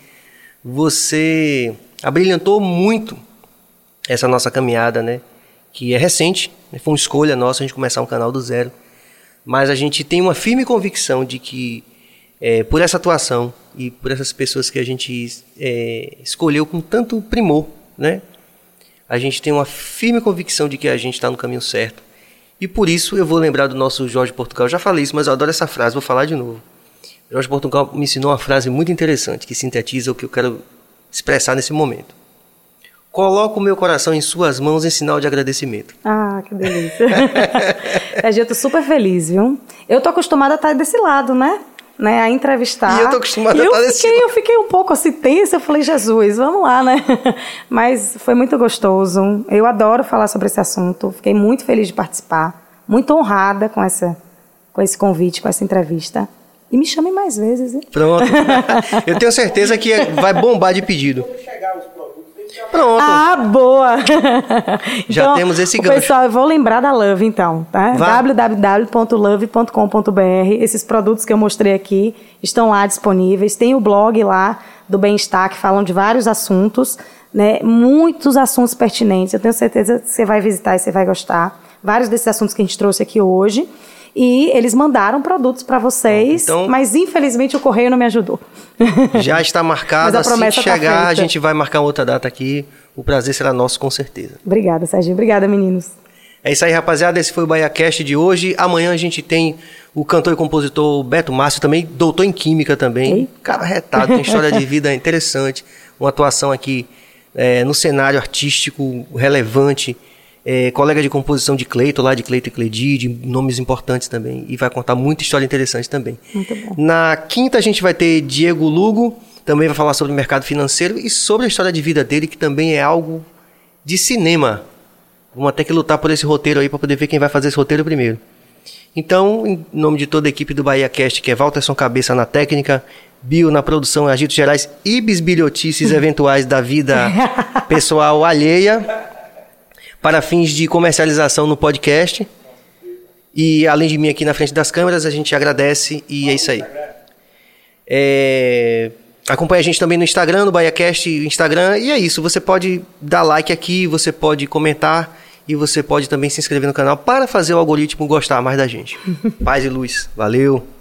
Você abrilhantou muito essa nossa caminhada, né? Que é recente, né? foi uma escolha nossa a gente começar um canal do zero. Mas a gente tem uma firme convicção de que é, por essa atuação e por essas pessoas que a gente é, escolheu com tanto primor, né? A gente tem uma firme convicção de que a gente está no caminho certo. E por isso eu vou lembrar do nosso Jorge Portugal. Eu já falei isso, mas eu adoro essa frase, vou falar de novo. Jorge Portugal me ensinou uma frase muito interessante que sintetiza o que eu quero expressar nesse momento. Coloco o meu coração em suas mãos em sinal de agradecimento. Ah, que delícia. é, eu tô super feliz, viu? Eu tô acostumada a estar desse lado, né? Né, a entrevistar. E eu tô acostumada a estar desse fiquei, Eu fiquei um pouco assim tensa, eu falei, Jesus, vamos lá, né? Mas foi muito gostoso. Eu adoro falar sobre esse assunto. Fiquei muito feliz de participar, muito honrada com essa com esse convite, com essa entrevista. E me chame mais vezes. Hein? Pronto. eu tenho certeza que vai bombar de pedido. Quando chegar os Pronto. Ah, boa. Já então, temos esse gancho. Pessoal, eu vou lembrar da Love então, tá? www.love.com.br. Esses produtos que eu mostrei aqui estão lá disponíveis. Tem o blog lá do bem-estar que falam de vários assuntos, né? Muitos assuntos pertinentes. Eu tenho certeza que você vai visitar e você vai gostar. Vários desses assuntos que a gente trouxe aqui hoje e eles mandaram produtos para vocês, então, mas infelizmente o correio não me ajudou. Já está marcado, assim que tá chegar tá a gente vai marcar outra data aqui. O prazer será nosso com certeza. Obrigada, Serginho. Obrigada, meninos. É isso aí, rapaziada. Esse foi o BaiaCast de hoje. Amanhã a gente tem o cantor e compositor Beto Márcio também, doutor em Química também. Eita. Cara retado, tem história de vida interessante. Uma atuação aqui é, no cenário artístico relevante é, colega de composição de Cleito, lá de Cleito e Cledi, de nomes importantes também. E vai contar muita história interessante também. Muito bom. Na quinta a gente vai ter Diego Lugo, também vai falar sobre o mercado financeiro e sobre a história de vida dele, que também é algo de cinema. Vamos até que lutar por esse roteiro aí para poder ver quem vai fazer esse roteiro primeiro. Então, em nome de toda a equipe do Bahia Cast, que é Walterson Cabeça na técnica, Bio na produção, agitos gerais e bisbilhotices eventuais da vida pessoal alheia. Para fins de comercialização no podcast. E além de mim aqui na frente das câmeras, a gente agradece e é isso aí. É... Acompanhe a gente também no Instagram, no BahiaCast Instagram. E é isso, você pode dar like aqui, você pode comentar e você pode também se inscrever no canal para fazer o algoritmo gostar mais da gente. Paz e luz. Valeu!